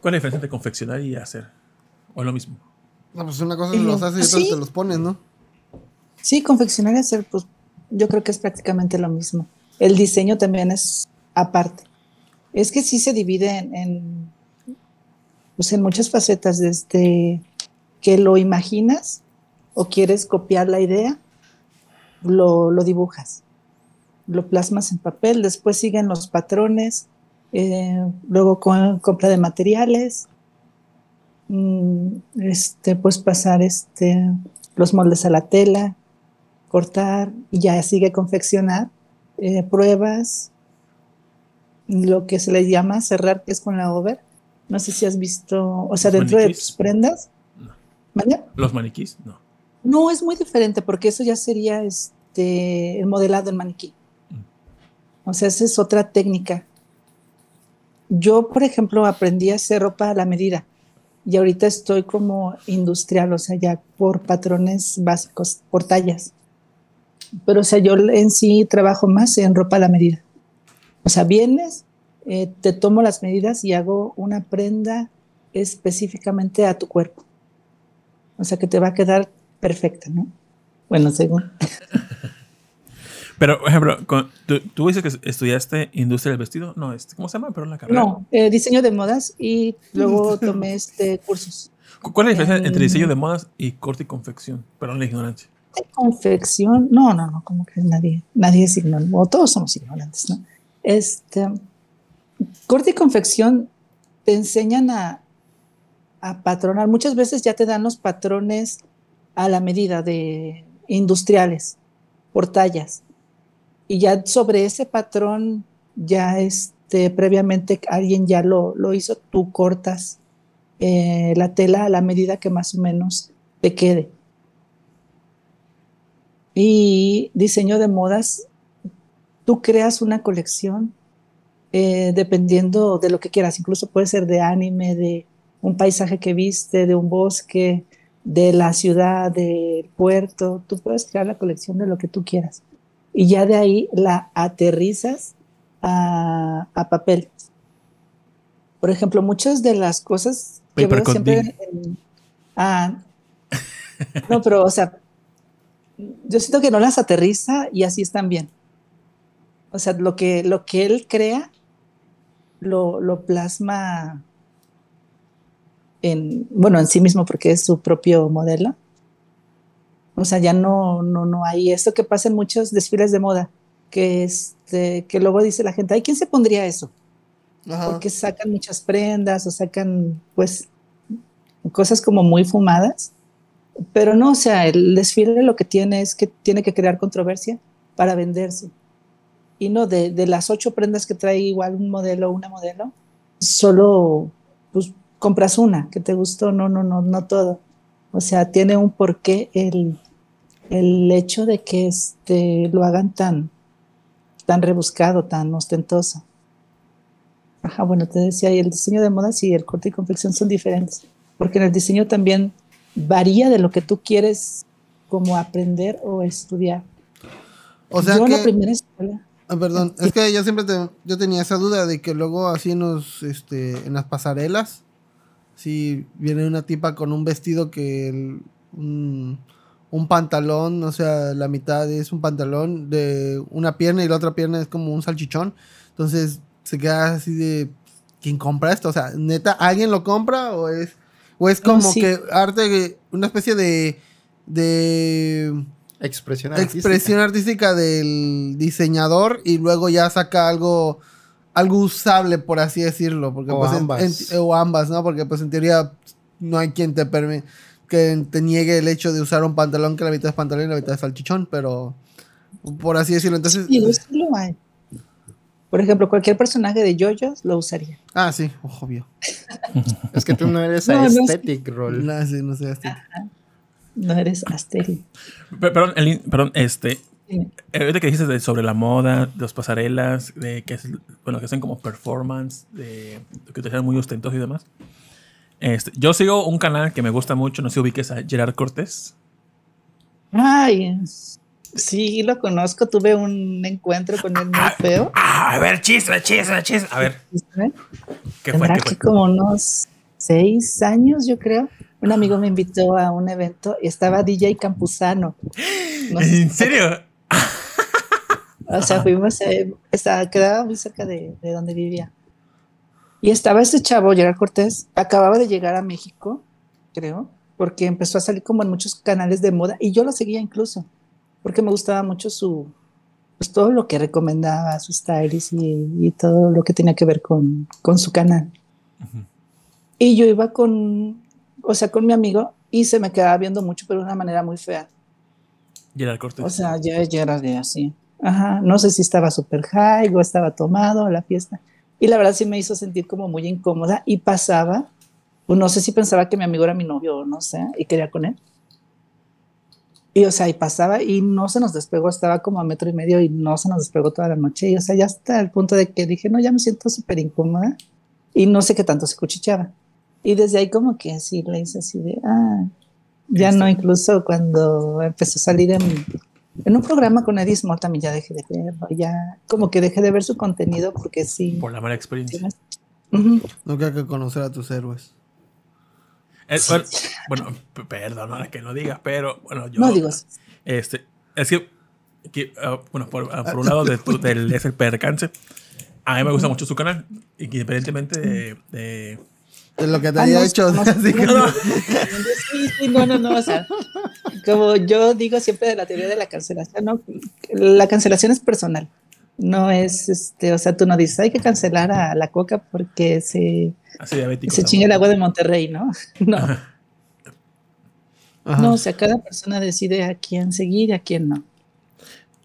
¿Cuál es la diferencia entre confeccionar y hacer? ¿O es lo mismo? No, pues una cosa Eh, los haces y otra sí. te los pones, ¿no? Sí, confeccionar y hacer, pues yo creo que es prácticamente lo mismo. El diseño también es aparte. Es que sí se divide en, en, pues en muchas facetas, desde que lo imaginas o quieres copiar la idea, lo, lo dibujas, lo plasmas en papel, después siguen los patrones, eh, luego con compra de materiales, mm, este, pues pasar este, los moldes a la tela, cortar y ya sigue confeccionar, eh, pruebas, lo que se le llama cerrar, que es con la over. No sé si has visto, o sea, ¿Los dentro de tus prendas. ¿Los maniquís? No. No, es muy diferente porque eso ya sería este, el modelado en maniquí. O sea, esa es otra técnica. Yo, por ejemplo, aprendí a hacer ropa a la medida y ahorita estoy como industrial, o sea, ya por patrones básicos, por tallas. Pero, o sea, yo en sí trabajo más en ropa a la medida. O sea, vienes, eh, te tomo las medidas y hago una prenda específicamente a tu cuerpo. O sea, que te va a quedar perfecta, ¿no? Bueno, según. Pero, por ejemplo, ¿tú, tú dices que estudiaste industria del vestido? No, este, ¿cómo se llama? Pero la carrera. No, eh, diseño de modas y luego tomé este cursos. ¿Cu- ¿Cuál es la diferencia Eh, entre diseño de modas y corte y confección? Perdón la ignorancia. Confección, no, no, no, como que nadie, nadie es ignorante, o todos somos ignorantes, ¿no? Este, corte y confección te enseñan a, a patronar. Muchas veces ya te dan los patrones a la medida de industriales, por tallas. Y ya sobre ese patrón, ya este, previamente alguien ya lo, lo hizo, tú cortas eh, la tela a la medida que más o menos te quede. Y diseño de modas, tú creas una colección eh, dependiendo de lo que quieras, incluso puede ser de anime, de un paisaje que viste, de un bosque, de la ciudad, del puerto, tú puedes crear la colección de lo que tú quieras. Y ya de ahí la aterrizas a, a papel. Por ejemplo, muchas de las cosas que veo siempre ah, no, pero o sea, yo siento que no las aterriza y así están bien. O sea, lo que, lo que él crea lo, lo plasma en, bueno, en sí mismo porque es su propio modelo. O sea, ya no, no, no hay esto que pasa en muchos desfiles de moda, que, este, que luego dice la gente, ¿ay, quién se pondría eso? Porque sacan muchas prendas o sacan, pues, cosas como muy fumadas. Pero no, o sea, el desfile lo que tiene es que tiene que crear controversia para venderse. Y no, de, de las ocho prendas que trae igual un modelo o una modelo, solo pues, compras una que te gustó, no, no, no, no todo. O sea, tiene un porqué el, el hecho de que este, lo hagan tan, tan rebuscado, tan ostentoso. Ajá, bueno, te decía, y el diseño de modas y el corte y confección son diferentes, porque en el diseño también varía de lo que tú quieres como aprender o estudiar. O sea yo que... la primera escuela. Ah, perdón, es que yo siempre yo tenía esa duda de que luego así en, los, este, en las pasarelas si viene una tipa con un vestido que un, pantalón, o sea, la mitad es un pantalón de una pierna y la otra pierna es como un salchichón. Entonces se queda así de ¿quién compra esto? O sea, neta, ¿alguien lo compra o es o es como que arte una especie de de expresión artística. expresión artística del diseñador y luego ya saca algo algo usable, por así decirlo. Porque, o, pues, ambas. o ambas, ¿no? Porque pues en teoría no hay quien te permite que te niegue el hecho de usar un pantalón que la mitad es pantalón y la mitad es salchichón, pero por así decirlo. Entonces, sí, lo hay. Por ejemplo, cualquier personaje de JoJo's lo usaría. Ah, sí, obvio. es que tú no eres no, aesthetic, Roll. No, sí, no soy aesthetic. No eres aesthetic. Perdón, perdón, este, eh, ahorita que dijiste sobre la moda, las pasarelas, de que, es, bueno, que hacen como performance, de, que te muy ostentoso y demás. Este, yo sigo un canal que me gusta mucho, no sé si ubiques a Gerard Cortés. Ay, sí, lo conozco, tuve un encuentro con él muy ah, feo. Ah, a ver, chisme, chisme, chisme. A ver. ¿Qué fue? ¿Qué fue? como unos seis años, yo creo. Un amigo me invitó a un evento y estaba DJ Campuzano. ¿En serio? O sea, fuimos, eh, estaba, quedaba muy cerca de, de, donde vivía. Y estaba este chavo, Gerard Cortés, acababa de llegar a México, creo, porque empezó a salir como en muchos canales de moda y yo lo seguía incluso, porque me gustaba mucho su, pues todo lo que recomendaba, su stylist y, y todo lo que tenía que ver con, con su canal. Y yo iba con, o sea, con mi amigo y se me quedaba viendo mucho, pero de una manera muy fea. Gerard Cortés. O sea, ya, ya era de así. Ajá, no sé si estaba súper high o estaba tomado la fiesta. Y la verdad sí me hizo sentir como muy incómoda y pasaba, no sé si pensaba que mi amigo era mi novio o no sé, y quería con él. Y o sea, y pasaba y no se nos despegó, estaba como a metro y medio y no se nos despegó toda la noche. Y o sea, ya hasta el punto de que dije, no, ya me siento súper incómoda y no sé qué tanto se cuchicheaba. Y desde ahí como que así le hice así de, ah, ya no, este. incluso cuando empezó a salir en en un programa con Eddie Small también ya dejé de verlo, ya como que dejé de ver su contenido porque sí. Por la mala experiencia. No hay que conocer a tus héroes. bueno, perdón ahora que lo digas, pero bueno, yo. No digo. Este, es que, ah, bueno, por, ah, por, un lado de, del es el percance, a mí me gusta mucho su canal, independientemente de, de de lo que te haya hecho. No, no, no, no, o sea, como yo digo siempre de la teoría de la cancelación, ¿no? La cancelación es personal. No es, este, o sea, tú no dices, hay que cancelar a la coca porque se, Así diabético. se chinga el agua de Monterrey, ¿no? No, Ajá. no, o sea, cada persona decide a quién seguir y a quién no.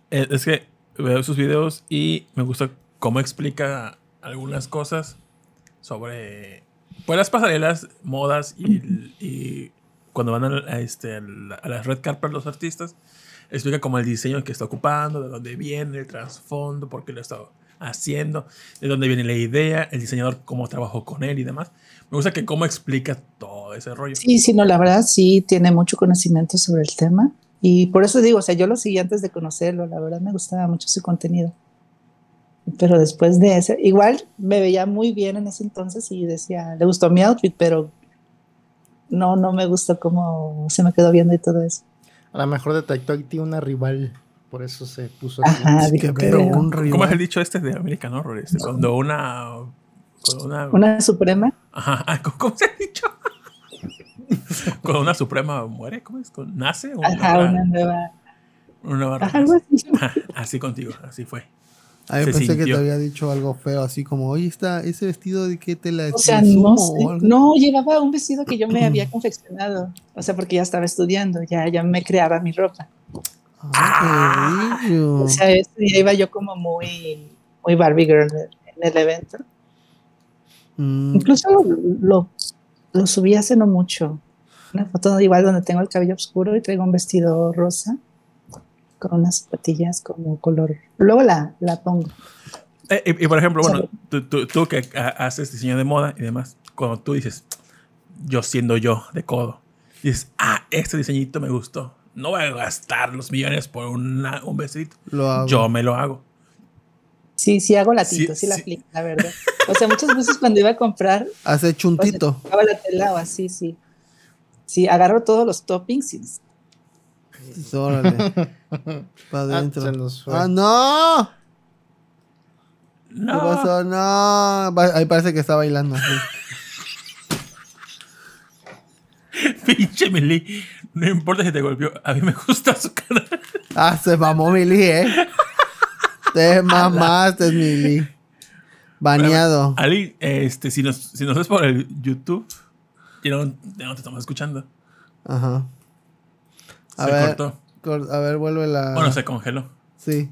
Eh, Es que veo sus videos y me gusta cómo explica algunas cosas sobre pues, las pasarelas, modas y, y cuando van a, a este, a la- a las red carpet los artistas, explica como el diseño que está ocupando, de dónde viene, el trasfondo, por qué lo está haciendo, de dónde viene la idea, el diseñador, cómo trabajó con él y demás. Me gusta que cómo explica todo ese rollo. Sí, sí, no, la verdad sí tiene mucho conocimiento sobre el tema y por eso digo, o sea, yo lo seguí antes de conocerlo, la verdad me gustaba mucho su contenido. Pero después de ese, igual me veía muy bien en ese entonces y decía, le gustó mi outfit, pero no, no me gustó cómo se me quedó viendo y todo eso. A lo mejor detectó que tiene una rival. Por eso se puso así. Ajá, Es que pero un rival. ¿Cómo es el dicho este de American Horror? Este, cuando una... Cuando una Una suprema. Ajá, ah, ¿cómo, cómo se ha dicho? Cuando una suprema muere, ¿cómo es? ¿Nace? o Ajá, una, una nueva. una nueva así. Ajá, Así contigo, así fue. Ah, yo pensé que te había dicho algo feo, así como, oye, está ese vestido de qué tela es. O sea, ¿De no, sumo sé, o algo?" no llevaba un vestido que yo me había confeccionado. O sea, porque ya estaba estudiando, ya, ya me creaba mi ropa. Ah, qué bello. O sea, ese día iba yo como muy, muy Barbie Girl en el evento. Mm, Incluso lo, lo subí hace no mucho. Una foto igual donde tengo el cabello oscuro y traigo un vestido rosa con unas zapatillas como color. Luego la, la pongo. Eh, y, y, por ejemplo, bueno, tú, tú- tú que ha- haces diseño de moda y demás, cuando tú dices, yo siendo yo de codo, dices, ah, este diseñito me gustó. No voy a gastar los millones por una- un hago. Yo me lo hago. Sí, sí hago latito, Sí, sí, la sí. aplico, la verdad. O sea, muchas veces cuando iba a comprar, Hace chuntito. Acaba la tela o así, sí. Sí, agarro todos los toppings y Órale. Para Ah, adentro. se nos fue. ¡Ah, no! ¿Qué No. pasó? No. Ahí parece que está bailando. sí. Pinche Mili. No importa si te golpeó. A mí me gusta su cara. Ah, se mamó Mili, ¿eh? Te mamaste, Mili. Baneado. Ali, este, si nos, si nos ves por el YouTube, ya no, ya no te estamos escuchando. Ajá. A Se ver, cortó. cor- a ver, vuelve la. Bueno, se congeló. Sí.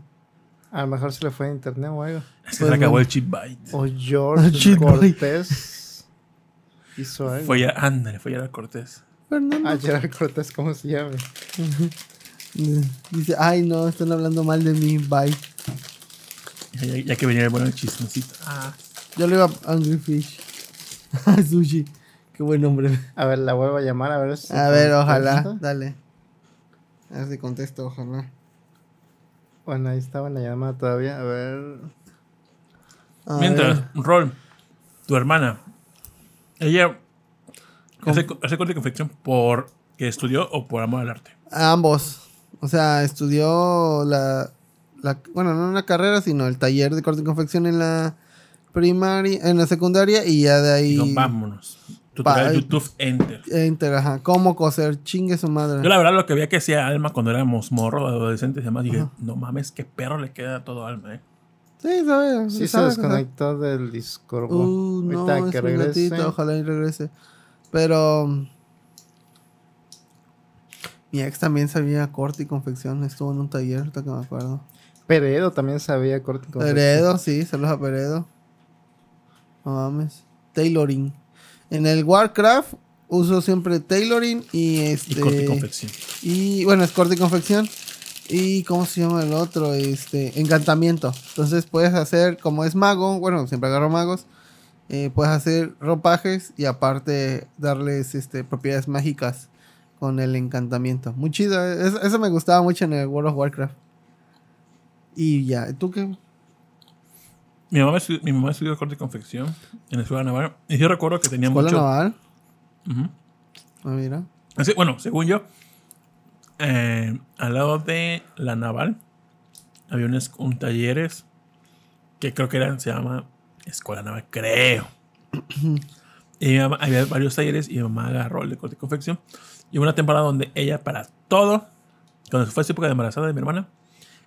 A lo mejor se le fue a internet o algo. Es que se Pues le acabó no. el chip byte. O George. Cortés hizo algo. Fue ya, ándale, fue ya la Cortés. Fernando. Ah, Gerard Cortés, ¿cómo se llama? Dice, ay, no, están hablando mal de mí. Bye. Ya, ya- ya que venía el bueno chismecito. Ah, Yo le iba a Angry Fish. Sushi. Qué buen nombre. A ver, la vuelvo a llamar a ver si. A ver, ojalá. Dale. A ver si contesto, ojalá. Bueno, ahí estaba la llamada todavía. A ver. A Mientras, ver. Rol, tu hermana, ella ¿Cómo? hace, hace corte y confección por que estudió o por amor al arte. Ambos. O sea, estudió la, la- Bueno, no una carrera, sino el taller de corte y confección en la primaria, en la secundaria y ya de ahí. Digo, vámonos. Tutorial Pa- YouTube Enter. Enter, ajá. ¿Cómo coser? Chingue su madre. Yo la verdad lo que veía que hacía Alma cuando éramos morros, adolescentes y demás, dije, Ajá. no mames, qué perro le queda todo a Alma, eh. Sí, sabe. Sí, se sabe desconectó del Discord. Uh, no, Ahorita es que un regrese. ojalá y regrese. Pero mm, mi ex también sabía corte y confección, estuvo en un taller, ahorita que me acuerdo. Peredo también sabía corte y confección. Peredo, sí, saludos a Peredo. No mames. Tailoring. En el Warcraft uso siempre tailoring y este. Y corte y confección. y, bueno, es corte y confección. Y ¿cómo se llama el otro? Este, encantamiento. Entonces puedes hacer, como es mago, bueno, siempre agarro magos. eh, puedes hacer ropajes y aparte darles este, propiedades mágicas con el encantamiento. Muy chido. Eso, eso me gustaba mucho en el World of Warcraft. Y ya, ¿tú qué? Mi mamá, estudió, mi mamá estudió corte y confección en la escuela naval. Y yo recuerdo que tenía ¿Escuela mucho... naval? Ujú. Ah, mira. Así- bueno, según yo, eh, al lado de la naval había un, un talleres que creo que eran, se llama Escuela Naval, creo. y mi mamá- había varios talleres y mi mamá agarró el de corte y confección. Y hubo una temporada donde ella, para todo, cuando fue su época de embarazada de mi hermana,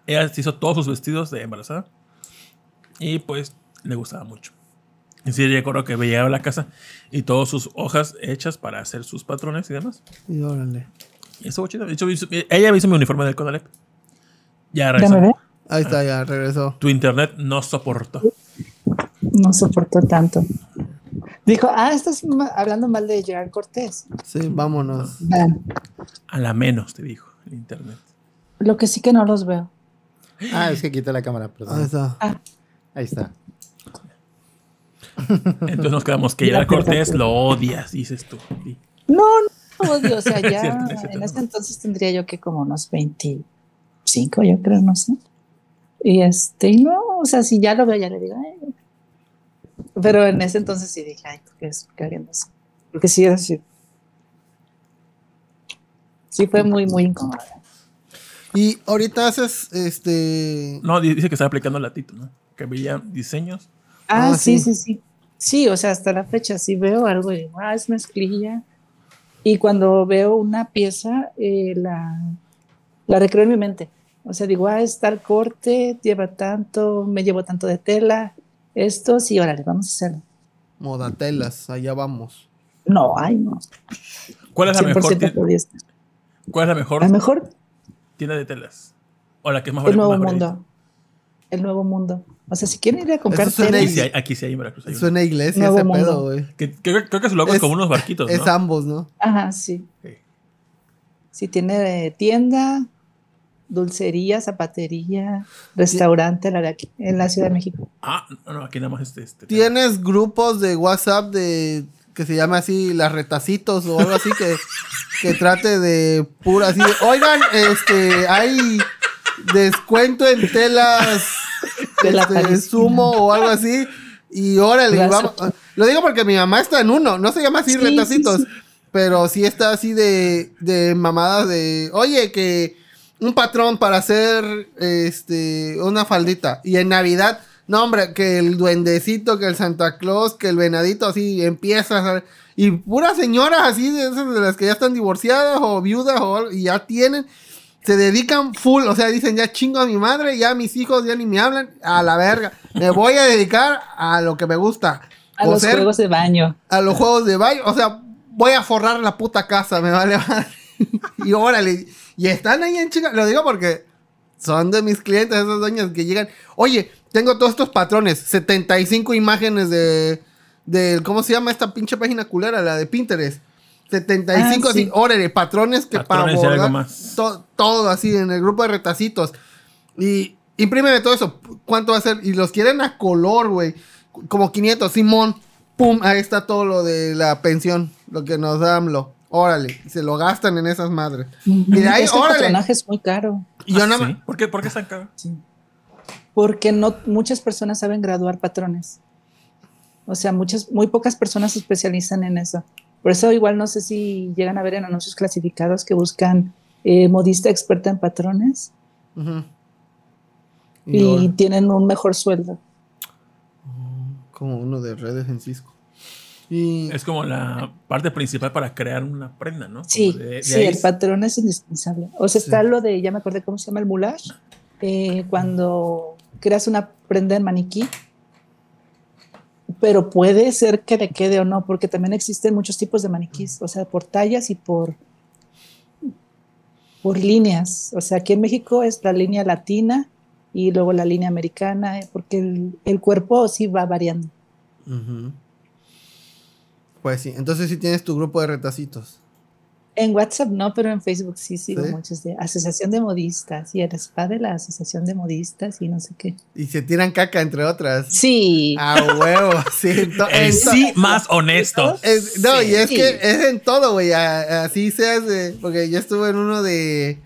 ella se hizo todos sus vestidos de embarazada Y pues le gustaba mucho. Y sí, recuerdo que llegaba a la casa y todas sus hojas hechas para hacer sus patrones y demás. Y órale. Y eso chido. De hecho, ella me hizo mi uniforme del Conalep. Ya Ya regresó. ve. Ahí está, ya regresó. Tu internet no soportó. No soportó tanto. Dijo, ah, estás ma- hablando mal de Gerard Cortés. Sí, vámonos. Vean, A la menos, te dijo el internet. lo que sí que no los veo. Ah, es que quité la cámara, Ahí perdón. está. Ahí está. Entonces nos quedamos que Gerard Cortés lo odias, dices tú. Sí. No, no odio, o sea, ya Cierto, es cierto. en ese entonces tendría yo que como unos 25, yo creo, no sé. Y este, y no, o sea, si ya lo veo, ya le digo, "Ay". Pero en ese entonces sí dije, ay, ¿por qué es cagando eso? Porque sí, es así. Sí, fue muy, muy incómodo. Y ahorita haces este. No, di- dice que estaba aplicando latito, ¿no? Que veía diseños. Ah, Ah, sí, sí. sí, sí. Sí, o sea, hasta la fecha sí veo algo y digo, ah, es mezclilla. Y cuando veo una pieza, eh, la, la recreo en mi mente. O sea, digo, ah, es tal corte, lleva tanto, me llevo tanto de tela, esto, sí, órale, vamos a hacerlo. Modatelas, allá vamos. No, ay, no. ¿Cuál es la mejor, 100% tie- poliéster. ¿cuál es la mejor A lo mejor tienda de telas? O la que es más el nuevo mundo. El nuevo mundo. O sea, si quieren ir a comprar Eso suena Aquí sí hay, aquí sí hay en Veracruz. hay Es una. una iglesia Nuevo ese mundo. pedo, güey. Que, que- creo que su logo es, Es- como unos barquitos, ¿no? Es ambos, ¿no? Ajá, sí. Sí. Tiene eh, tienda, dulcería, zapatería, restaurante la de aquí, en la Ciudad de México. Ah, no, no, aquí nada más este. este ¿Tienes grupos de WhatsApp de que se llama así las retacitos o algo así que, que trate de pura así? Oigan, este, hay descuento en telas De la este, sumo o algo así. Y órale, vamos. Lo digo porque mi mamá está en uno. No se llama así Sí, retacitos. sí, sí. Pero sí está así de, de mamadas de. Oye, que un patrón para hacer este una faldita. Y en Navidad, no, hombre, que el duendecito, que el Santa Claus, que el venadito, así empieza a Y puras señoras así, de esas de las que ya están divorciadas o viudas o algo, y ya tienen. Se dedican full, o sea, dicen ya chingo a mi madre, ya mis hijos ya ni me hablan, a la verga. Me voy a dedicar a lo que me gusta. A los juegos de baño. a los juegos de baño. O sea, voy a forrar la puta casa, me vale madre. y órale. Y están ahí en chica. Lo digo porque son de mis clientes, esas doñas que llegan. Oye, tengo todos estos patrones. 75 imágenes de. del ¿Cómo se llama esta pinche página culera? La de Pinterest. 75 Ah, así, sí. órale, patrones que Patrones para más. to- todo así en el grupo de retacitos. Y imprímeme todo eso. ¿Cuánto va a ser? Y los quieren a color, güey. Como 500. Simón. Pum. Ahí está todo lo de la pensión. Lo que nos da AMLO. Órale. Se lo gastan en esas madres. Y de ahí, este órale. patronaje es muy caro. Y yo Ah, nada ¿sí? ¿Por qué, ¿Por qué es tan caro? Porque no muchas personas saben graduar patrones. O sea, muchas, muy pocas personas se especializan en eso. Por eso igual no sé si llegan a ver en anuncios clasificados que buscan eh, modista experta en patrones y, tienen un mejor sueldo. como uno de redes en Cisco. Y Es como la parte principal para crear una prenda, ¿no? Sí, de- de sí, ahí el es- patrón es indispensable. O sea, está lo de, ya me acordé cómo se llama el moulage, eh, cuando creas una prenda en maniquí, pero puede ser que le quede o no, porque también existen muchos tipos de maniquís, o sea, por tallas y por, por líneas. O sea, aquí en México es la línea latina y luego la línea americana, eh, porque el, el cuerpo sí va variando. Pues sí, entonces sí tienes tu grupo de retacitos. En WhatsApp no, pero en Facebook sí sigo ¿Sí? muchos de Asociación de Modistas y el spa de la Asociación de Modistas y no sé qué. Y se tiran caca, entre otras. Sí, A huevo, sí. El sí más honesto. es- no, y es que es en todo, güey. Así se hace. Porque yo estuve en uno de.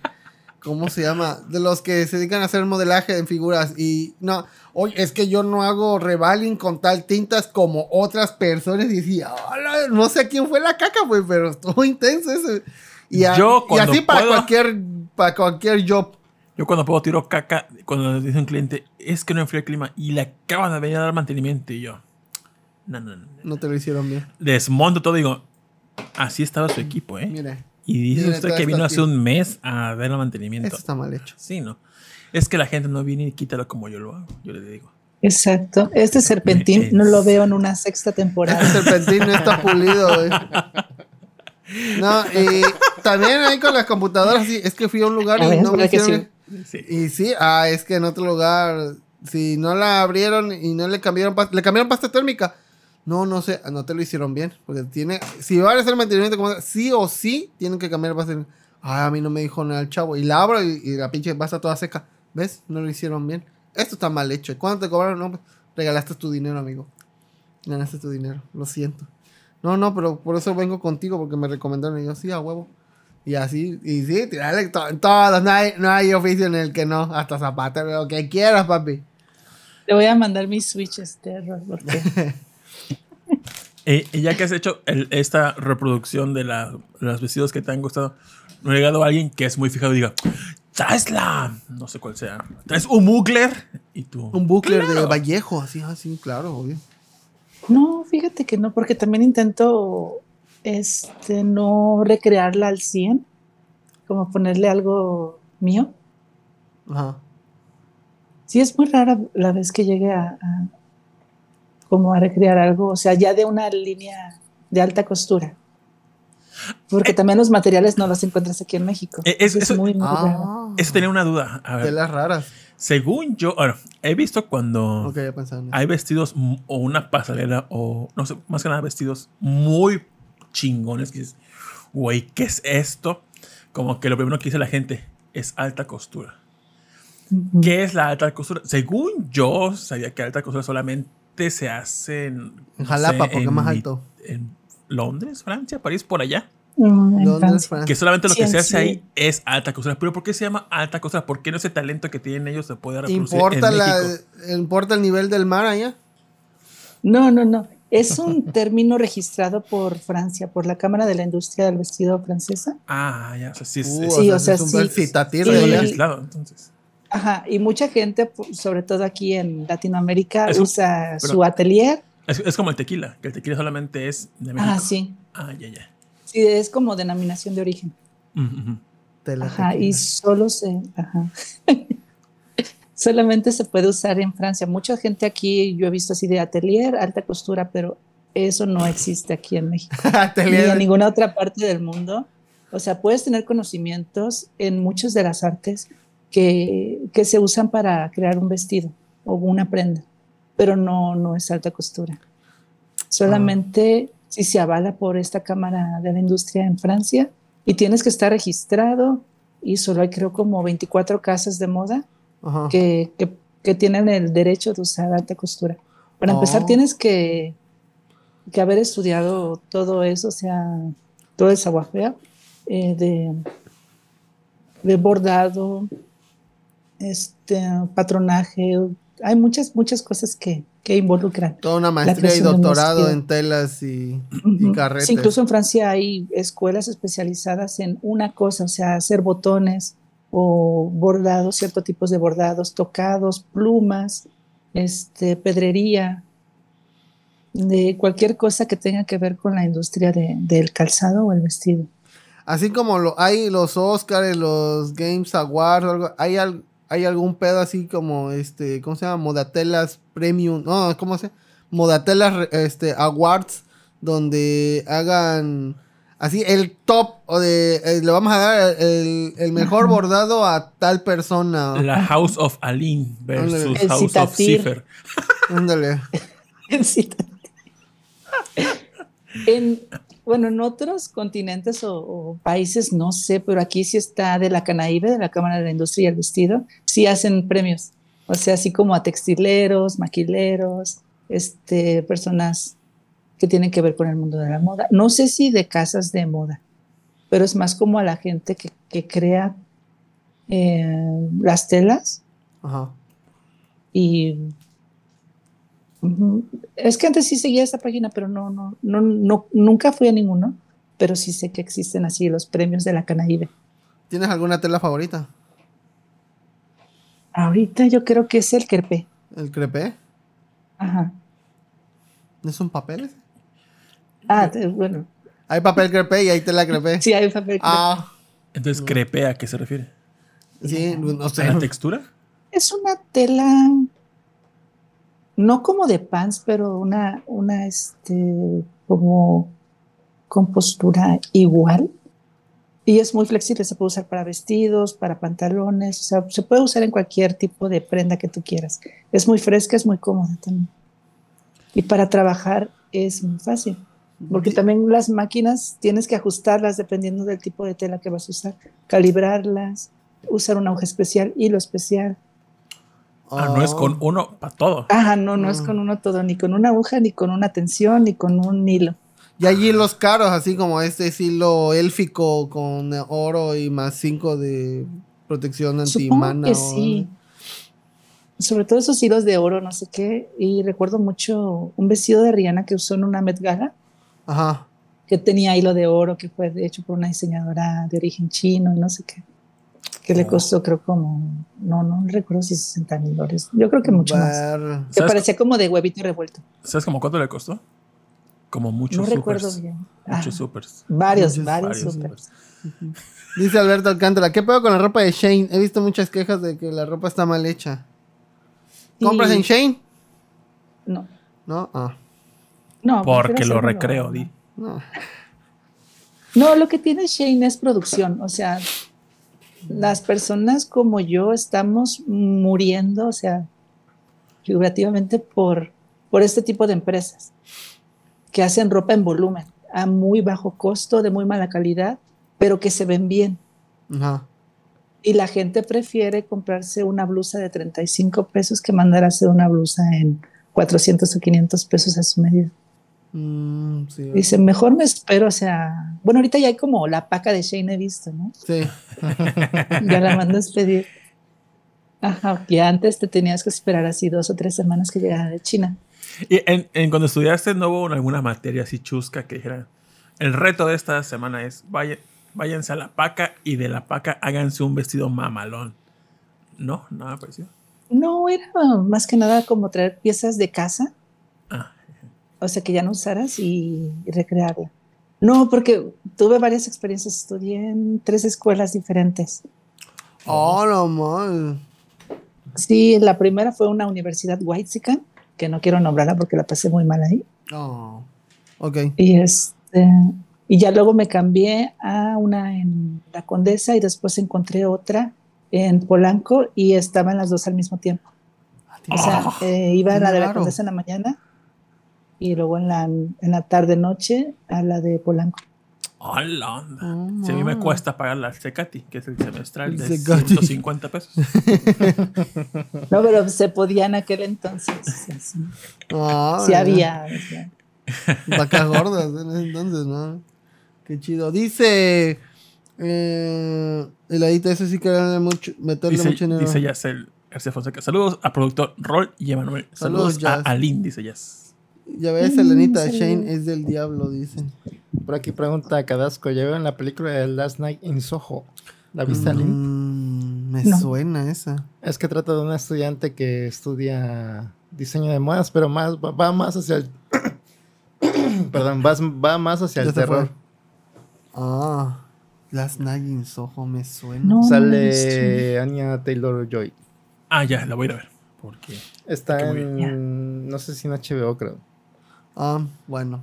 ¿Cómo se llama? De los que se dedican a hacer modelaje en figuras. Y no, oye, es que yo no hago revaling con tal tintas como otras personas. Y decía, "Hola", no sé quién fue la caca, güey, pero estuvo intenso eso. Y, a- Yo y así para puedo- cualquier, para cualquier job. Yo cuando puedo tiro caca, cuando dice un cliente, es que no enfrió el clima y le acaban de venir a dar mantenimiento y yo, no, no, no. No te lo hicieron bien. Desmonto todo y digo, así estaba su equipo, ¿eh? Mira, Y dice Mira, usted que vino hace un mes a dar el mantenimiento. eso está mal hecho. Sí, ¿no? Es que la gente no viene y quítalo como yo lo hago, yo le digo. Exacto. Este serpentín no lo veo en una sexta temporada. Este serpentín no está pulido, güey. No, y también ahí con las computadoras, sí, es que fui a un lugar A y ver, no me ¿verdad que hicieron... Sí. Y sí, ah, es que en otro lugar, si no la abrieron y no le cambiaron, le cambiaron pasta térmica. No, no sé, no te lo hicieron bien. Porque tiene, si van a hacer mantenimiento, como, sí o sí tienen que cambiar pasta térmica. Ah, a mí no me dijo nada el chavo. Y la abro y, y la pinche pasta toda seca. ¿Ves? No lo hicieron bien. Esto está mal hecho. ¿Y cuánto te cobraron? No, pues, regalaste tu dinero, amigo. Ganaste tu dinero. Lo siento. No, no, pero por eso vengo contigo porque me recomendaron. Y yo, sí, a huevo. Y así, y sí, tirarle to- todos. No hay, no hay oficio en el que no. Hasta zapatos, lo que quieras, papi. Le voy a mandar mi Switch este error porque Eh, y ya que has hecho el- esta reproducción de, la- de los vestidos que te han gustado, no ha llegado alguien que es muy fijado y diga, traes la, no sé cuál sea, traes un Mugler y tú. Un bucler de. Vallejo, así, así, claro, obvio. No, fíjate que no, porque también intento este no recrearla al 100, como ponerle algo mío. Ajá. Sí, es muy rara la vez que llegue a, a- como a recrear algo, o sea, ya de una línea de alta costura. Porque también los materiales no los encuentras aquí en México. Eh, es- Eso eso- muy, muy raro. Ah, Eso tenía una duda. A ver, telas raras. según yo, bueno, he visto cuando Ok, ya pensaba en eso. hay vestidos o una pasarela o, no sé, más que nada vestidos muy chingones que dices, güey, ¿qué es esto? Como que lo primero que dice la gente es alta costura. Ujú. ¿Qué es la alta costura? Según yo, sabía que alta costura solamente se hace en, En no Jalapa, sé, porque es más alto. En Londres, Francia, París, por allá. Que solamente lo Sí, que se hace sí. ahí es alta costura. ¿Pero por qué se llama alta costura? ¿Por qué no ese talento que tienen ellos se puede reproducir ¿Importa, en la, México? ¿Importa el nivel del mar allá? No, no, no. Es un término registrado por Francia, por la Cámara de la Industria del Vestido francesa. Ah, ya, o sea, sí es, Uh, Sí, o sea, es un sí. Sí. legislado, entonces. Ajá, y mucha gente, sobre todo aquí en Latinoamérica, Es usa pero- su atelier. Es, es como el tequila, que el tequila solamente es de México. Ah, sí. Ah, ya, ya. Sí, es como denominación de origen. Ujú, ujú. Tela Ajá, y tequila. solo se. Ajá. Solamente se puede usar en Francia. Mucha gente aquí, yo he visto así de atelier, alta costura, pero eso no existe aquí en México. ni Atelier. en ninguna otra parte del mundo. O sea, puedes tener conocimientos en muchas de las artes que, que se usan para crear un vestido o una prenda, pero no, no es alta costura. Solamente si se avala por esta Cámara de la Industria en Francia y tienes que estar registrado y solo hay creo como 24 casas de moda Ajá. que, que- que tienen el derecho de usar alta costura. Para empezar, Oh. tienes que, que haber estudiado todo eso, o sea, todo el savoir eh, de, de bordado, este, patronaje. Hay muchas, muchas cosas que, que involucran. Toda una maestría y doctorado en telas y, y Ujú. carretes. Sí, incluso en Francia hay escuelas especializadas en una cosa, o sea, hacer botones o bordados, ciertos tipos de bordados, tocados, plumas, este, pedrería, de cualquier cosa que tenga que ver con la industria de- del calzado o el vestido. Así como lo, hay los Oscars, los Games Awards, algo, hay, al- hay algún pedo así como, este, ¿cómo se llama? Modatelas Premium, no, ¿cómo se llama? Modatelas este, Awards, donde hagan así el top, o de, eh, le vamos a dar el, el mejor bordado a tal persona. La House of Aline versus Ándale. El House of. Cipher. Ándale. En, bueno, en otros continentes o, o países no sé, pero aquí sí está de la Canaíbe, de la Cámara de la Industria y el Vestido, sí hacen premios. O sea, así como a textileros, maquileros, este, personas que tienen que ver con el mundo de la moda. No sé si de casas de moda, pero es más como a la gente que, que crea eh, las telas Ajá. y es que antes sí seguía esa página, pero no, no, no, no, nunca fui a ninguno, pero sí sé que existen así los premios de la Canaíbe. ¿Tienes alguna tela favorita? Ahorita yo creo que es el Kerpé. ¿El crepé? Ajá. ¿No son papeles? Ah, bueno, Hay papel crepé y hay tela crepé. sí hay papel. crepé. Ah, Entonces, ¿crepe a qué se refiere? sí, no ¿A sé. la textura? Es una tela no como de pants, pero una, una, este, como con postura igual. Y es muy flexible, se puede usar para vestidos, para pantalones, o sea, se puede usar en cualquier tipo de prenda que tú quieras. Es muy fresca, es muy cómoda también. Y para trabajar es muy fácil, porque también las máquinas tienes que ajustarlas dependiendo del tipo de tela que vas a usar, calibrarlas, usar una hoja especial, hilo especial. Ah, no es con uno para todo. Ajá, no, no es con uno todo, ni con una aguja, ni con una tensión, ni con un hilo. Y hay hilos caros, así como este hilo élfico con oro y más cinco de protección Supongo antimana. que o- sí. Sobre todo esos hilos de oro, no sé qué. Y recuerdo mucho un vestido de Rihanna que usó en una Met Gala, Ajá. que tenía hilo de oro, que fue hecho por una diseñadora de origen chino y no sé qué. Que le costó, creo, como, no, no recuerdo si 60 mil dólares. Yo creo que mucho más. Ver- Que ¿Sabes, parecía como de huevito revuelto. ¿Sabes como cuánto le costó? Como muchos no recuerdo bien. Muchos Ah, supers. varios, Muchos, varios, supers. Dice Alberto Alcántara, ¿qué pedo con la ropa de Shane? He visto muchas quejas de que la ropa está mal hecha. ¿Compras Y- en Shane? No, No, ah, no. Porque lo recreo, no. di. no. No, lo que tiene Shane es producción, o sea, las personas como yo estamos muriendo, o sea, figurativamente por, por este tipo de empresas que hacen ropa en volumen, a muy bajo costo, de muy mala calidad, pero que se ven bien. Ajá. Y la gente prefiere comprarse una blusa de 35 pesos que mandar a hacer una blusa en 400 o 500 pesos a su medida. Mm, sí, Dice, mejor me espero, o sea, bueno, ahorita ya hay como la paca de Shane he visto, ¿no? sí. Ya la mandas pedir. Ajá, que antes te tenías que esperar así dos o tres semanas que llegara de China. Y en, en cuando estudiaste, ¿no hubo alguna materia así chusca que dijera, el reto de esta semana es, vaya, váyanse a la paca y de la paca háganse un vestido mamalón? No, nada parecido. No, era más que nada como traer piezas de casa, o sea, que ya no usaras y, y recrearla. No, porque tuve varias experiencias, estudié en tres escuelas diferentes. Oh, no mal. Sí, la primera fue una universidad Whitezican, que no quiero nombrarla porque la pasé muy mal ahí. Oh. Ok. Y este y ya luego me cambié a una en La Condesa y después encontré otra en Polanco y estaban las dos al mismo tiempo. O sea, Ah, eh, iba a la de La. Condesa en la mañana y luego en la, en la tarde noche a la de Polanco. ¡Hola! onda! Oh, Si a mí me cuesta pagar la Cecati, que es el semestral de Cecati. 150 pesos. No, pero se podía en aquel entonces. o sea, sí, Ah, había. o sea. Vacas gordas en ese entonces, ¿no? Qué chido. Dice. Eh, el adita, ese sí que darle mucho, meterle Dice, mucho dinero. dice Yacel García Fonseca. Saludos a productor Rol y Emanuel. Saludos, Saludos, a. Alin, dice Jazz. Ya ves, Mm, Elenita, saludos. Shane es del diablo, dicen. Por aquí pregunta Cadasco, ¿ya vieron la película de Last Night in Soho? ¿La viste? Mm, me No. suena esa. Es que trata de una estudiante que estudia diseño de modas, pero más va, va más hacia el... Perdón, va, va más hacia Ya el terror. fue. Ah, Last Night in Soho me suena. No. Sale Anya Taylor-Joy. Ah, ya, la voy a ir a ver. Porque Está en... No sé si en HBO, creo. Ah, bueno.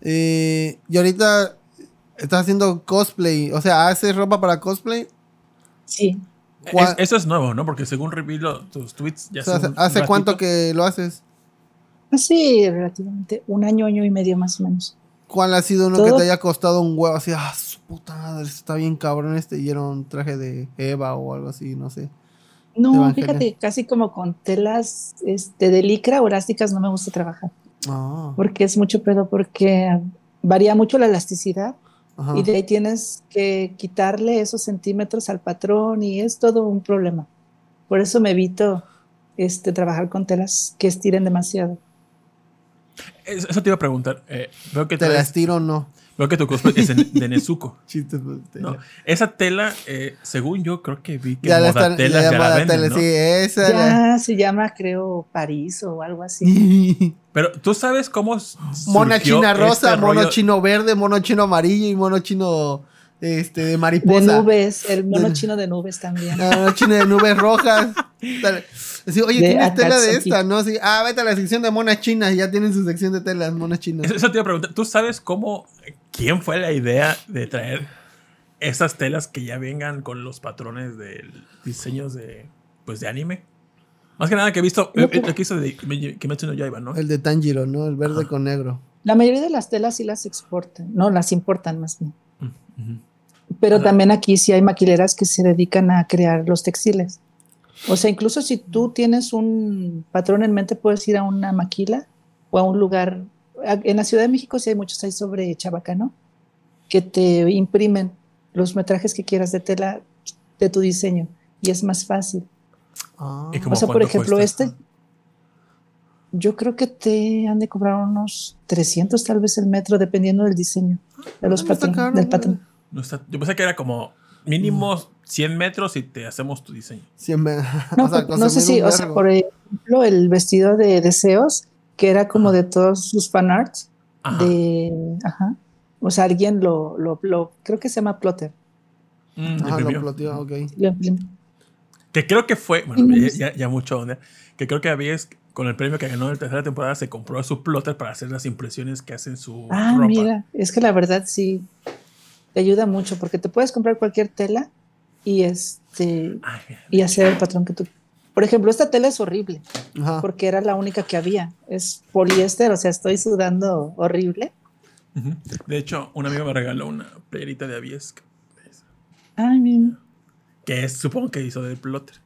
Eh, y ahorita estás haciendo cosplay. O sea, ¿haces ropa para cosplay? Sí. ¿Cuál- es- eso es nuevo, ¿no? Porque según revilo tus tweets, ya O sea, hace ¿Hace, cuánto que lo haces? Hace relativamente un año, año y medio más o menos. ¿Cuál ha sido uno que te haya costado un huevo? Así, ah, su puta madre, está bien cabrón este. Y era un traje de Eva o algo así, no sé. No, fíjate, casi como con telas este, de licra o elásticas no me gusta trabajar, Ah, porque es mucho pedo, porque varía mucho la elasticidad ajá. y de ahí tienes que quitarle esos centímetros al patrón y es todo un problema. Por eso me evito este, trabajar con telas que estiren demasiado. Es- Eso te iba a preguntar. Eh, veo, que ¿Te traes- las tiro o no? Veo que tu cosplay es de, Nezuko. Chistes. pues, ¿no? Esa tela, eh, según yo, creo que vi que Ya la Moda están, Telas ya ya la venden, ¿no? sí, esa. la- Ya se llama, creo, París o algo así. Pero tú sabes cómo Mona china rosa, este mono rollo? chino verde, mono chino amarillo y mono chino este, de mariposa. De nubes, el mono De- chino de nubes también. Ah, mono chino de nubes rojas. Sí, oye, De tienes tela de esta, ¿no? Sí. Ah, vete a la sección de monas chinas. Ya tienen su sección de telas, monas chinas. Eso, eso te iba a preguntar. ¿Tú sabes cómo, quién fue la idea de traer esas telas que ya vengan con los patrones de diseños de, pues, de anime? Más que nada que he visto, No, el pero- que hizo de Kimetsu no Yaiba, ¿no? El de Tanjiro, ¿no? El verde Ajá. con negro. La mayoría de las telas sí las exportan, no, las importan más bien. Pero también aquí sí hay maquileras que se dedican a crear los textiles. O sea, incluso si tú tienes un patrón en mente, puedes ir a una maquila o a un lugar. a- En la Ciudad de México sí hay muchos ahí sobre Chabacano que te imprimen los metrajes que quieras de tela de tu diseño y es más fácil. Ah. ¿Y cómo O sea, por ejemplo, cuesta? este, yo creo que te han de cobrar unos 300 tal vez el metro, dependiendo del diseño, de los no está patrón- caro, del patrón. No está- yo pensé que era como mínimo 100 metros y te hacemos tu diseño. Sí, me- No, o sea, por- no sé si, o sea, por ejemplo, el vestido de deseos, que era como de todos sus fanarts, Ajá. de, ajá, o sea, alguien lo, lo, lo- creo que se llama plotter, Mm, Ah, lo ploteó, ok. Que creo que fue, bueno, ya mucho onda, que creo que había con el premio que ganó en la tercera temporada se compró su plotter para hacer las impresiones que hacen su Ah, ropa. mira, es que la verdad sí te ayuda mucho porque te puedes comprar cualquier tela y este Ay, y hacer el patrón que tú. Por ejemplo, esta tela es horrible Ajá. porque era la única que había. Es poliéster, o sea, estoy sudando horrible. De hecho, un amigo me regaló una playerita de Aviesca, Ay, mira. que es, supongo que hizo del plotter.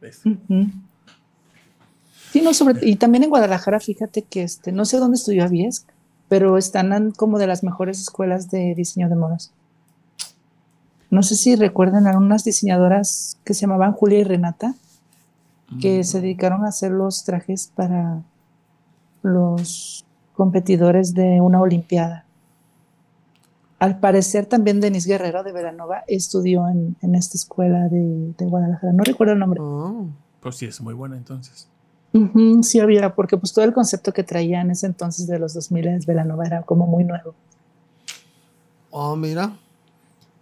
¿Ves? Sí, no, sobre, y también en Guadalajara, fíjate que este, no sé dónde estudió Aviesc, pero están como de las mejores escuelas de diseño de modas. No sé si recuerdan a unas diseñadoras que se llamaban Julia y Renata, que Mm. se dedicaron a hacer los trajes para los competidores de una olimpiada. Al parecer también Denis Guerrero de Veranova estudió en, en esta escuela de, de Guadalajara. No recuerdo el nombre. Oh. Pues sí, es muy buena entonces. Ujú, sí había, porque pues todo el concepto que traía en ese entonces de los 2000 es Velanova era como muy nuevo. Oh, mira.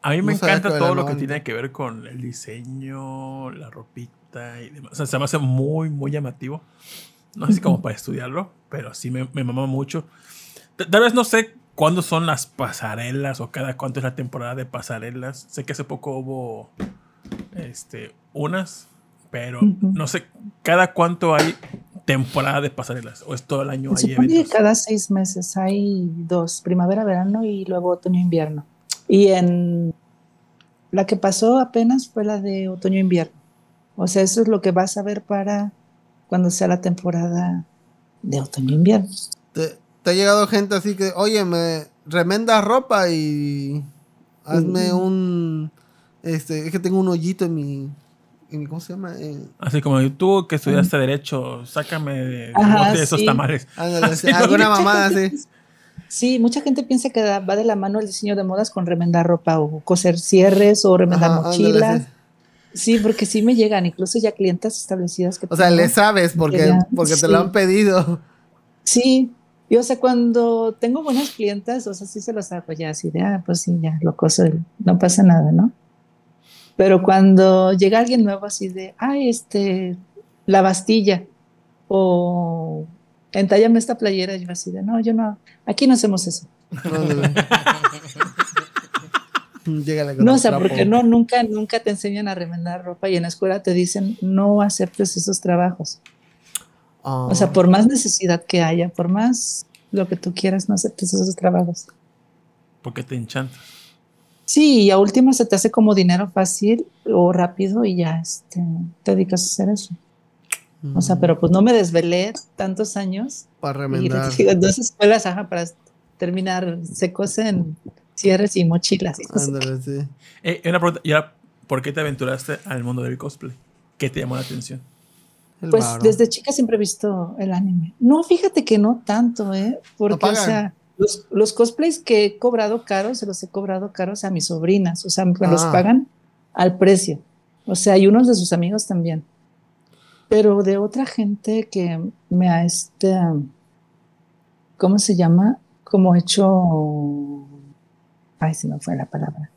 A mí me No sabía encanta todo lo que tiene que ver con el diseño, la ropita y demás. O sea, se me hace muy, muy llamativo. No sé si como Ujú. para estudiarlo, pero sí me, me mama mucho. Tal vez no sé cuándo son las pasarelas o cada cuánto es la temporada de pasarelas. Sé que hace poco hubo este, unas, pero no sé cada cuánto hay temporada de pasarelas o es todo el año Se hay supone que eventos. cada seis meses hay dos, primavera, verano y luego otoño, invierno. Y en la que pasó apenas fue la de otoño, invierno. O sea, eso es lo que vas a ver para cuando sea la temporada de otoño, invierno. Te, te ha llegado gente así que, oye, me remenda ropa y hazme Mm. un. Este, es que tengo un hoyito en mi. En ¿Cómo se llama? Eh, Así como tú que estudiaste derecho, sácame de, Ajá, de esos sí. tamales. ándale, Así, sí, alguna Mucha mamada gente así. piensa- Sí, mucha gente piensa que da- va de la mano el diseño de modas con remendar ropa o coser cierres o remendar Ajá, ándale, mochilas. sí. Sí, porque sí me llegan, incluso ya clientas establecidas que O sea, le sabes porque, Ya, porque te lo han pedido. Sí, y o sea, cuando tengo buenas clientas, o sea, sí se los hago ya así de, ah, pues sí, ya lo coso, no pasa nada, ¿no? Pero cuando llega alguien nuevo así de, ay, este, la Bastilla, o entállame esta playera, yo así de, no, yo no, aquí no hacemos eso. No, o sea, porque no, nunca, nunca te enseñan a remendar ropa y en la escuela te dicen, no aceptes esos trabajos. Ah, O sea, por más necesidad que haya, por más lo que tú quieras, no aceptes esos trabajos. Porque te enchanta. Sí, y a último se te hace como dinero fácil o rápido y ya este, te dedicas a hacer eso. O sea, mm, pero pues no me desvelé tantos años Para y remendar. digo, dos escuelas ajá, para terminar, se cosen cierres y mochilas. y cosas. Ándale, sí. Eh, una pregunta, ¿y ahora por qué te aventuraste al mundo del cosplay? ¿Qué te llamó la atención? El Pues varo. desde chica siempre he visto el anime. No, fíjate que no tanto, ¿eh? Porque, o pagan? sea, los, los cosplays que he cobrado caros, se los he cobrado caros a mis sobrinas. O sea, me los Ah. pagan al precio. O sea, y unos de sus amigos también. Pero de otra gente que me ha, este, ¿cómo se llama? Como hecho, ay, se me fue la palabra.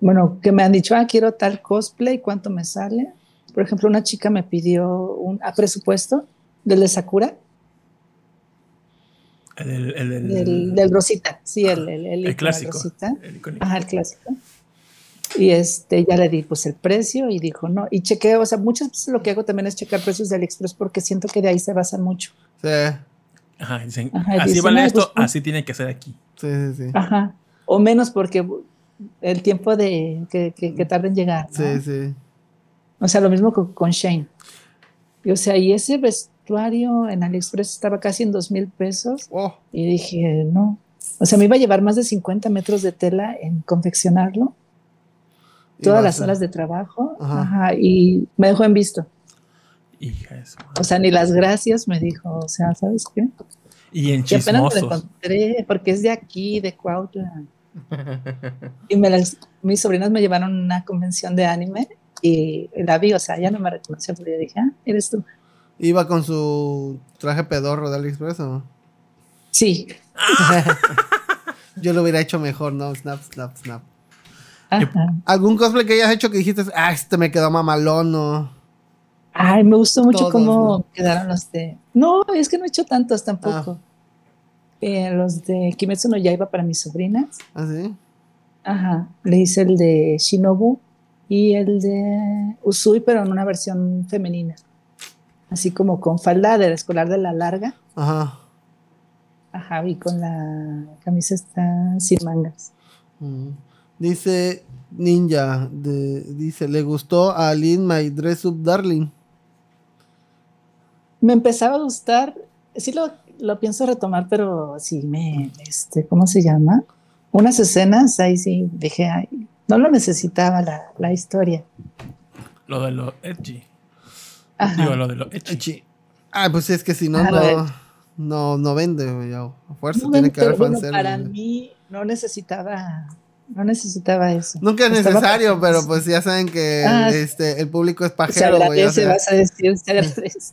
bueno, que me han dicho, ah, quiero tal cosplay, ¿cuánto me sale? Por ejemplo, una chica me pidió un a presupuesto del de Sakura, El, el, el- el- del, del Rosita, sí, el, el, el, el icono clásico. Rosita. Ajá, el clásico. Y este, ya le di pues el precio y dijo, no, y chequeo, o sea, muchas veces lo que hago también es checar precios de AliExpress porque siento que de ahí se basan mucho. Sí, Ajá, dicen, Ajá, así dicen, vale "Ah, esto, pues, así tiene que ser aquí. sí, sí, sí. Ajá. O menos porque el tiempo de que, que, que tarda en llegar. ¿no? Sí, sí. O sea, lo mismo con, con Shane. Y, o sea, y ese vestuario en AliExpress estaba casi en dos mil pesos. Oh, Y dije, no. O sea, me iba a llevar más de 50 metros de tela en confeccionarlo, todas las a- horas de trabajo. Ajá. Ajá. y me dejó en visto. Hija de su madre. O sea, ni las gracias me dijo. O sea, ¿sabes qué? Y en Y apenas me lo encontré, porque es de aquí, de Cuautla. Y me las, mis sobrinas me llevaron a una convención de anime y la vi, o sea, ya no me reconoció, pero yo dije, ah, eres tú. Iba con su traje pedorro de AliExpress o no? Sí. Yo lo hubiera hecho mejor, ¿no? Snap, snap, snap. Ajá. ¿Algún cosplay que hayas hecho que dijiste, ah, este me quedó mamalón o... Ay, me gustó mucho Todos, cómo ¿no? quedaron los de. No, es que no he hecho tantos Ah. tampoco. Eh, los de Kimetsu no Yaiba para mis sobrinas. ¿Ah, sí? Ajá. Le hice el de Shinobu y el de Usui, pero en una versión femenina. Así como con falda de escolar de la larga. Ajá. Ajá, y con la camisa está sin mangas. Mm. Dice Ninja, de- dice, le gustó a Aline My Dress Up Darling. Me empezaba a gustar, sí lo, lo pienso retomar, pero sí me, este, ¿cómo se llama? Unas escenas, ahí sí dije, ay, no lo necesitaba la, la historia. Lo de lo edgy. Ajá. Digo, lo de lo edgy. Echi. Ah, pues es que si no, Ah, no, no, no vende. A fuerza No, tiene que haber bueno, para güey. mí no necesitaba, no necesitaba eso. Nunca es Estaba necesario, pero pues ya saben que Ah, este, el público es se pajero, güey. o agradece, sea, vas a decir, se agradece. sí,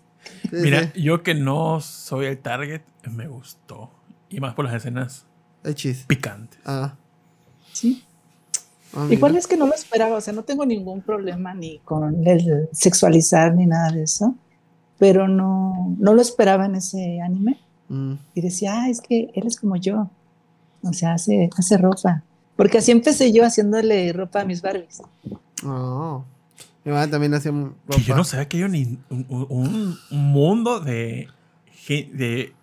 Mira, sí. yo que no soy el target, me gustó. Y más por las escenas Echis. picantes. Ah, Sí. Ah. Igual es que no lo esperaba, o sea, no tengo ningún problema ni con el sexualizar ni nada de eso, pero no, no lo esperaba en ese anime. Mm. y decía, ah, es que él es como yo. O sea, hace, hace ropa. Porque así empecé yo haciéndole ropa a mis Barbies. Oh. Mi mamá también hacía ropa. Que yo no sabía que hay un, un- un- un mundo de, de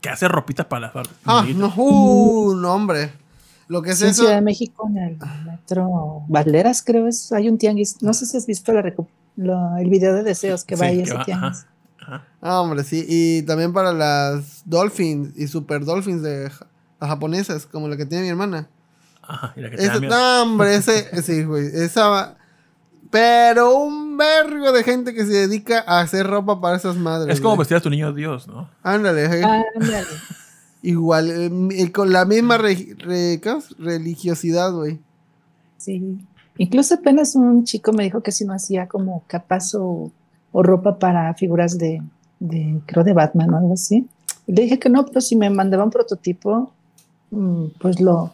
que hace ropitas para las Barbies. Ah, no, uh, no, hombre. Lo que es en eso. Ciudad de México, en el metro Valderas, creo es. Hay un tianguis. No sé si has visto la el video de deseos que va Sí, ahí ese va, tianguis. ajá, ajá. Ah, hombre, sí. Y también para las Dolphins y Super Dolphins de las japonesas, como la que tiene mi hermana. Ajá, y la que miedo. no, hombre, ese, sí, güey. Esa va- Pero un vergo de gente que se dedica a hacer ropa para esas madres. Es como vestir a tu niño Dios, ¿no? Ándale, eh. Ándale. Igual. eh, y con la misma re- religiosidad, güey. Sí. Incluso apenas un chico me dijo que si no hacía como capas o, o ropa para figuras de, de, creo, de Batman o algo así. Y le dije que no, pero si me mandaba un prototipo, mm, pues lo,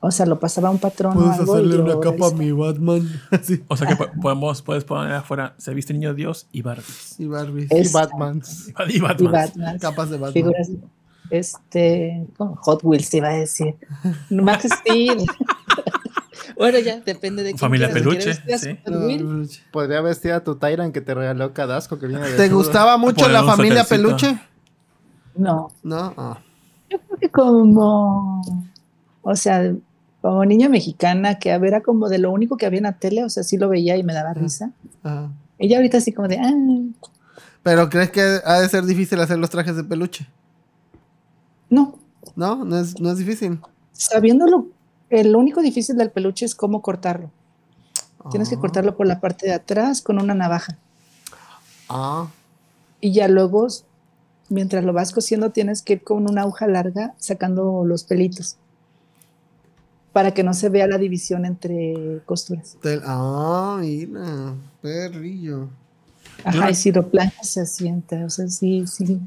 o sea, lo pasaba a un patrón o Puedes algo. y hacerle una capa a mi Batman. Así. O sea que po- podemos, puedes poner afuera, se viste niño Dios y Barbies. Y Barbie. Es- Y Batman. Y Y Batman. Batman. Capas de Batman. Figuras, este, Hot Wheels iba a decir. Max Steel. bueno, ya depende de quién Familia Peluche, sí. Hot Wheels, Podría vestir a tu Tyrant que te regaló Cadasco que viene de ¿Te gustaba mucho la familia peluche? No, No. Ah. yo creo que como, o sea, como niña mexicana, que a ver, era como de lo único que había en la tele, o sea, sí lo veía y me daba risa. Ajá. Ella ahorita así como de, ah, Pero crees que ha de ser difícil hacer los trajes de peluche? No, No, no es, no es difícil. sabiéndolo, el único difícil del peluche es cómo cortarlo. Tienes que Ah. cortarlo por la parte de atrás con una navaja. Ah. Y ya luego, mientras lo vas cosiendo, tienes que ir con una aguja larga sacando los pelitos para que no se vea la división entre costuras. Tel- ah, mira. Perrillo. Ajá, y si lo planchas se asienta, o sea, sí, sí.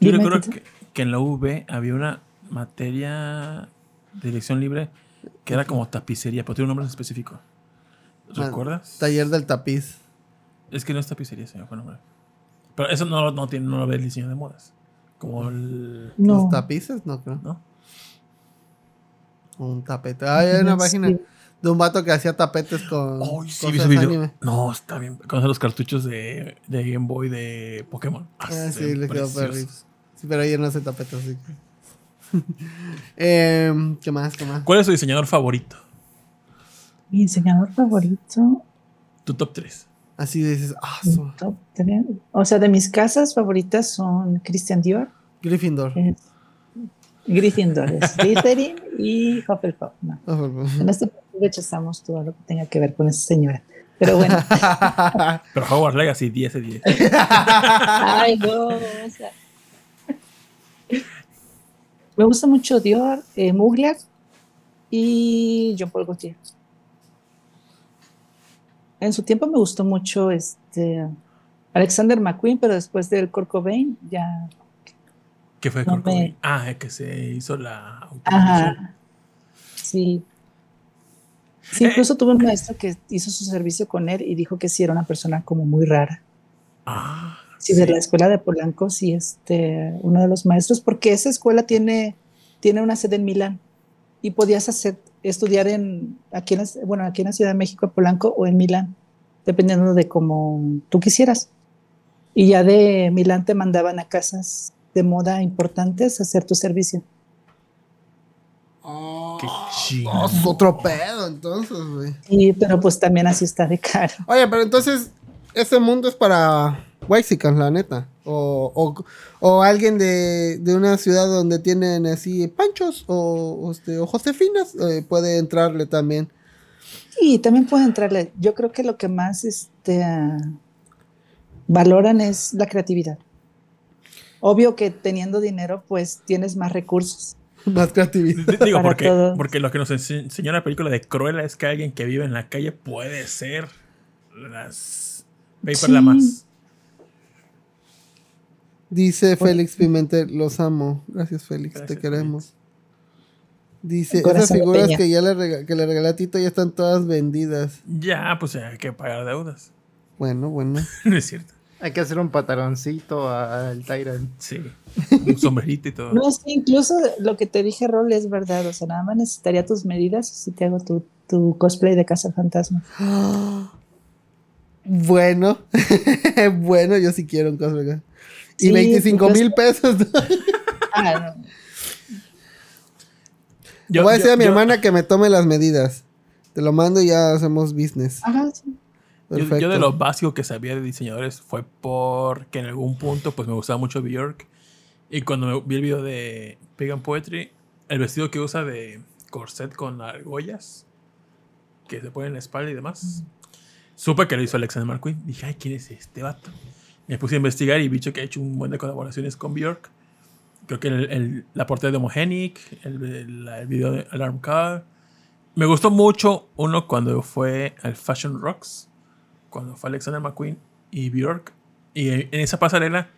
Yo recuerdo que, que en la UV había una materia de elección libre Que era como tapicería, pero tiene un nombre en específico. Ah, ¿Recuerdas? Taller del tapiz. Es que no es tapicería, señor, fue el nombre. Pero eso no, no, tiene, no lo ve el diseño de modas. Como el. No. ¿Los tapices? No creo. ¿No? Un tapete. Ah, hay una Sí. página de un vato que hacía tapetes con Ay, sí, cosas vi ese video. anime. No, está bien. Con los cartuchos de, de Game Boy de Pokémon. Ah, se sí, le quedó perrito. Sí, pero ella no hace tapetes, así que- Em, ¿Qué más? ¿Qué más? ¿Cuál es tu diseñador favorito? Mi diseñador favorito. Tu top 3. Así dices, ah, top tres. O sea, de mis casas favoritas son Christian Dior, Gryffindor. es Gryffindor, es Slytherin y Hufflepuff. No. Favor. En este partido rechazamos todo lo que tenga que ver con esa señora. Pero bueno, Pero Hogwarts Legacy 10 de 10. ay, no. o sea. Me gusta mucho Dior, eh, Mugler y Jean Paul Gaultier. En su tiempo me gustó mucho este Alexander McQueen, pero después del Kurt Cobain ya. ¿Qué fue? No me- Ah, que se hizo la. Ajá. Sí. Sí, Eh. incluso tuve un maestro que hizo su servicio con él y dijo que sí era una persona como muy rara. Ah, Sí, de la escuela de Polanco, sí, este, uno de los maestros, porque esa escuela tiene, tiene una sede en Milán y podías hacer, estudiar en, aquí en, la- bueno, aquí en la Ciudad de México, Polanco o en Milán, dependiendo de cómo tú quisieras. Y ya de Milán te mandaban a casas de moda importantes a hacer tu servicio. qué Ah, chido. es otro pedo, entonces, güey. Y, pero pues también así está de caro. Oye, pero entonces, ese mundo es para Waxicans, la neta. O, o, o alguien de, de una ciudad donde tienen así panchos o, o, este, o Josefinas eh, puede entrarle también. Y también puede entrarle. Yo creo que lo que más este, ah, valoran es la creatividad. Obvio que teniendo dinero, pues tienes más recursos. Más creatividad. Digo, porque, porque lo que nos ense- enseñó la película de Cruella es que alguien que vive en la calle puede ser las Paper Sí. la más. Dice Félix Pimentel, los amo. Gracias, Félix, te queremos. Dice, esas figuras que ya le, rega- que le regalé a Tito ya están todas vendidas. Ya, pues hay que pagar deudas. Bueno, bueno. no es cierto. Hay que hacer un pataloncito al Tyrant. Sí. Un sombrerito y todo. No, es que incluso lo que te dije, Rol, es verdad. O sea, nada más necesitaría tus medidas si te hago tu, tu cosplay de Casa Fantasma. Bueno, bueno, yo sí quiero un cosplay. Y Sí, 25 pues, mil pesos. Ah, no. Yo- Voy a decir yo- a mi yo- hermana que me tome las medidas. Te lo mando y ya hacemos business. Ajá, sí. Yo, Perfecto. yo de lo básico que sabía de diseñadores fue porque en algún punto pues me gustaba mucho Bjork. Y cuando me- vi el video de Pagan Poetry, el vestido que usa de corset con argollas que se pone en la espalda y demás, supe que lo hizo Alexander McQueen. Dije, ay, ¿quién es este vato? Me puse a investigar y vi que ha hecho un buen de colaboraciones con Bjork. Creo que el- el- la portada de Homogenic, el, el- video de Alarm Car. Me gustó mucho uno cuando fue al Fashion Rocks cuando fue Alexander McQueen y Bjork. Y en esa pasarela,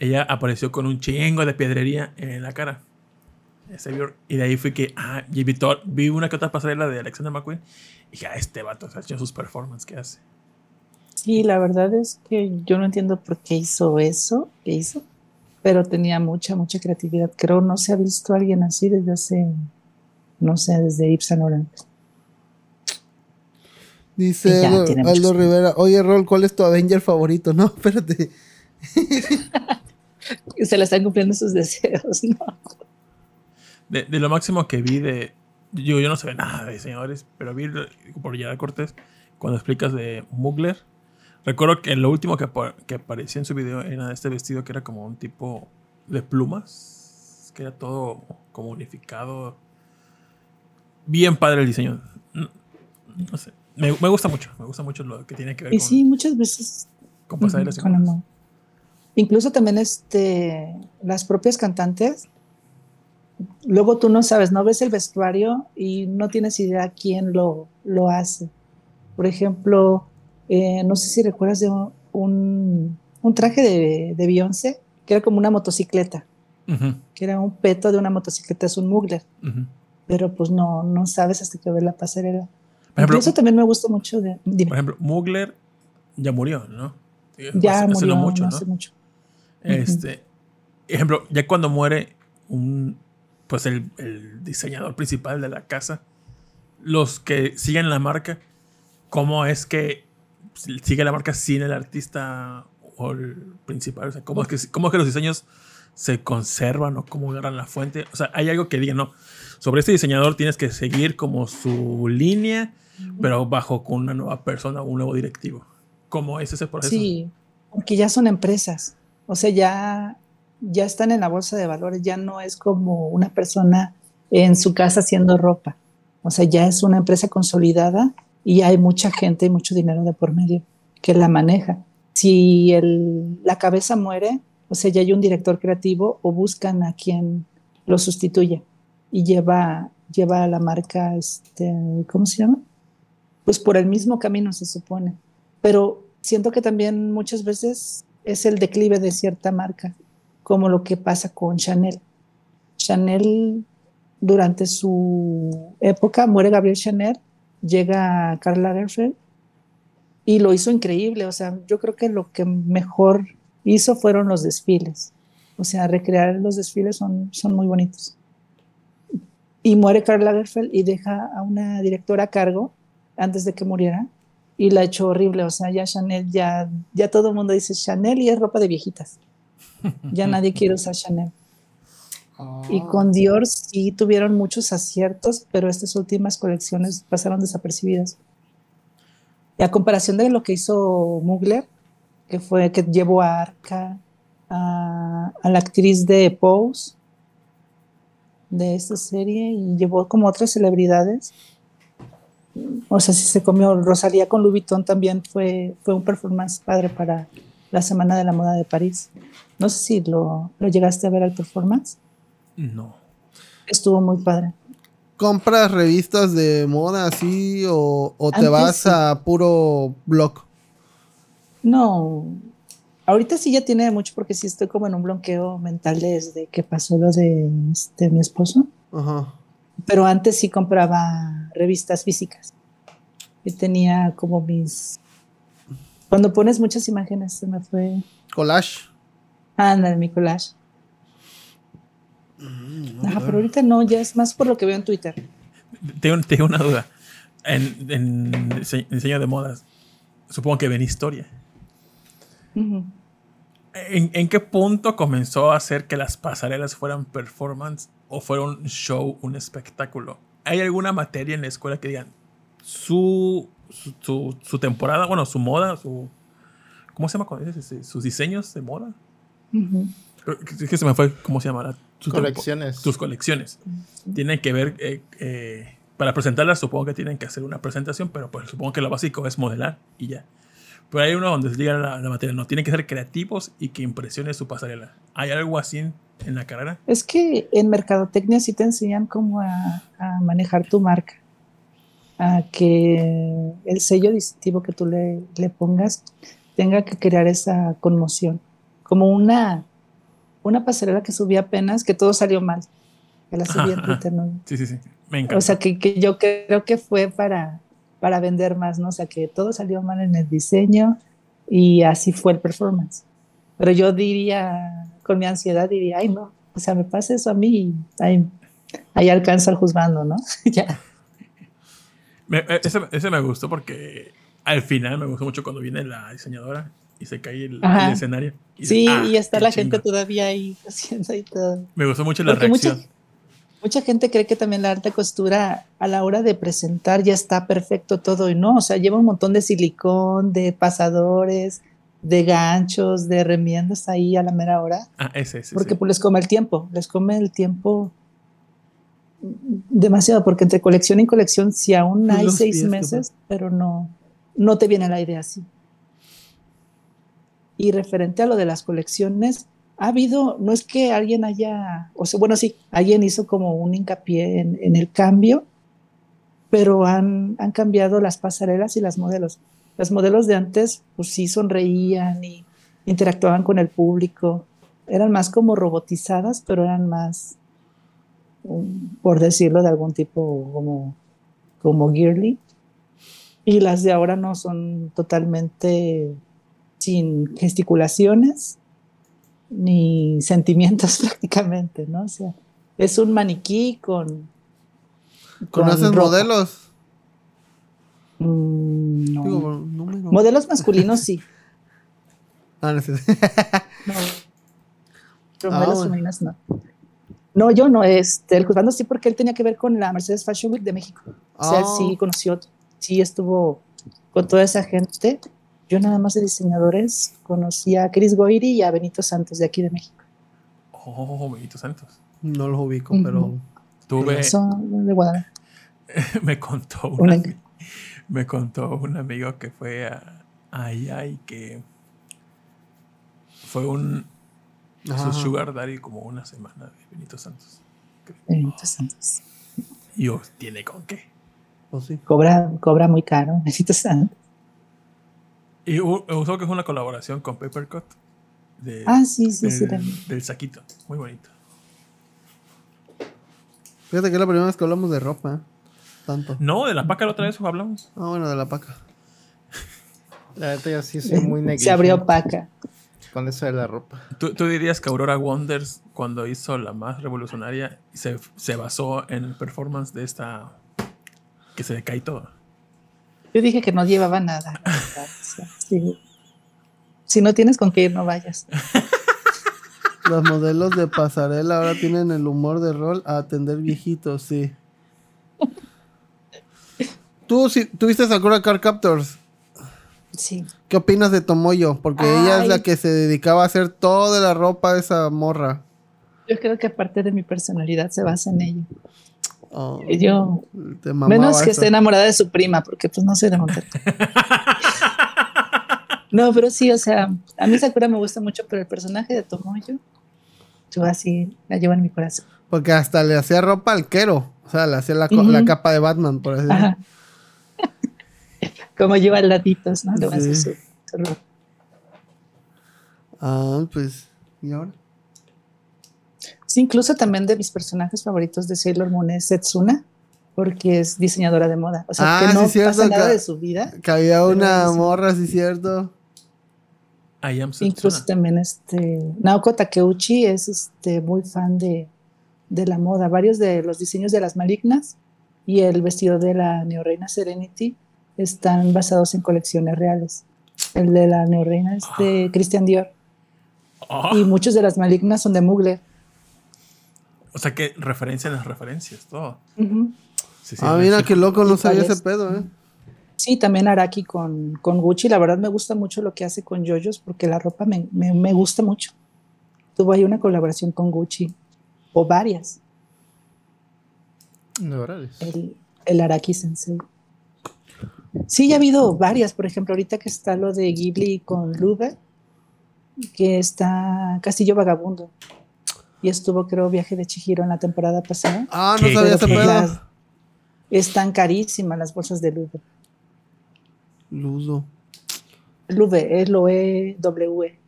ella apareció con un chingo de piedrería en la cara. Ese Bjork. Y de ahí fue que, ah, vi, vi una que otra pasarela de Alexander McQueen. Y dije, ah, este vato, o sea, hecho sus performances que hace. Sí, la verdad es que yo no entiendo por qué hizo eso que hizo, pero tenía mucha, mucha creatividad. Creo no se ha visto a alguien así desde hace, no sé, desde Yves Saint Laurent. Dice ya, Aldo. Rivera, oye Rol, ¿cuál es tu Avenger favorito? No, espérate. Se le están cumpliendo sus deseos, ¿no? De, de lo máximo que vi de. Yo, yo no sé nada de diseñadores, pero vi por Gerard Cortés cuando explicas de Mugler. Recuerdo que lo último que, apa- que aparecía en su video era este vestido que era como un tipo de plumas, que era todo como unificado. Bien padre el diseño. No, no sé. Me, me gusta mucho, me gusta mucho lo que tiene que ver Y con, sí, muchas veces con amor. Incluso también este, las propias cantantes, luego tú no sabes, no ves el vestuario y no tienes idea quién lo, lo hace. Por ejemplo, eh, no sé si recuerdas de un, un traje de, de Beyoncé, que era como una motocicleta, Ujú, que era un peto de una motocicleta, es un mugler. ujú. pero pues no, no sabes hasta que ves la pasarela. Por ejemplo, eso también me gusta mucho de... dime. por ejemplo, Mugler ya murió, ¿no? ya Hace- murió mucho, no ¿no? hace mucho. Este, ejemplo, ya cuando muere un, pues el, el diseñador principal de la casa, los que siguen la marca, ¿cómo es que sigue la marca sin el artista o el principal? O sea, ¿cómo es que, cómo es que los diseños se conservan o cómo agarran la fuente? O sea, hay algo que diga, no, sobre este diseñador tienes que seguir como su línea, pero bajo con una nueva persona, un nuevo directivo. ¿Cómo es ese proceso? Sí, porque ya son empresas, o sea, ya, ya están en la bolsa de valores, ya no es como una persona en su casa haciendo ropa, o sea, ya es una empresa consolidada y hay mucha gente y mucho dinero de por medio que la maneja. Si el, la cabeza muere, o sea, ya hay un director creativo o buscan a quien lo sustituya y lleva, lleva a la marca, este, ¿cómo se llama? Pues por el mismo camino se supone pero siento que también muchas veces es el declive de cierta marca, como lo que pasa con Chanel. Chanel, durante su época, muere Gabriel Chanel, llega Karl Lagerfeld y lo hizo increíble. O sea, yo creo que lo que mejor hizo fueron los desfiles. O sea, recrear los desfiles son, son muy bonitos. Y muere Karl Lagerfeld y deja a una directora a cargo antes de que muriera y la hecho horrible. O sea, ya Chanel, ya, ya todo el mundo dice Chanel y es ropa de viejitas. Ya nadie quiere usar Chanel. Y con Dior sí tuvieron muchos aciertos, pero estas últimas colecciones pasaron desapercibidas. Y a comparación de lo que hizo Mugler, que fue que llevó a Arca, a, a la actriz de Pose, de esta serie, y llevó como otras celebridades. O sea, si se comió Rosalía con Louis Vuitton también fue, fue un performance padre para la Semana de la Moda de París. No sé si lo, lo llegaste a ver al performance. No. Estuvo muy padre. ¿Compras revistas de moda así o, o te vas sí. a puro blog? No, ahorita sí ya tiene mucho porque sí estoy como en un bloqueo mental desde que pasó lo de este, mi esposo. Ajá. Pero antes sí compraba revistas físicas. Y tenía como mis... Cuando pones muchas imágenes se me fue... Collage. Anda, mi collage. Ajá, pero ahorita no, ya es más por lo que veo en Twitter. Tengo, tengo una duda. En, en dise- diseño de modas, supongo que ven historia. ¿En, en qué punto comenzó a hacer que las pasarelas fueran performance o fueron un show, un espectáculo? ¿Hay alguna materia en la escuela que digan su, su, su- su temporada, bueno, su moda, su... ¿Cómo se llama? este, Sus diseños de moda. Es que se me fue, ¿cómo se llama? Sus Colecciones. Tus colecciones. Tienen que ver, eh, eh, para presentarlas supongo que tienen que hacer una presentación, pero pues supongo que lo básico es modelar y ya. Pero hay uno donde se diga la, la materia, no, tienen que ser creativos y que impresione su pasarela. ¿Hay algo así en, en la carrera? Es que en mercadotecnia sí te enseñan cómo a, a manejar tu marca, a que el sello distintivo que tú le, le pongas tenga que crear esa conmoción, como una, una pasarela que subí apenas, que todo salió mal, que la subí en. Twitter, ¿no? Sí, sí, sí. Me encanta. O sea, que, que yo creo que fue para, para vender más, ¿no? O sea, que todo salió mal en el diseño y así fue el performance. Pero yo diría, con mi ansiedad, diría, ay, no, o sea, me pasa eso a mí y ahí, ahí alcanza el juzgando, ¿no? ya. Me- eh, ese, ese me gustó porque al final me gustó mucho cuando viene la diseñadora y se cae el, el escenario. Y Sí, dices, "Ah, y está la gente chingo". todavía ahí haciendo y todo. Me gustó mucho la Porque mucha, reacción. mucha gente cree que también la alta costura a la hora de presentar ya está perfecto todo y no, o sea, lleva un montón de silicón, de pasadores, de ganchos, de remiendas ahí a la mera hora, Ah, ese, ese. porque sí. pues les come el tiempo, les come el tiempo demasiado, porque entre colección y colección si aún hay Los seis meses, pero no, no te viene la idea así. Y referente a lo de las colecciones, ha habido, no es que alguien haya, o sea, bueno, sí, alguien hizo como un hincapié en, en el cambio, pero han, han cambiado las pasarelas y las modelos. Las modelos de antes, pues sí sonreían y interactuaban con el público. Eran más como robotizadas, pero eran más, un- por decirlo de algún tipo como, como girly. Y las de ahora no son totalmente sin gesticulaciones ni sentimientos prácticamente, ¿no? O sea, es un maniquí con... con ¿Conoces ropa. modelos? Mm, no. Digo. Modelos masculinos sí. Ah, no. No. Pero Ah, modelos bueno. femeninas no. No, yo no, este, el juzgando sí porque él tenía que ver con la Mercedes Fashion Week de México. O sea, él Ah. sí conoció, sí estuvo con toda esa gente. Yo nada más de diseñadores conocí a Chris Goiri y a Benito Santos de aquí de México. Oh, Benito Santos. No los ubico, pero. Tuve, Son de Guadalajara. me contó Una- una, me contó un amigo que fue a, allá y que fue un su sugar daddy como una semana de Benito Santos. Benito Santos. Y yo, ¿tiene con qué? Pues sí. Cobra, cobra muy caro, Benito Santos. Y u- usó que es una colaboración con Papercut. De, Ah, sí, sí, sí. del, también. del saquito. Muy bonito. Fíjate que es la primera vez que hablamos de ropa. ¿eh? Tanto. No, de la paca la otra vez hablamos. Ah, bueno, de la paca. La neta yo sí soy muy negligente Se abrió paca. con eso de la ropa. ¿Tú, tú dirías que Aurora Wonders, cuando hizo la más revolucionaria, se, se basó en el performance de esta. que se le cae todo. Yo dije que no llevaba nada. Sí. Si no tienes con qué ir, no vayas. Los modelos de pasarela ahora tienen el humor de rol a atender viejitos, sí. Tú, si tuviste Sakura Car Captors, Sí. ¿qué opinas de Tomoyo? Porque ella es la que se dedicaba a hacer toda la ropa de esa morra. Yo creo que parte de mi personalidad se basa en ello. Oh, Yo, menos que eso. esté enamorada de su prima, porque pues no de Monterrey. no, pero sí, o sea, a mí Sakura me gusta mucho, pero el personaje de Tomoyo, yo así la llevo en mi corazón. Porque hasta le hacía ropa al quero. O sea, le hacía la, la capa de Batman, por así decirlo. Como lleva laditos, ¿no? Hacer Sí. su- su ropa. Ah, pues. ¿Y ahora? Sí, incluso también de mis personajes favoritos de Sailor Moon es Setsuna, porque es diseñadora de moda. O sea, Ah, que no sí, cierto, pasa nada de su vida. Que había una morra, sí, cierto. I am Incluso también este Naoko Takeuchi es este muy fan de, de la moda. Varios de los diseños de las malignas y el vestido de la neorreina Serenity están basados en colecciones reales. El de la neorreina es de Christian Dior Oh, y muchos de las malignas son de Mugler. o sea que referencian las referencias, todo. Ujú. Sí, sí, ah, mira sí. qué loco, no ¿Y sabía ese es? pedo, ¿eh? Sí, también Araki con, con Gucci. La verdad me gusta mucho lo que hace con Yoyos porque la ropa me, me- me gusta mucho. Tuvo ahí una colaboración con Gucci o varias. No, el, el Araki Sensei. Sí, ya ha habido varias, por ejemplo, ahorita que está lo de Ghibli con Lube, que está Castillo Vagabundo. Y estuvo, creo, Viaje de Chihiro en la temporada pasada. Ah, no sabía ese están carísimas las bolsas de Lube. Ludo. Lube, L-O-E-W.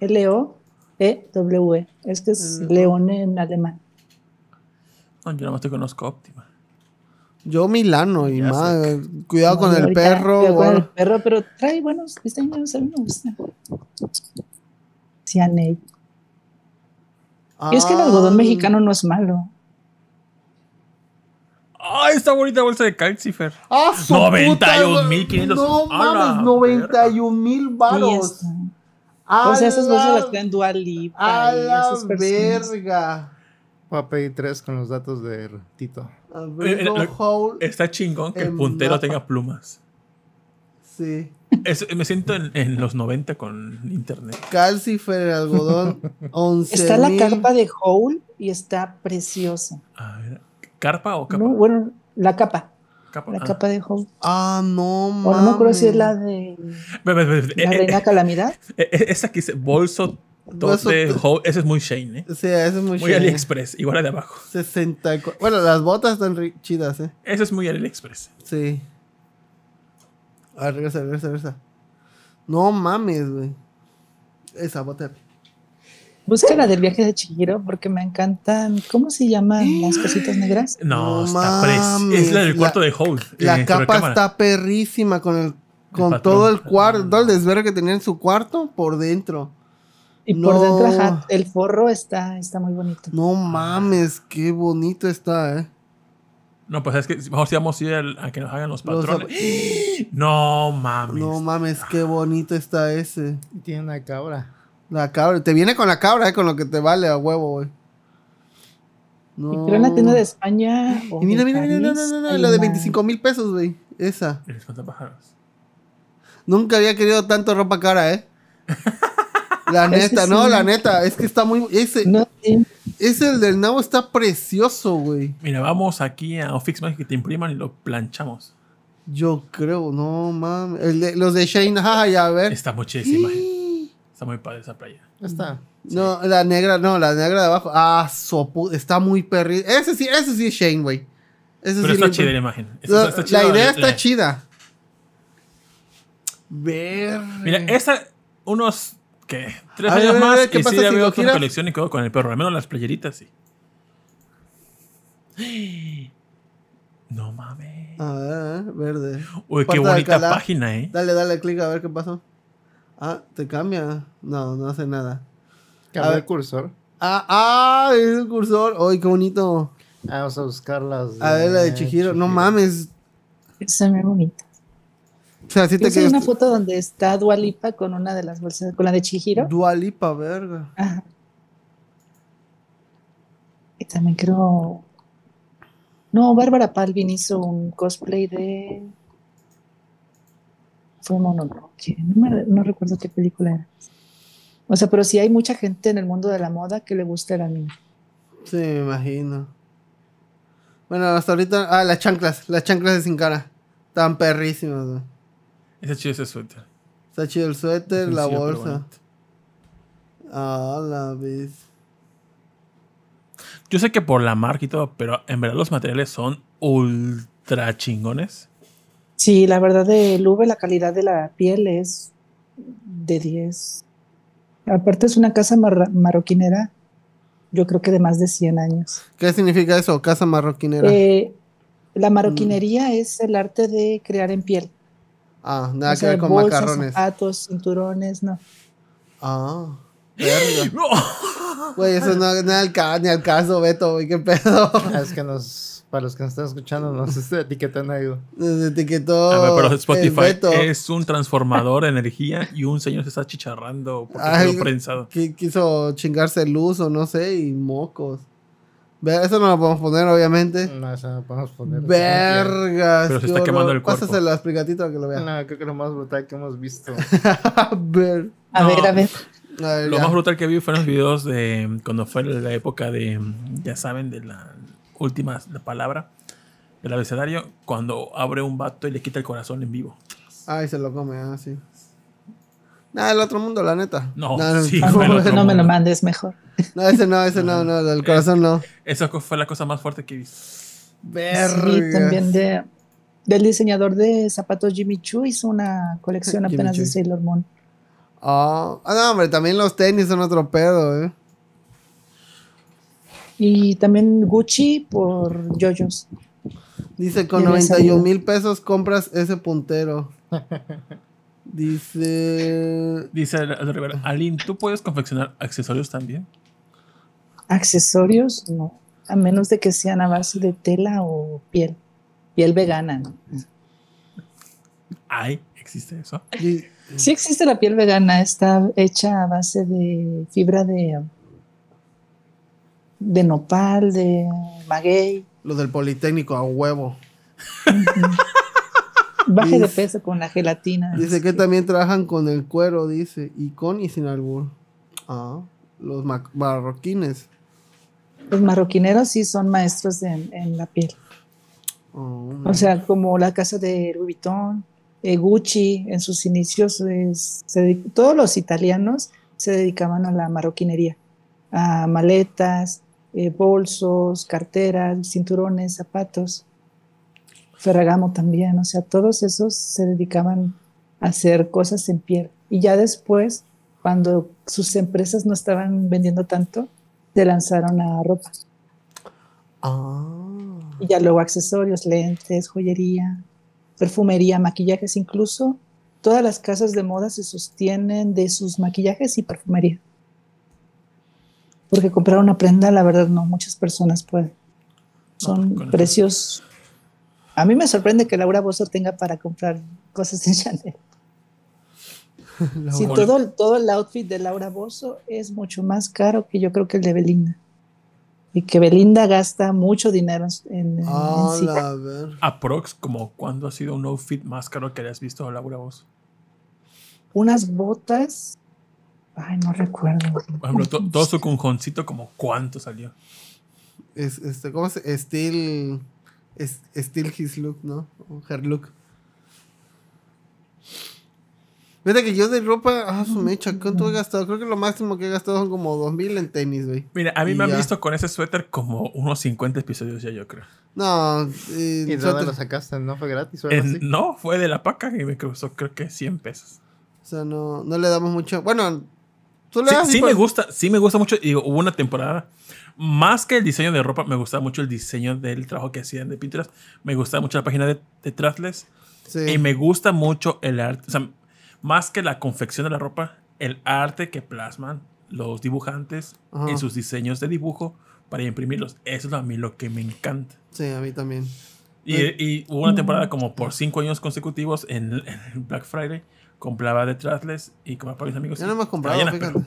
L-O-E-W. Es que es león en alemán. No, yo nada más te conozco Óptima. Yo Milano y Ya más. Cuidado con el perro. veo con el perro, pero trae buenos diseños, a mí me gusta. Cianey. Y es que el algodón Ah, mexicano no es malo. ¡Ay, esta bonita bolsa de Calcifer! ¡Ah, su 91,500. puta, No ¡A la mames, 91 mil Sí, varos. está. A O sea, esas bolsas la- las traen Dual Lipa A y la verga. Voy a pedir tres con los datos de Tito. Abrigo Eh, eh, hole. Está chingón que el puntero mapa. tenga plumas. Sí. Es- me siento en, en los 90 con internet. Calcifer, algodón. 11 Está la carpa de Hole y está preciosa. A ver, ¿Carpa o capa? No, bueno, la capa. Capa. La ah. capa de Hole. Ah, no O no me acuerdo si es la mames. de la eh, eh, Reina Calamidad. eh, eh, Esa que dice bolso Ho- ese es muy Shane, ¿eh? Sí, ese es muy, Muy chido. AliExpress, igual la de abajo. 64. Bueno, las botas están chidas, ¿eh? Ese es muy AliExpress. Sí. A ver, regresa, regresa, regresa. No mames, güey. Esa bota. Busca la del viaje de Chihiro porque me encantan. ¿Cómo se llaman las cositas negras? No, No está pres. mames, Es la del la- cuarto de Holt. La eh, capa recámara. está perrísima con el con todo el cuarto, todo el desvergue que tenía en su cuarto por dentro. Y por dentro, ajá, el forro está, está muy bonito. No mames, qué bonito está, eh. No, pues es que mejor si vamos a ir a que nos hagan los Los patrones. No mames. No mames, qué bonito está ese. Tiene una cabra. La cabra, te viene con la cabra, eh, con lo que te vale a huevo, güey. No. Y creo en la tienda de España. Y mira, mira, mira, no, no, no, la de una- 25 mil pesos, güey. Esa. El espantapájaros. Nunca había querido tanto ropa cara, eh. La neta, no, la neta, es que está muy. Ese, No, sí. ese el del nabo está precioso, güey. Mira, vamos aquí a Ofix Magic que te impriman y lo planchamos. Yo creo, no mames. Los de Shane, jaja, ya a ver. Está imagen. Está muy padre esa playa. Ya está. No, la negra, no, la negra de abajo. Ah, sopu, está muy perri. Ese sí, ese sí es Shane, güey. Ese Pero sí está le- chida la imagen. Está- La, está chida la idea la- está la- chida. Ver. Mira, esa, unos, ¿qué? Tres A años ver, más ¿qué y pasa sí ya si veo con colección y quedo con el perro. Al menos las playeritas, sí. No mames. A ver, a ver, verde. Uy, qué Parte bonita página, ¿eh? Dale, dale clic a ver qué pasó. Ah, te cambia. No, no hace nada. Cambia A el ver. cursor. Ah, ah, es el cursor. Ay, qué bonito. Ah, vamos a buscar las. A ver, la de Chihiro. No mames. Está muy bonito. O sea, sí te Puse una quedas. foto donde está Dualipa con una de las bolsas, con la de Chihiro. Dualipa, verga. Ajá. Y también creo. No, Bárbara Palvin hizo un cosplay de. Fue Mononoke. No, me- no recuerdo qué película era. O sea, pero sí hay mucha gente en el mundo de la moda que le gusta el anime. Sí, me imagino. Bueno, hasta ahorita. Ah, las chanclas. Las chanclas de sin cara. Están perrísimas, güey. Ese chido ese suéter. Está chido el suéter, la Sencillo, bolsa. Ah, la vez. Yo sé que por la marca y todo, pero en verdad los materiales son ultra chingones. Sí, la verdad de Lube, la calidad de la piel es de 10. Aparte es una casa marra- marroquinera, yo creo que de más de 100 años. ¿Qué significa eso? Casa marroquinera. Eh, la marroquinería es el arte de crear en piel. ah, nada O que sea, ver con bolsas, macarrones. zapatos, cinturones, no. Ah. Güey, eso no, no ni al caso, Beto, güey, qué pedo. Es que nos. Para los que nos están escuchando, nos está etiquetando ahí. Nos etiquetó. A ver, pero Spotify es un transformador de energía y un señor se está chicharrando porque Ay, quedó prensado. Qui- quiso chingarse luz o no sé, y mocos. Ve, Eso no lo podemos poner, obviamente. No, eso no podemos poner. Vergas. Pero se está quemando el cuerpo. Pásaselo al prigatito para que lo vea. No, creo que lo más brutal que hemos visto. Ver. A ver, a ver. A ver, Lo ya. más brutal que vi fueron los videos de cuando fue la época de, ya saben, de la última palabra del abecedario, cuando abre un vato y le quita el corazón en vivo. Ay, se lo come, ah, sí. Nada, el otro mundo, la neta. No, no, sí. El no me lo mandes mejor. no, ese no, ese no, no, del corazón no. Esa fue la cosa más fuerte que vi. Verga. Sí, también de, del diseñador de zapatos Jimmy Choo hizo una colección apenas de. Sailor Moon. Ah, ah, no, hombre, también los tenis son otro pedo, eh. Y también Gucci por JoJo's. Dice, con Ya había 91 salido. mil pesos compras ese puntero. Dice... Dice Rivera, Aline, ¿tú puedes confeccionar accesorios también? Accesorios, no. A menos de que sean a base de tela o piel. Piel vegana, ¿no? Ay, ¿existe eso? Sí existe la piel vegana, está hecha a base de fibra de, de nopal, de maguey. Los del Politécnico a huevo. Baje de peso con la gelatina. Dice que también trabajan con el cuero, dice. Y con y sin albur. Ah, los ma- marroquines. Los marroquineros sí son maestros en, en la piel. Oh, O sea, como la casa de Louis Vuitton, eh, Gucci, en sus inicios, es- se dedic- todos los italianos se dedicaban a la marroquinería, a maletas, eh, bolsos, carteras, cinturones, zapatos. Ferragamo también, o sea, todos esos se dedicaban a hacer cosas en piel. Y ya después cuando sus empresas no estaban vendiendo tanto, se lanzaron a ropa. Ah. Y ya luego accesorios, lentes, joyería, perfumería, maquillajes, incluso todas las casas de moda se sostienen de sus maquillajes y perfumería. Porque comprar una prenda, la verdad, no muchas personas pueden. Son eso. precios. A mí me sorprende que Laura Bozo tenga para comprar cosas en Chanel. La Si Laura- todo, todo el outfit de Laura Bozo es mucho más caro que yo creo que el de Belinda. Y que Belinda gasta mucho dinero en, Ah, en sí. a ver. Aprox, como cuando ha sido un outfit más caro que hayas visto, Laura, vos. Unas botas. Ay, no recuerdo. Por ejemplo, to- todo su conjoncito, como cuánto salió. Es, este, ¿Cómo se Still. es- Still his look, ¿no? O her look. Fíjate que yo de ropa, ah, su mecha, ¿cuánto he gastado? Creo que lo máximo que he gastado son como 2000 en tenis, güey. Mira, a mí Y me han ya. visto con ese suéter como unos 50 episodios ya, yo creo. No, eh, ¿Y dónde lo sacaste? ¿No fue gratis o algo En- así? no, fue de la paca y me costó creo que 100 pesos. o sea, no, no le damos mucho. Bueno, tú le Sí, das sí y me pues- gusta, sí me gusta mucho. Y hubo una temporada, más que el diseño de ropa, me gustaba mucho el diseño del trabajo que hacían de pinturas. Me gustaba mucho la página de, de Thrashless. Sí. Y me gusta mucho el arte. O sea, más que la confección de la ropa, el arte que plasman los dibujantes Ajá. en sus diseños de dibujo para imprimirlos. Eso es a mí lo que me encanta. Sí, a mí también. Y, y hubo una temporada como por cinco años consecutivos en, en Black Friday. Compraba de Thrashless y compraba para mis amigos. Ya y no me has estaba comprado, llena, fíjate. pero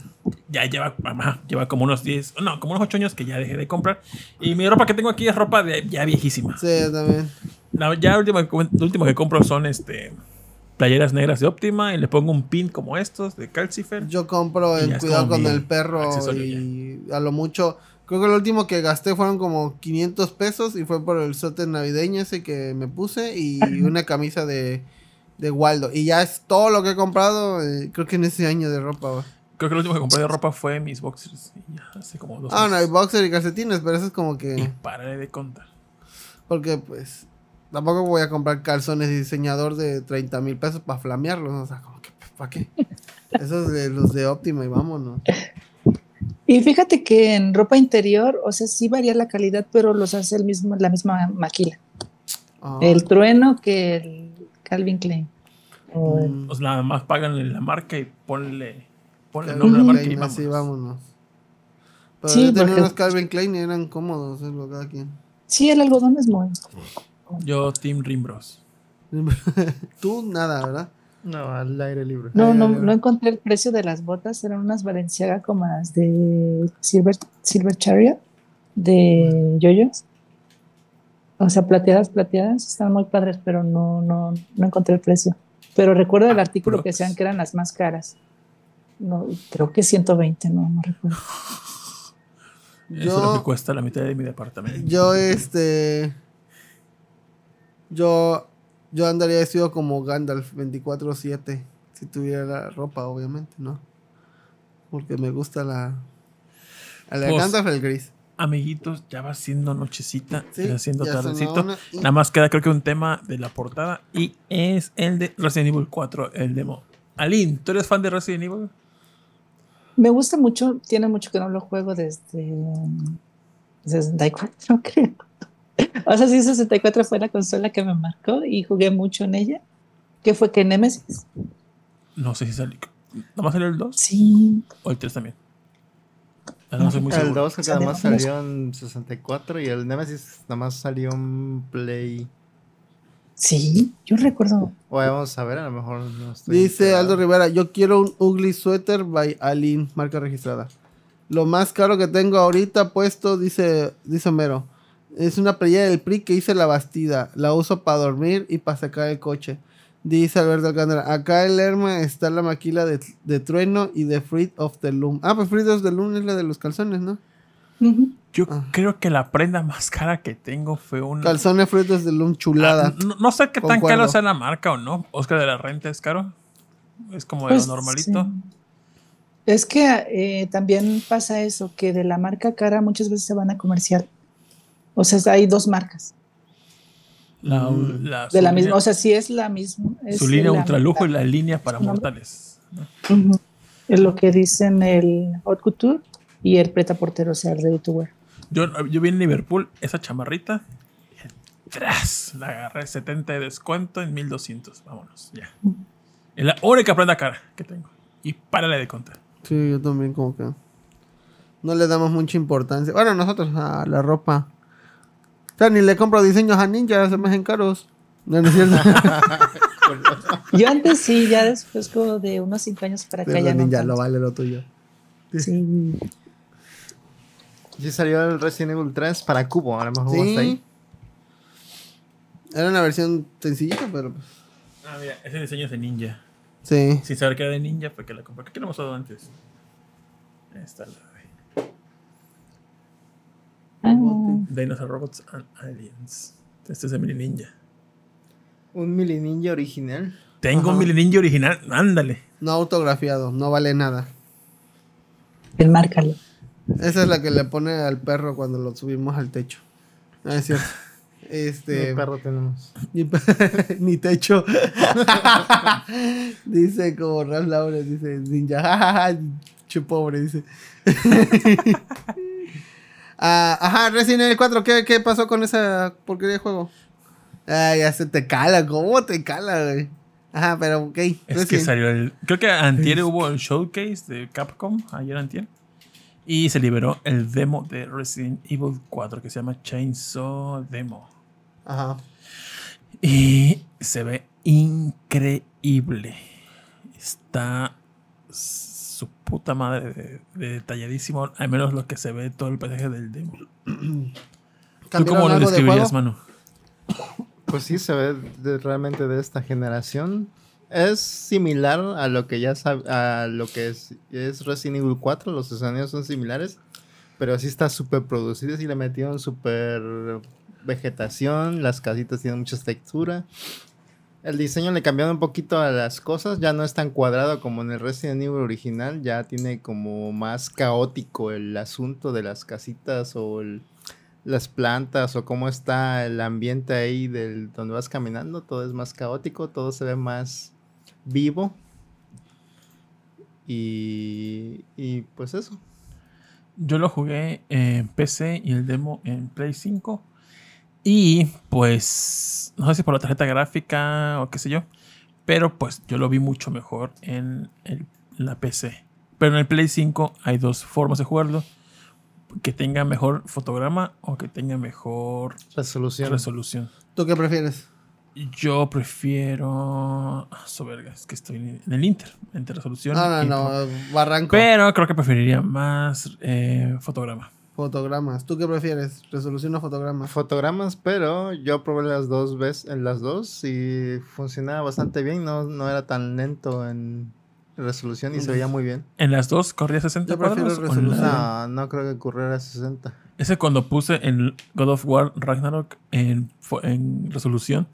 ya lleva, ajá, lleva como unos 10, no, como unos 8 años que ya dejé de comprar. Y mi ropa que tengo aquí es ropa de, ya viejísima. Sí, también. La, ya última, lo último que compro son este playeras negras de Optima y le pongo un pin como estos de Calcifer. Yo compro es Cuidado con el perro y a lo mucho. Creo que lo último que gasté fueron como 500 pesos y fue por el suéter navideño ese que me puse y una camisa de, de Waldo. Y ya es todo lo que he comprado, eh, creo que en ese año de ropa. Creo que lo último que compré de ropa fue mis boxers. Y ya hace como dos Ah, no, hay meses. boxer y calcetines, pero eso es como Y que... paré de contar. Porque pues tampoco voy a comprar calzones de diseñador de 30 mil pesos para flamearlos. O sea, como que, ¿para qué? Esos de los de Optima y vámonos. Y fíjate que en ropa interior, o sea, sí varía la calidad, pero los hace el mismo, la misma maquila. Ah, El trueno que el Calvin Klein. Mm. Sea, nada más pagan la marca y ponle, ponle el nombre de la marca y Klein, vámonos. así, vámonos. Pero Sí, porque- Calvin Klein y eran cómodos, es lo cada quien. Sí, el algodón es muy. Yo, Team Rimbros. Tú nada, ¿verdad? No, al aire libre. No, no, no encontré el precio de las botas, eran unas Valenciaga como las de Silver, Silver Chariot de Yoyos. O sea, plateadas, plateadas, están muy padres, pero no, no, no encontré el precio. Pero recuerdo el Ah, artículo que decían que eran las más caras. No, creo que 120, no, no recuerdo. Eso es lo que cuesta la mitad de mi departamento. yo este... Yo, yo andaría vestido como Gandalf 24-7. Si tuviera la ropa, obviamente, ¿no? Porque me gusta la... A la Pues, Gandalf el gris. Amiguitos, ya va siendo nochecita, Sí, ya siendo ya tardecito. una y- Nada más queda creo que un tema de la portada y es el de Resident Evil 4, el demo. Aline, ¿tú eres fan de Resident Evil? Me gusta mucho, tiene mucho que no lo juego desde um, 64, creo. O sea, sí, 64 fue la consola que me marcó y jugué mucho en ella. ¿Qué fue que Nemesis? No sé si salió. ¿Nada más salió el 2 Sí, o el 3 también? Ah, No, soy muy El seguro. 2 que nada más Salió. en 64 y el Nemesis nada más salió en Play. sí, yo recuerdo. Vamos a ver, a lo mejor no estoy Dice enterado. Aldo Rivera, yo quiero un ugly sweater by Aline, marca registrada. Lo más caro que tengo ahorita puesto, dice, dice Homero, es una playera del PRI que hice la bastida. La uso para dormir y para sacar el coche. Dice Alberto Alcántara, acá en Lerma está la maquila de, de Trueno y de Fruit of the Loom. Ah, pues Fruit of the Loom es la de los calzones, ¿no? Yo Ah. creo que la prenda más cara que tengo fue un. Calzones Fruit of the Loom, chulada. Ah, no, no sé qué tan caro sea la marca o no. Oscar de la Renta es caro. Es como de Pues, lo normalito. sí. Es que eh, también pasa eso, que de la marca cara muchas veces se van a comercial. O sea, hay dos marcas La, Mm. la- de la su misma. línea- O sea, sí es la misma. es su línea ultralujo y la línea para No. mortales. Es lo que dicen el Haute Couture y el preta portero, o sea, el ready to wear. Yo, yo vi en Liverpool esa chamarrita. Tras, la agarré 70 de descuento en 1200. Vámonos, ya. Es la única prenda cara que tengo. Y párale de contar. Sí, yo también como que no le damos mucha importancia. Bueno, nosotros a la ropa. Sea, ni le compro diseños a ninja, se me hacen caros. No, no es cierto. Yo antes sí, ya después como de unos cinco años para acá Pero ya no. ninja lo vale lo tuyo. Sí. Sí salió el Resident Evil 3 para Cubo, a lo mejor Sí. hasta ahí. Era una versión sencillita, pero pues. Ah, mira, ese diseño es de ninja. Sí. Sin saber que era de ninja, fue que la compré. ¿Qué lo hemos usado antes? Ahí está la De Dinosaur Robots and Aliens. Este es de Mini Ninja. Un mini ninja original. Tengo un. Mini Ninja original. Ándale. No autografiado, no vale nada. el márcalo. Esa es la que le pone al perro cuando lo subimos al techo. Ah, es cierto. Este. ¿Qué perro tenemos? Ni, ni techo. dice como Ralph Lauren, dice ninja. jajaja, che pobre, dice. Ah, ajá, Resident Evil 4, ¿qué, ¿qué pasó con esa porquería de juego? Ah, ya se te cala, ¿cómo te cala, güey? Ajá, pero ok. Es que salió el. Creo que antier hubo el showcase de Capcom. Ayer antier. Y se liberó el demo de Resident Evil 4 que se llama Chainsaw Demo. Ajá. Y se ve increíble. Está puta madre de, de detalladísimo. Al menos lo que se ve todo el paisaje del demo. ¿Tú ¿Cambiaron cómo lo de describirías, juego? mano? Pues sí, se ve de- realmente de esta generación. Es similar a lo que ya sab- a lo que es, es Resident Evil 4. Los escenarios son similares. Pero sí está súper producido. Sí le metieron súper vegetación. Las casitas tienen mucha textura. El diseño le cambiaron un poquito a las cosas. Ya no es tan cuadrado como en el Resident Evil original. Ya tiene como más caótico el asunto de las casitas o las plantas o cómo está el ambiente ahí del donde vas caminando, todo es más caótico, todo se ve más vivo. Y, y pues eso. Yo lo jugué en PC y el demo en Play 5. Y pues, no sé si por la tarjeta gráfica o qué sé yo. Pero pues yo lo vi mucho mejor en, el- en la PC. Pero en el Play 5 hay dos formas de jugarlo. Que tenga mejor fotograma o que tenga mejor Resolución. resolución. ¿Tú qué prefieres? Yo prefiero... ah, Soberga, es que estoy en el Inter. Entre resolución No, no, y no, barranco. Pero creo que preferiría más eh, fotograma. Fotogramas. ¿Tú qué prefieres? ¿Resolución o fotogramas? Fotogramas, pero yo probé las dos veces, en las dos y funcionaba bastante bien, no, no era tan lento en resolución y se veía muy bien. En las dos corría 60 Yo prefiero cuadros. resolución. la- No, no creo que ocurriera a 60. Ese cuando puse en God of War Ragnarok en, en resolución.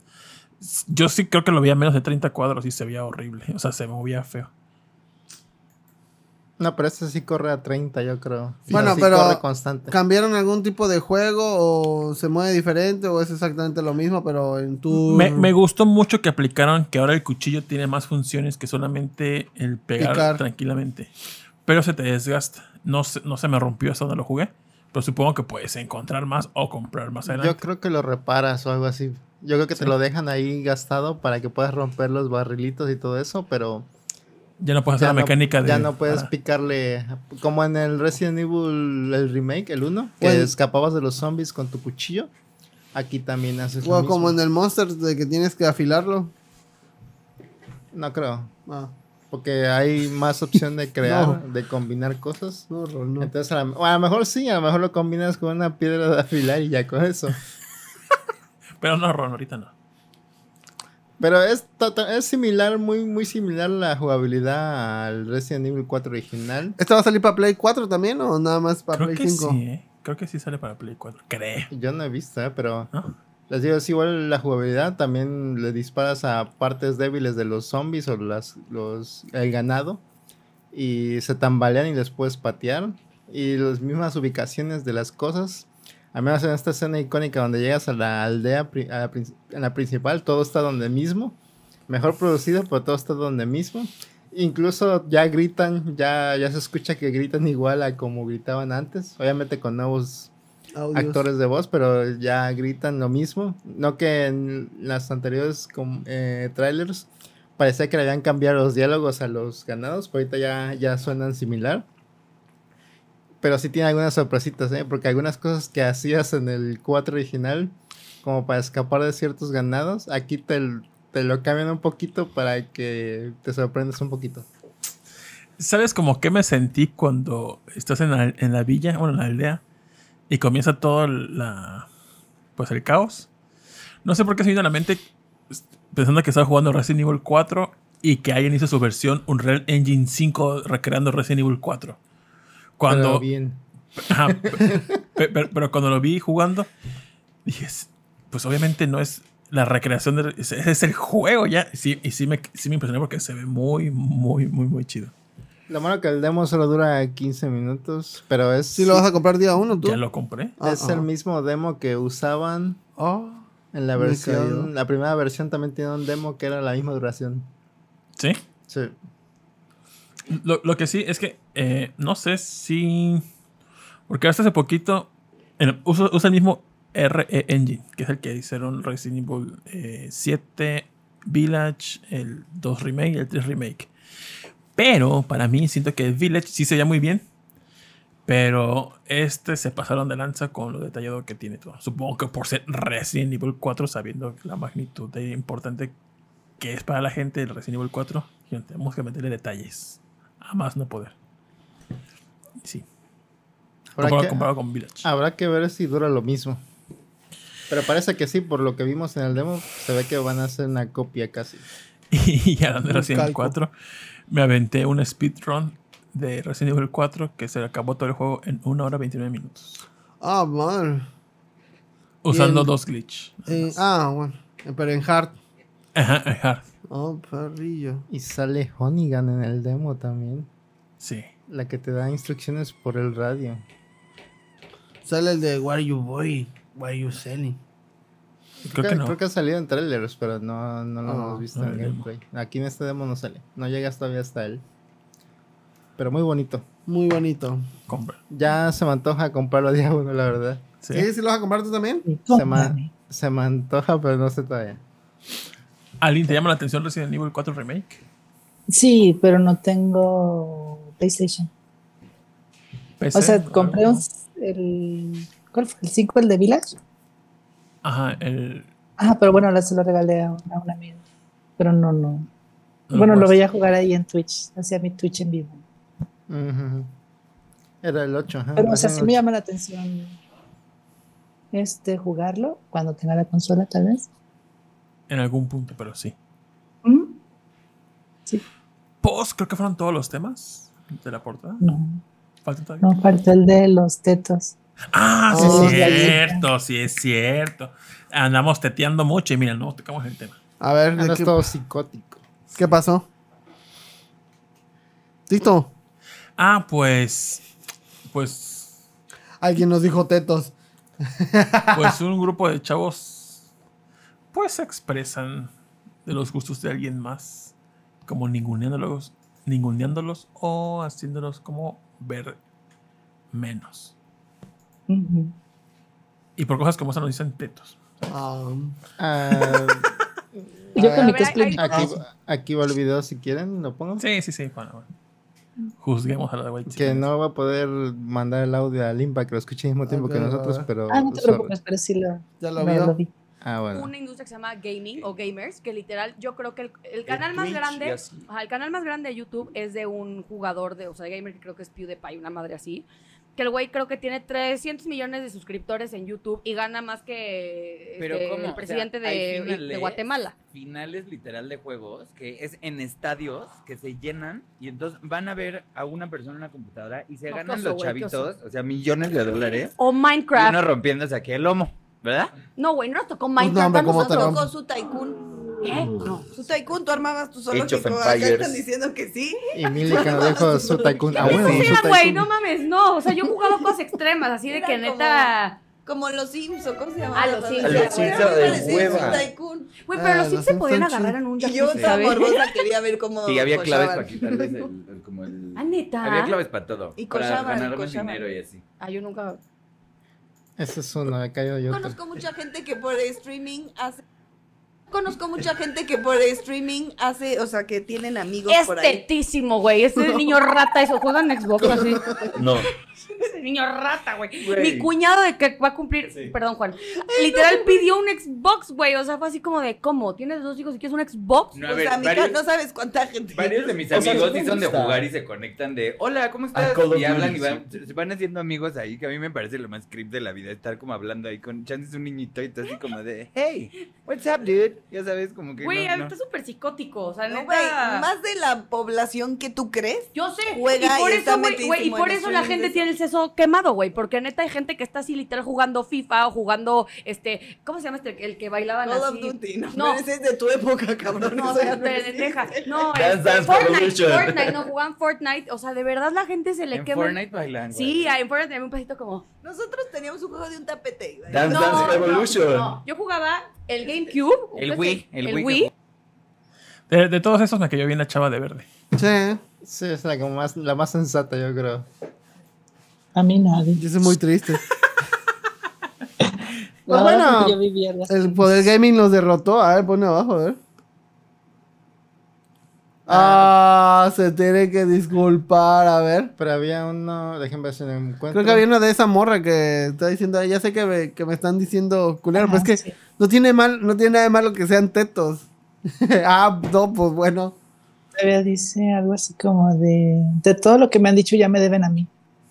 Yo sí creo que lo veía menos de 30 cuadros y se veía horrible. O sea, se movía feo. No, pero este sí corre a 30, yo creo. Bueno, sí pero- corre constante. ¿Cambiaron algún tipo de juego o se mueve diferente o es exactamente lo mismo, pero en tu... Me, me gustó mucho que aplicaron que ahora el cuchillo tiene más funciones que solamente el pegar Picar. tranquilamente. Pero se te desgasta. No se, no se me rompió hasta donde lo jugué. Pero supongo que puedes encontrar más o comprar más adelante. Yo creo que lo reparas o algo así. Yo creo que te lo dejan ahí gastado para que puedas romper los barrilitos y todo eso, pero ya no puedes hacer ya, la no, mecánica de. ya no puedes para- picarle como en el Resident Evil el remake, el 1, que Bueno. escapabas de los zombies con tu cuchillo. Aquí también haces lo O mismo. como en el Monster de que tienes que afilarlo. No creo, Ah, porque hay más opción de crear, No. de combinar cosas. no, no. Entonces, a, la- o a lo mejor sí, a lo mejor lo combinas con una piedra de afilar y ya con eso. Pero no, Ron, ahorita no. Pero es, es similar, muy, muy similar la jugabilidad al Resident Evil 4 original. ¿Esto va a salir para Play 4 también o nada más para Creo Play que 5? sí, ¿eh? Creo que sí sale para Play 4. Creo. Yo no he visto, ¿eh? pero ¿No? les digo, es igual la jugabilidad. También le disparas a partes débiles de los zombies o las, los, el ganado. Y se tambalean y les puedes patear. Y las mismas ubicaciones de las cosas. Al menos en esta escena icónica donde llegas a la aldea, a la, principal, todo está donde mismo. Mejor producido, pero todo está donde mismo. Incluso ya gritan, ya, ya se escucha que gritan igual a como gritaban antes. Obviamente con nuevos Audios. actores de voz, pero ya gritan lo mismo. No que en las anteriores eh, trailers parecía que le habían cambiado los diálogos a los ganados, pero ahorita ya, ya suenan similar. Pero sí tiene algunas sorpresitas, ¿eh? porque algunas cosas que hacías en el 4 original, como para escapar de ciertos ganados, aquí te, lo cambian un poquito para que te sorprendas un poquito. ¿Sabes como que me sentí cuando estás en la, villa, bueno, en la aldea, y comienza todo la, pues el caos? No sé por qué se me vino a la mente pensando que estaba jugando Resident Evil 4 y que alguien hizo su versión Unreal Engine 5 recreando Resident Evil 4. Cuando, Pero bien. Ajá, pe- pe- pero, pero cuando lo vi jugando, dije, "Es- pues obviamente no es la recreación, de, es, es el juego ya. Sí, y sí me, sí me impresionó porque se ve muy, muy, muy, muy chido. Lo malo que el demo solo dura 15 minutos, pero es, Si lo vas a comprar día uno, tú. Ya lo compré. Ah, es ah. el mismo demo que usaban Oh, en la versión. La primera versión también tiene un demo que era la misma duración. Sí. Sí. Lo, lo que sí es que eh, no sé si. Porque hasta hace poquito usa, usa el mismo RE Engine, que es el que hicieron Resident Evil eh, 7, Village, el 2 Remake y el 3 Remake. Pero para mí siento que Village sí se veía muy bien. Pero este se pasaron de lanza con lo detallado que tiene todo. Supongo que por ser Resident Evil 4, sabiendo la magnitud de importante que es para la gente el Resident Evil 4, y tenemos que meterle detalles. A más no poder. Sí. Habrá Comparado, que, comparado con Village. habrá que ver si dura lo mismo. Pero parece que sí, por lo que vimos en el demo, se ve que van a hacer una copia casi. Y hablando de Resident Evil calco. 4, me aventé un speedrun de Resident Evil 4 que se acabó todo el juego en 1 hora 29 minutos. ah, man. Usando dos glitch. Eh, ah, bueno. Pero en hard. Ajá, ajá. Oh, perrillo. Y sale Honigan en el demo también. Sí. La que te da instrucciones por el radio. Sale el de Where You Boy, Where You Selling. Creo que no. Creo que ha salido en trailers, pero no, no lo Ah, hemos visto no, en gameplay. Aquí en este demo no sale. No llegas todavía hasta él. Pero muy bonito. Muy bonito. Compra. Ya se me antoja comprarlo día uno, la verdad. Sí. ¿Sí? ¿Sí lo vas a comprar tú también? Se me, se me antoja, pero no sé todavía. ¿Alguien te llama la atención Resident Evil 4 Remake? Sí, pero no tengo PlayStation. PC, O sea, compré un, el. ¿Cuál fue? ¿El 5, el de Village? Ajá, el. Ah, pero bueno, la- se lo regalé a un, a un amigo. Pero no, no. no bueno, lo jugaste. veía jugar ahí en Twitch. Hacía mi Twitch en vivo. Era el 8, ajá. Pero, o sea, sí me llama la atención este jugarlo cuando tenga la consola, tal vez. En algún punto, pero sí. ¿Mm? Sí, Post, creo que fueron todos los temas de la portada. no. Falta todavía. No falta el de los tetos. Ah, sí Oh, es ya. cierto, sí es cierto. Andamos teteando mucho y mira, no tocamos el tema. A ver, ¿de Andas qué, todo psicótico. qué pasó? ¿Listo? Ah, pues. Pues. Alguien nos dijo tetos. Pues un grupo de chavos. Pues se expresan de los gustos de alguien más. Como ninguneándolos. Ninguneándolos o haciéndolos como ver menos. Y por cosas como esa nos dicen tetos. Ah, Ah, Yo con mi cosplay. aquí, aquí va el video si quieren, lo pongo. Sí, sí, sí. Bueno, bueno. Juzguemos a la de White Que no va a poder mandar el audio a Limpa que lo escuche al mismo tiempo que nosotros, pero. Ah, no te sorry. preocupes, pero sí lo, ¿Ya lo vio? lo vi. Ah, bueno. una industria que se llama gaming o gamers, que literal yo creo que el, el canal más Twitch grande, ajá, el canal más grande de YouTube es de un jugador de, o sea, de gamer que creo que es PewDiePie, una madre así. Que el güey creo que tiene 300 millones de suscriptores en YouTube y gana más que Pero este, ¿cómo? O el sea, presidente hay de, finales- de Guatemala. Finales literal de juegos que es en estadios que se llenan y entonces van a ver a una persona en una computadora y se No, ganan oso, los oso. chavitos, o sea, millones de dólares. O Y Minecraft. uno rompiéndose aquí el lomo, ¿verdad? No, güey, no nos tocó Pues no, Minecraft. hombre, a ¿cómo te nosotros. rompo? Con su tycoon. ¿Qué? No. Su tycoon, tú armabas tu of zoológico. Acá están diciendo que sí. Y Mili que nos dijo su tycoon. Ah, ¿Qué bueno, güey? tycoon. No mames, no. O sea, yo he jugado cosas extremas, así de que neta. Como los Sims, ¿o cómo se llama? Ah, los Sims. A los Sims de hueva. Tycoon. Güey, Ah, pero los los Sims se podían agarrar en un Y jacuzzi, yo, ¿sabes? morbosa, quería ver cómo. Y había claves para quitarles el, el- como el... Ah, ¿neta? Había claves para todo. Y para cochaban, ganar más cochaban. dinero y así. Ah, yo nunca. Ese es uno, he caído yo. Conozco mucha gente que por streaming hace. Conozco mucha gente que por streaming hace, o sea, que tienen amigos Es por ahí. tetísimo, güey. Ese niño rata, eso. Juegan Xbox así. No. Ese niño rata, güey. Mi cuñado de que va a cumplir. Perdón, Juan. Literal pidió un Xbox, güey. O sea, fue así como de, ¿cómo? ¿Tienes dos hijos y quieres un Xbox? No, a o ver, sea, varios, no sabes cuánta gente. varios de mis O sea, amigos sí son de jugar y se conectan de, hola, ¿cómo A estás? Y hablan y van, se van haciendo amigos ahí, que a mí me parece lo más creep de la vida, estar como hablando ahí con chances un niñito y tú así como de, hey, what's up, dude? Ya sabes, como que Güey, no, está no. súper psicótico. O sea, No, neta. güey, más de la población que tú crees. Yo sé. juega y por y está eso, güey, y por eso la gente tiene el seso quemado, güey. Porque neta hay gente que está así literal jugando FIFA o jugando, este, ¿cómo se llama este? El que bailaban Call así. of Duty, no, No. ese es de tu época, cabrón. No, eso ya de, de- existe. deja. No, este, Fortnite. Fortnite, no jugaban Fortnite. O sea, de verdad la gente se le En quema. Fortnite bailan. Sí, en Fortnite había un pedacito como. Nosotros teníamos un juego de un tapete. güey. Dance No, Dance no, Revolution. no. Yo jugaba el GameCube. El Wii, el el Wii Wii. De, de todos esos me cayó bien la chava de verde. Sí, Sí, es la, como más, la más sensata, yo creo. A mí nadie. yo soy muy triste. Pues bueno. El poder gaming los derrotó. A ver, pone abajo, a ver. Ah, se tiene que disculpar, a ver. Pero había uno, déjenme ver si lo encuentro. Creo que había una de esa morra que está diciendo, ya sé que me, que me están diciendo culero, pero es que sí. no tiene mal, no tiene nada de malo que sean tetos. ah, no, pues bueno. Todavía dice algo así como de, de todo lo que me han dicho ya me deben a mí.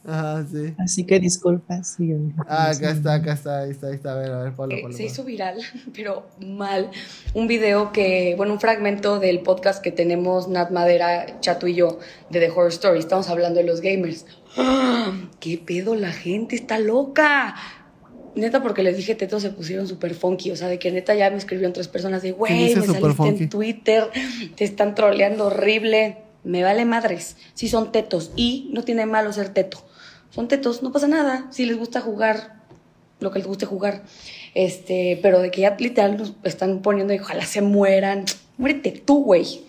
Ajá, sí. Así que disculpas. Digo, Ah, "Sí". acá está, acá está, ahí está, ahí está. A ver, a ver, ponlo, Eh, ponlo, se hizo viral, pero mal, un video que, bueno, un fragmento del podcast que tenemos Nat Madera, Chato y yo, de The Horror Story. Estamos hablando de los gamers. ¡Ah! ¿Qué pedo? La gente está loca. Neta, porque les dije tetos se pusieron súper funky. O sea, de que neta ya me escribieron tres personas de, güey, me saliste funky? en Twitter, te están troleando horrible. Me vale madres. Si son tetos. Y no tiene malo ser teto. Son tetos, no pasa nada. Si les gusta jugar lo que les guste jugar. Este, pero de que ya literal nos están poniendo y ojalá se mueran. Muérete tú, güey.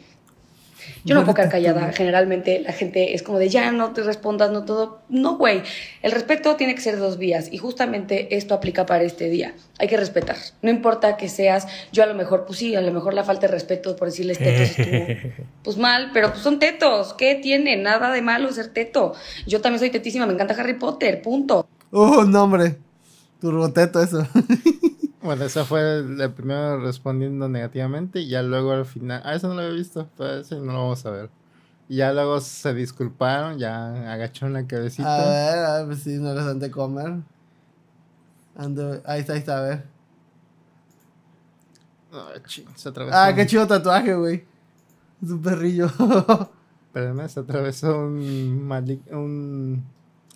Yo no puedo quedar callada. Generalmente la gente es como de ya no te respondas, no todo. No, güey. El respeto tiene que ser dos vías. Y justamente esto aplica para este día. Hay que respetar. No importa que seas, yo a lo mejor, pues sí, a lo mejor la falta de respeto por decirles tetos estuvo pues mal, pero pues son tetos. ¿Qué tiene? Nada de malo ser teto. Yo también soy tetísima, me encanta Harry Potter, punto. Oh, no, hombre. Turboteto, eso. Bueno, ese fue el, el primero respondiendo negativamente y ya luego al final... Ah, eso no lo había visto, pero ese no lo vamos a ver. Y ya luego se disculparon, ya agacharon la cabecita. A ver, a ver, pues sí, no les han de comer. Ando, ahí está, ahí está, a ver. Ah, ching, se atravesó. Ah, qué chido tatuaje, güey. Es un perrillo. Espérame, se atravesó un, mali- un,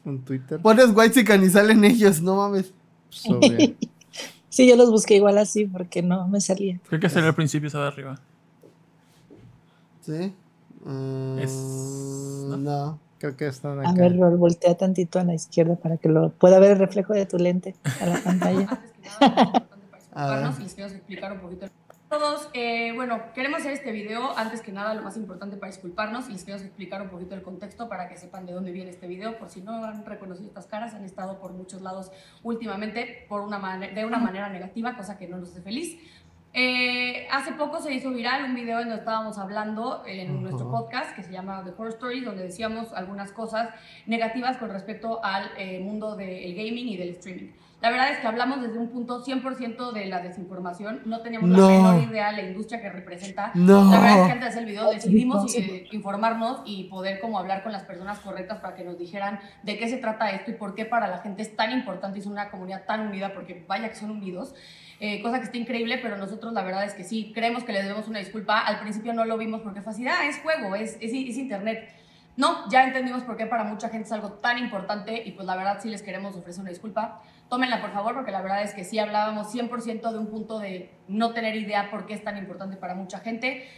un Twitter Pones white y salen ellos, no mames. sobre... Sí, yo los busqué igual así porque no me salía. Creo que sería al principio esa de arriba. ¿Sí? Mm, Es- no. ¿no? Creo que están A acá. ver, Rol, voltea tantito a la izquierda para que lo pueda ver el reflejo de tu lente a la pantalla. A ver. y les quiero explicar un poquito. Todos, eh, bueno, queremos hacer este video, antes que nada, lo más importante para disculparnos y les quiero explicar un poquito el contexto para que sepan de dónde viene este video, por si no han reconocido estas caras, han estado por muchos lados últimamente por una de una manera negativa, cosa que no nos hace feliz. Eh, hace poco se hizo viral un video en donde estábamos hablando en nuestro podcast que se llama The Horror Stories, donde decíamos algunas cosas negativas con respecto al eh, mundo del gaming y del streaming. La verdad es que hablamos desde un punto 100% de la desinformación, no teníamos No. la menor idea de la industria que representa. No. La verdad es que antes de hacer el video decidimos eh, informarnos y poder como hablar con las personas correctas para que nos dijeran de qué se trata esto y por qué para la gente es tan importante y es una comunidad tan unida, porque vaya que son unidos. Eh, cosa que está increíble, pero nosotros la verdad es que sí, creemos que les debemos una disculpa. Al principio no lo vimos porque fue así, ah, es juego, es, es, es internet. No, ya entendimos por qué para mucha gente es algo tan importante y pues la verdad sí les queremos ofrecer una disculpa. Tómenla por favor porque la verdad es que sí hablábamos 100% de un punto de no tener idea por qué es tan importante para mucha gente.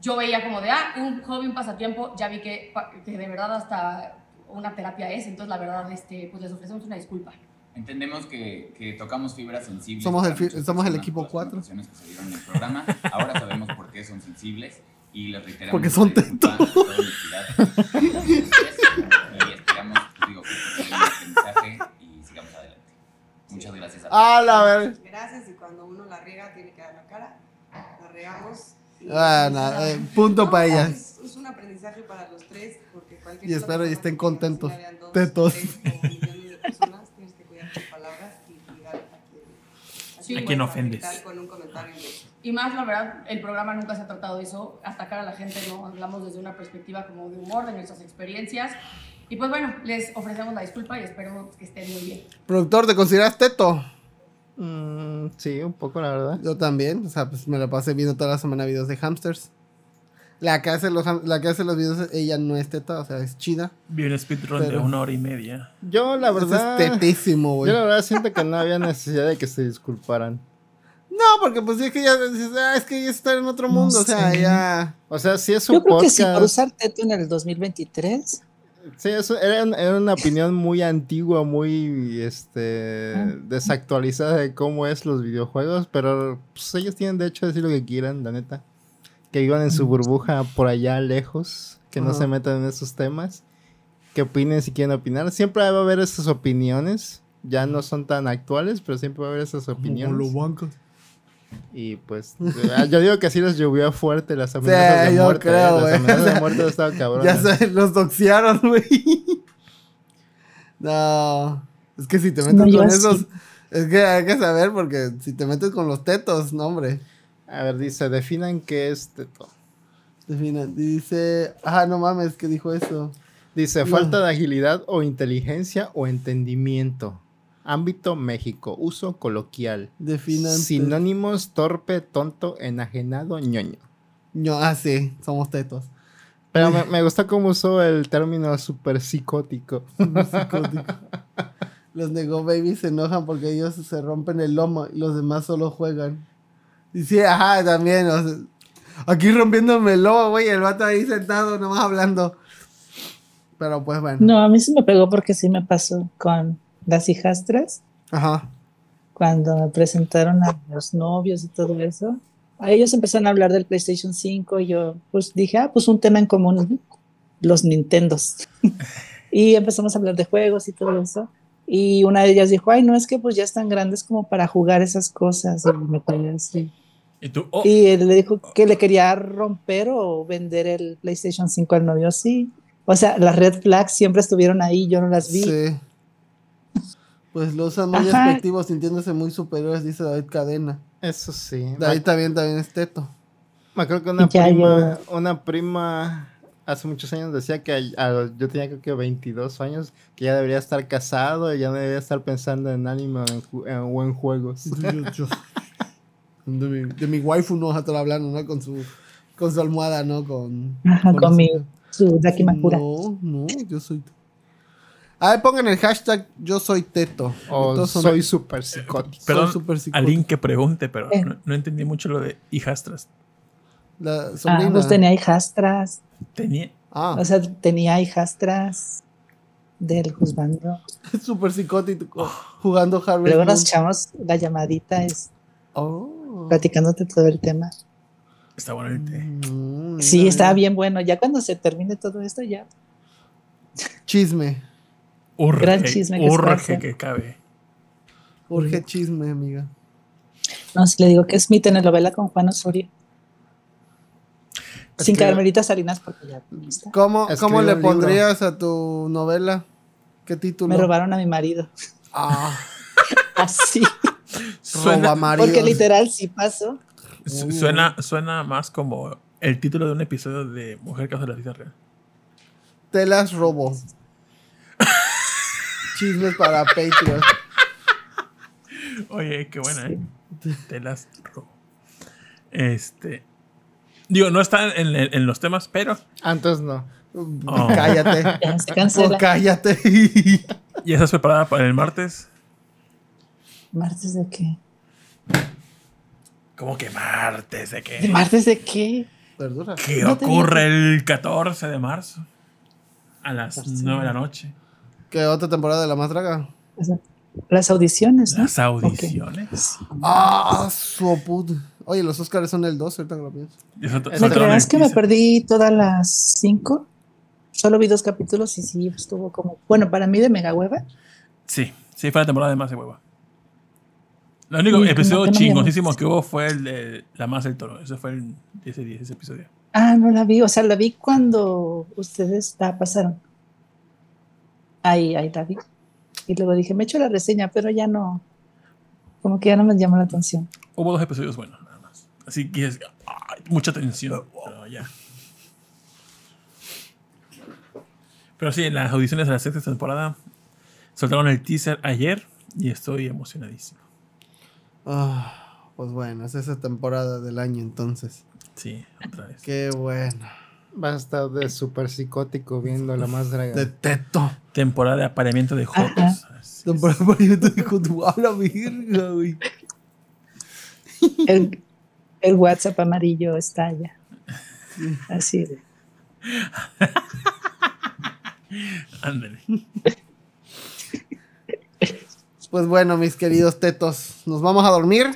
Yo veía como de, ah, un hobby, un pasatiempo, ya vi que, que de verdad hasta una terapia es, entonces la verdad este, pues les ofrecemos una disculpa. Entendemos que, que tocamos fibras sensibles. Somos el somos equipo por las cuatro. connotaciones que se dieron en el programa. Ahora sabemos por qué son sensibles y les reiteramos. Porque son. Y esperamos, digo, que y sigamos adelante. Muchas gracias a todos. ¡Ah, la ver! Gracias y cuando uno la riega tiene que dar la cara. La regamos. Ah, eh, punto No, para ella. Es, es un aprendizaje para los tres porque cualquier Y espero y estén contentos. dos, Tetos. tres o millones de personas, tienes que cuidar tus palabras y cuidar a quien, Sí. quien A quien puedes ofendes. afectar Con un comentario de Y más, la verdad, el programa nunca se ha tratado de eso, atacar a la gente, ¿no? Hablamos desde una perspectiva como de humor, de nuestras experiencias. Y pues bueno, les ofrecemos la disculpa y espero que estén muy bien. Productor, ¿te consideras teto? Mm, sí, un poco, la verdad. Yo también. O sea, pues me la pasé viendo toda la semana videos de hamsters. La que hace los, la que hace los videos, ella no es teta, o sea, es chida. Vi un speedrun de una hora y media. Yo, la Eso verdad. es tetísimo, güey. Yo, la verdad, siento que no había necesidad de que se disculparan. No, porque pues es que ya dices, ah, es que ya está en otro No mundo, o sea, ya... O sea, si es su Yo creo que sí, por usar teto en el 2023. Sí, eso era, un- era una opinión muy antigua, muy este Ah. desactualizada de cómo es los videojuegos, pero pues, ellos tienen derecho a decir lo que quieran, la neta. Que vivan en su burbuja por allá lejos, que no se metan en esos temas, que opinen si quieren opinar. Siempre va a haber esas opiniones, ya no son tan actuales, pero siempre va a haber esas opiniones. bancos. Y pues, eh, yo digo que sí les llovió fuerte las amenazas de yo muerte. creo, eh, las amenazas de muerte estado cabronas. Ya se los doxearon, güey. No, es que si te metes No, con sí. esos... Es que hay que saber porque si te metes con los tetos, no, hombre. A ver, dice, definan qué es teto. Defina- Dice, ah, no mames, que dijo eso. Dice, No. falta de agilidad o inteligencia o entendimiento. Ámbito México, uso coloquial. Definan. Sinónimos, torpe, tonto, enajenado, ñoño. No, ah, sí, somos tetos. Pero me, me gusta cómo usó el término super psicótico. Psicótico. Los Nego Babies se enojan porque ellos se rompen el lomo y los demás solo juegan. Y sí, ajá, también. o sea, aquí rompiéndome el lomo, güey, el vato ahí sentado nomás hablando. Pero pues bueno. No, a mí sí me pegó porque sí me pasó con las hijastras, Ajá. cuando me presentaron a los novios y todo eso. A ellos empezaron a hablar del PlayStation 5 y yo pues dije, ah, pues un tema en común, los Nintendos. y empezamos a hablar de juegos y todo eso. Y una de ellas dijo, ay, no, es que pues ya están grandes como para jugar esas cosas. Y me quedé así. Y tú, oh, Y él le dijo que le quería romper o vender el PlayStation 5 al novio, sí. O sea, las red flags siempre estuvieron ahí, yo no las vi. Sí. Pues lo usan muy Ajá. despectivos, sintiéndose muy superiores, dice David Cadena. Eso sí. David también, también es teto. Me acuerdo que una Ya, prima, una prima hace muchos años decía que a- a- yo tenía creo que 22 años, que ya debería estar casado y ya no debería estar pensando en anime o en, en- o en juegos. De mi, de mi waifu no vas a estar hablando, ¿no? Con su, con su almohada, ¿no? Con, Ajá, con su- mi su Dakimakura. No, no, yo soy. A ver, pongan el hashtag yo soy teto. O soy súper psicótico. perdón, súper psicótico. alguien que pregunte, pero Eh. no, no entendí mucho lo de hijastras. La Ah, pues tenía hijastras. Tenía, Ah, O sea, tenía hijastras del juzgando. súper psicótico. Jugando Harvest Luego nos echamos la llamadita, es Oh. platicándote todo el tema. está bueno el té. Mm, Sí, mira. bien bueno. Ya cuando se termine todo esto, ya. Chisme. Urge, Gran chisme que urge que cabe. Urge chisme, amiga. No, si le digo que es mi telenovela con Juan Osorio. Sin que- Carmelita Salinas, porque ya no está. ¿Cómo, ¿cómo le libro. pondrías a tu novela? ¿Qué título? Me robaron a mi marido. Ah, Así. Suena. Porque literal sí pasó. su- suena, suena más como el título de un episodio de Mujer Causa de la Vida Real. Te las robo. Chismes para Patreon. Oye, qué buena, ¿eh? Te las robo. Este. Digo, no está en, en- en los temas, pero. Antes no. Oh. Cállate. Ya se Oh, cancela. cállate. ¿Ya estás preparada para el martes? ¿Martes de qué? ¿Cómo que martes? ¿De ¿De qué? martes de qué? Verdura. ¿Qué No ocurre el 14 de marzo? A las 9 de la noche. ¿Qué otra temporada de La Más Draga? Las audiciones, ¿no? Las audiciones. Ah, su puta. Oye, los Oscars son el 2, ahorita que lo pienso. Y eso- ¿Me soltaron creas que me perdí todas las cinco? Solo vi dos capítulos y sí, estuvo como, bueno, para mí de mega hueva. Sí, sí, fue la temporada de más de hueva. Lo único Sí, episodio como que no hubo fue el de La Más del Toro. Ese fue el 10 de 10, ese episodio. Ah, no la vi, o sea, la vi cuando ustedes la pasaron. Ahí, ahí la vi. Y luego dije, me echo la reseña, pero ya no, como que ya no me llamó la atención. Hubo dos episodios buenos, nada más. Así que es ay, mucha tensión. Pero ya. Pero sí, en las audiciones de la sexta temporada soltaron el teaser ayer y estoy emocionadísimo. Ah, pues bueno, es esa temporada del año entonces. Sí, otra vez. Qué bueno. Va a estar de súper psicótico viendo la más draga. De teto. Temporada de apareamiento de Jotos. Así Temporada de apareamiento de Jotos. ¡A la virga, güey! El, el WhatsApp amarillo está allá. Así de. Ándale. Pues bueno, mis queridos tetos, nos vamos a dormir.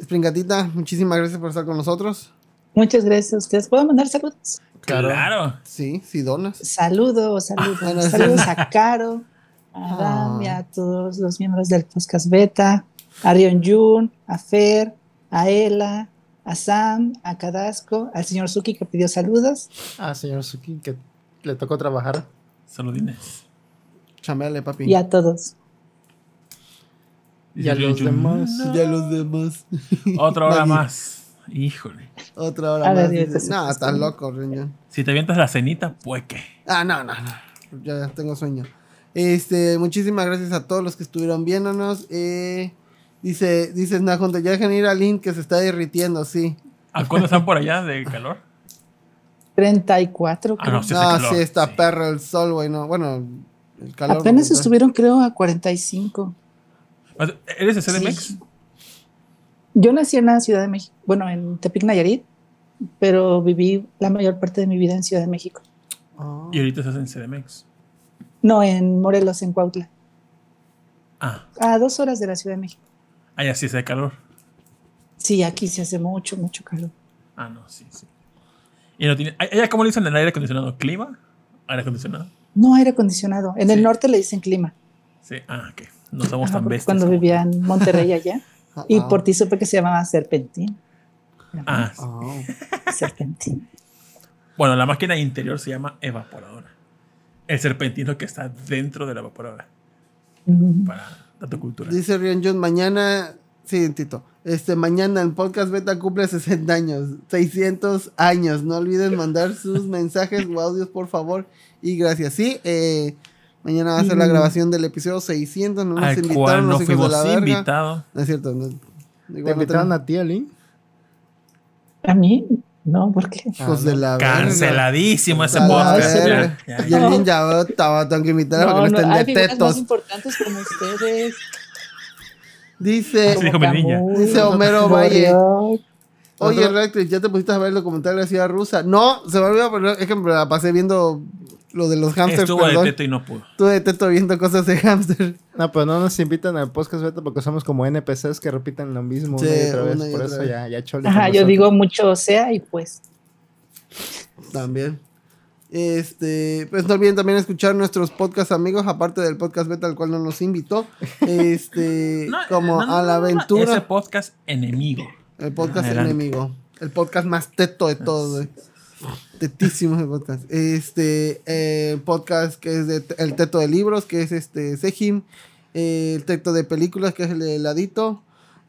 Springatita, muchísimas gracias por estar con nosotros. Muchas gracias a ustedes. ¿Puedo mandar saludos? Claro. Sí, sí, donas. Saludos, saludos. Ah, saludos a Caro, a Adam Ah. a todos los miembros del podcast beta, a Rion Jun, a Fer, a Ela, a Sam, a Cadasco, al señor Suki que pidió saludos. Ah, señor Suki, que le tocó trabajar. Saludines. Chambeale, papi. Y a todos. Y a los demás. Y a los demás. Otra hora más. Híjole. Otra hora más. No, estás loco, Riñón. Si te avientas la cenita, pues que. Ah, no, no, no. Ya tengo sueño. Este, muchísimas gracias a todos los que estuvieron viéndonos. Eh, dice, dice Snajunta, ya dejen ir a Link que se está derritiendo, sí. ¿A cuándo están por allá de calor? 34, Ah, creo. no, sí, No, calor. sí, está Sí. perro el sol, güey. No, bueno, el calor. Apenas no, estuvieron, creo, a 45. ¿Eres de CDMX? Sí. Yo nací en la Ciudad de México, bueno, en Tepic, Nayarit, pero viví la mayor parte de mi vida en Ciudad de México. Ah. Y ahorita estás en CDMX. No, en Morelos, en Cuautla. Ah, A dos horas de la Ciudad de México. allá sí hace calor. Sí, aquí se hace mucho, mucho calor. Ah, no, sí, sí. Y no tiene. ¿Allá cómo le dicen el aire acondicionado? ¿Clima? ¿Aire acondicionado? No aire acondicionado. En Sí. el norte le dicen clima. Sí. Ah, ok. No somos Ajá, tan bestias. cuando como- vivía en Monterrey allá. Y por ti supe que se llamaba Serpentín. Ah, ah. Serpentín. Bueno, la máquina interior se llama evaporadora. El serpentino que está dentro de la evaporadora. Mm. Para dato cultural. Dice Rion John, mañana, sí, Tito, este, mañana el podcast beta cumple 60 años, 600 años. No olviden mandar sus mensajes o audios, por favor. Y gracias. Sí, eh, mañana va a ser la grabación del episodio 600. No nos Al invitaron cual no los hijos de fuimos la invitados. No es cierto. no- ¿Te no invitaron a ti, Alin? A mí, no, ¿por qué? Hijos de la verga. Canceladísimo ese podcast. Ya, ya, Y ya. el ninja estaba tengo que invitar No, para que no no, estén hay de más tetos. importantes como ustedes. Dice, dijo dice Homero Valle. Oye, Reckless, ¿ya te pusiste a ver el documental de la ciudad rusa? No, se me olvidó, pero es que me la pasé viendo lo de los hamsters, Estuvo de teto y no pudo. Estuve de teto viendo cosas de hamster. No, pero no nos invitan al podcast beta porque somos como NPCs que repiten lo mismo Sí, una y otra vez. y Por otra eso vez. ya, ya chole Ajá, yo nosotros. digo mucho o sea y pues. También. Este, pues no olviden también escuchar nuestros podcast amigos, aparte del podcast beta al cual no nos invitó. Este, No, como no, no, a la no, no, aventura. Ese podcast enemigo. El podcast Adelante. enemigo. El podcast más teto de todos, güey. Tetísimo ese podcast. Este, eh, el podcast que es de el teto de libros, que es este Sejim. Eh, el teto de películas, que es el de Ladito.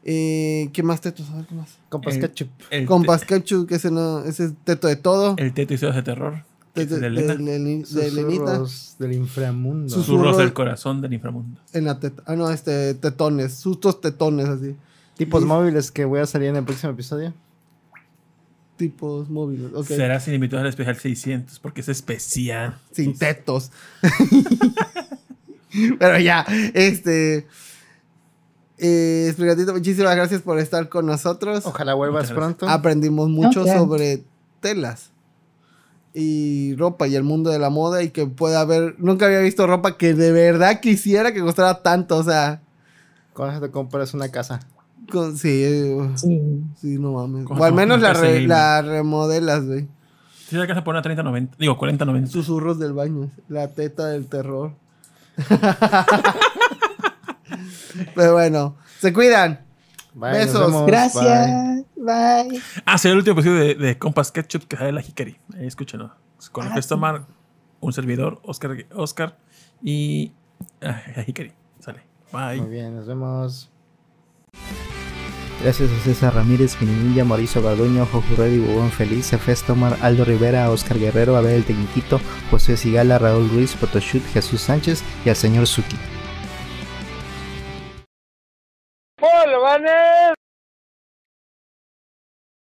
Eh, ¿Qué más tetos? A ver, ¿qué más? Compas El- ketchup. El, Compas Ketchup, que ese, no, ese es teto de todo. el teto historias de terror. que De, de, de. Susurros del inframundo. Sus- Susurros del corazón del inframundo. En la teta. Ah, no, este, tetones. Sustos tetones, así. Tipos Dice- móviles que voy a salir en el próximo episodio. Tipos móviles. Ok. Será sin invitados al especial 600 porque es especial. Sin tetos. Pero ya, este. Eh, Esprigatito, muchísimas gracias por estar con nosotros. Ojalá vuelvas pronto. Aprendimos mucho sobre telas. y ropa y el mundo de la moda y que pueda haber, nunca había visto ropa que de verdad quisiera que costara tanto, o sea, Con eso te compras una casa. Con- sí, Sí. sí, no mames. Con O al menos la, re- remodelas, güey. Si la casa pone a 30, 90. Digo, 40, 90. Susurros del baño, la teta del terror. Pero bueno, se cuidan. Bye, Besos. vemos. Bye. Gracias. Bye. Ah, será el último episodio de, de Compas Ketchup que sale la Hikari. Ahí escúchenlo. Con el Ah, que sí. tomar un servidor, Oscar, Oscar y ah, Hikari. Sale. Bye. Muy bien, nos vemos. Gracias a César Ramírez, Pininilla, Mauricio Garduño, Jorge Reddy, Bubón Feliz, Efes Tomar, Aldo Rivera, Oscar Guerrero, Abel El José Sigala, Raúl Ruiz, Photoshoot, Jesús Sánchez y al señor Suki. ¡Hola,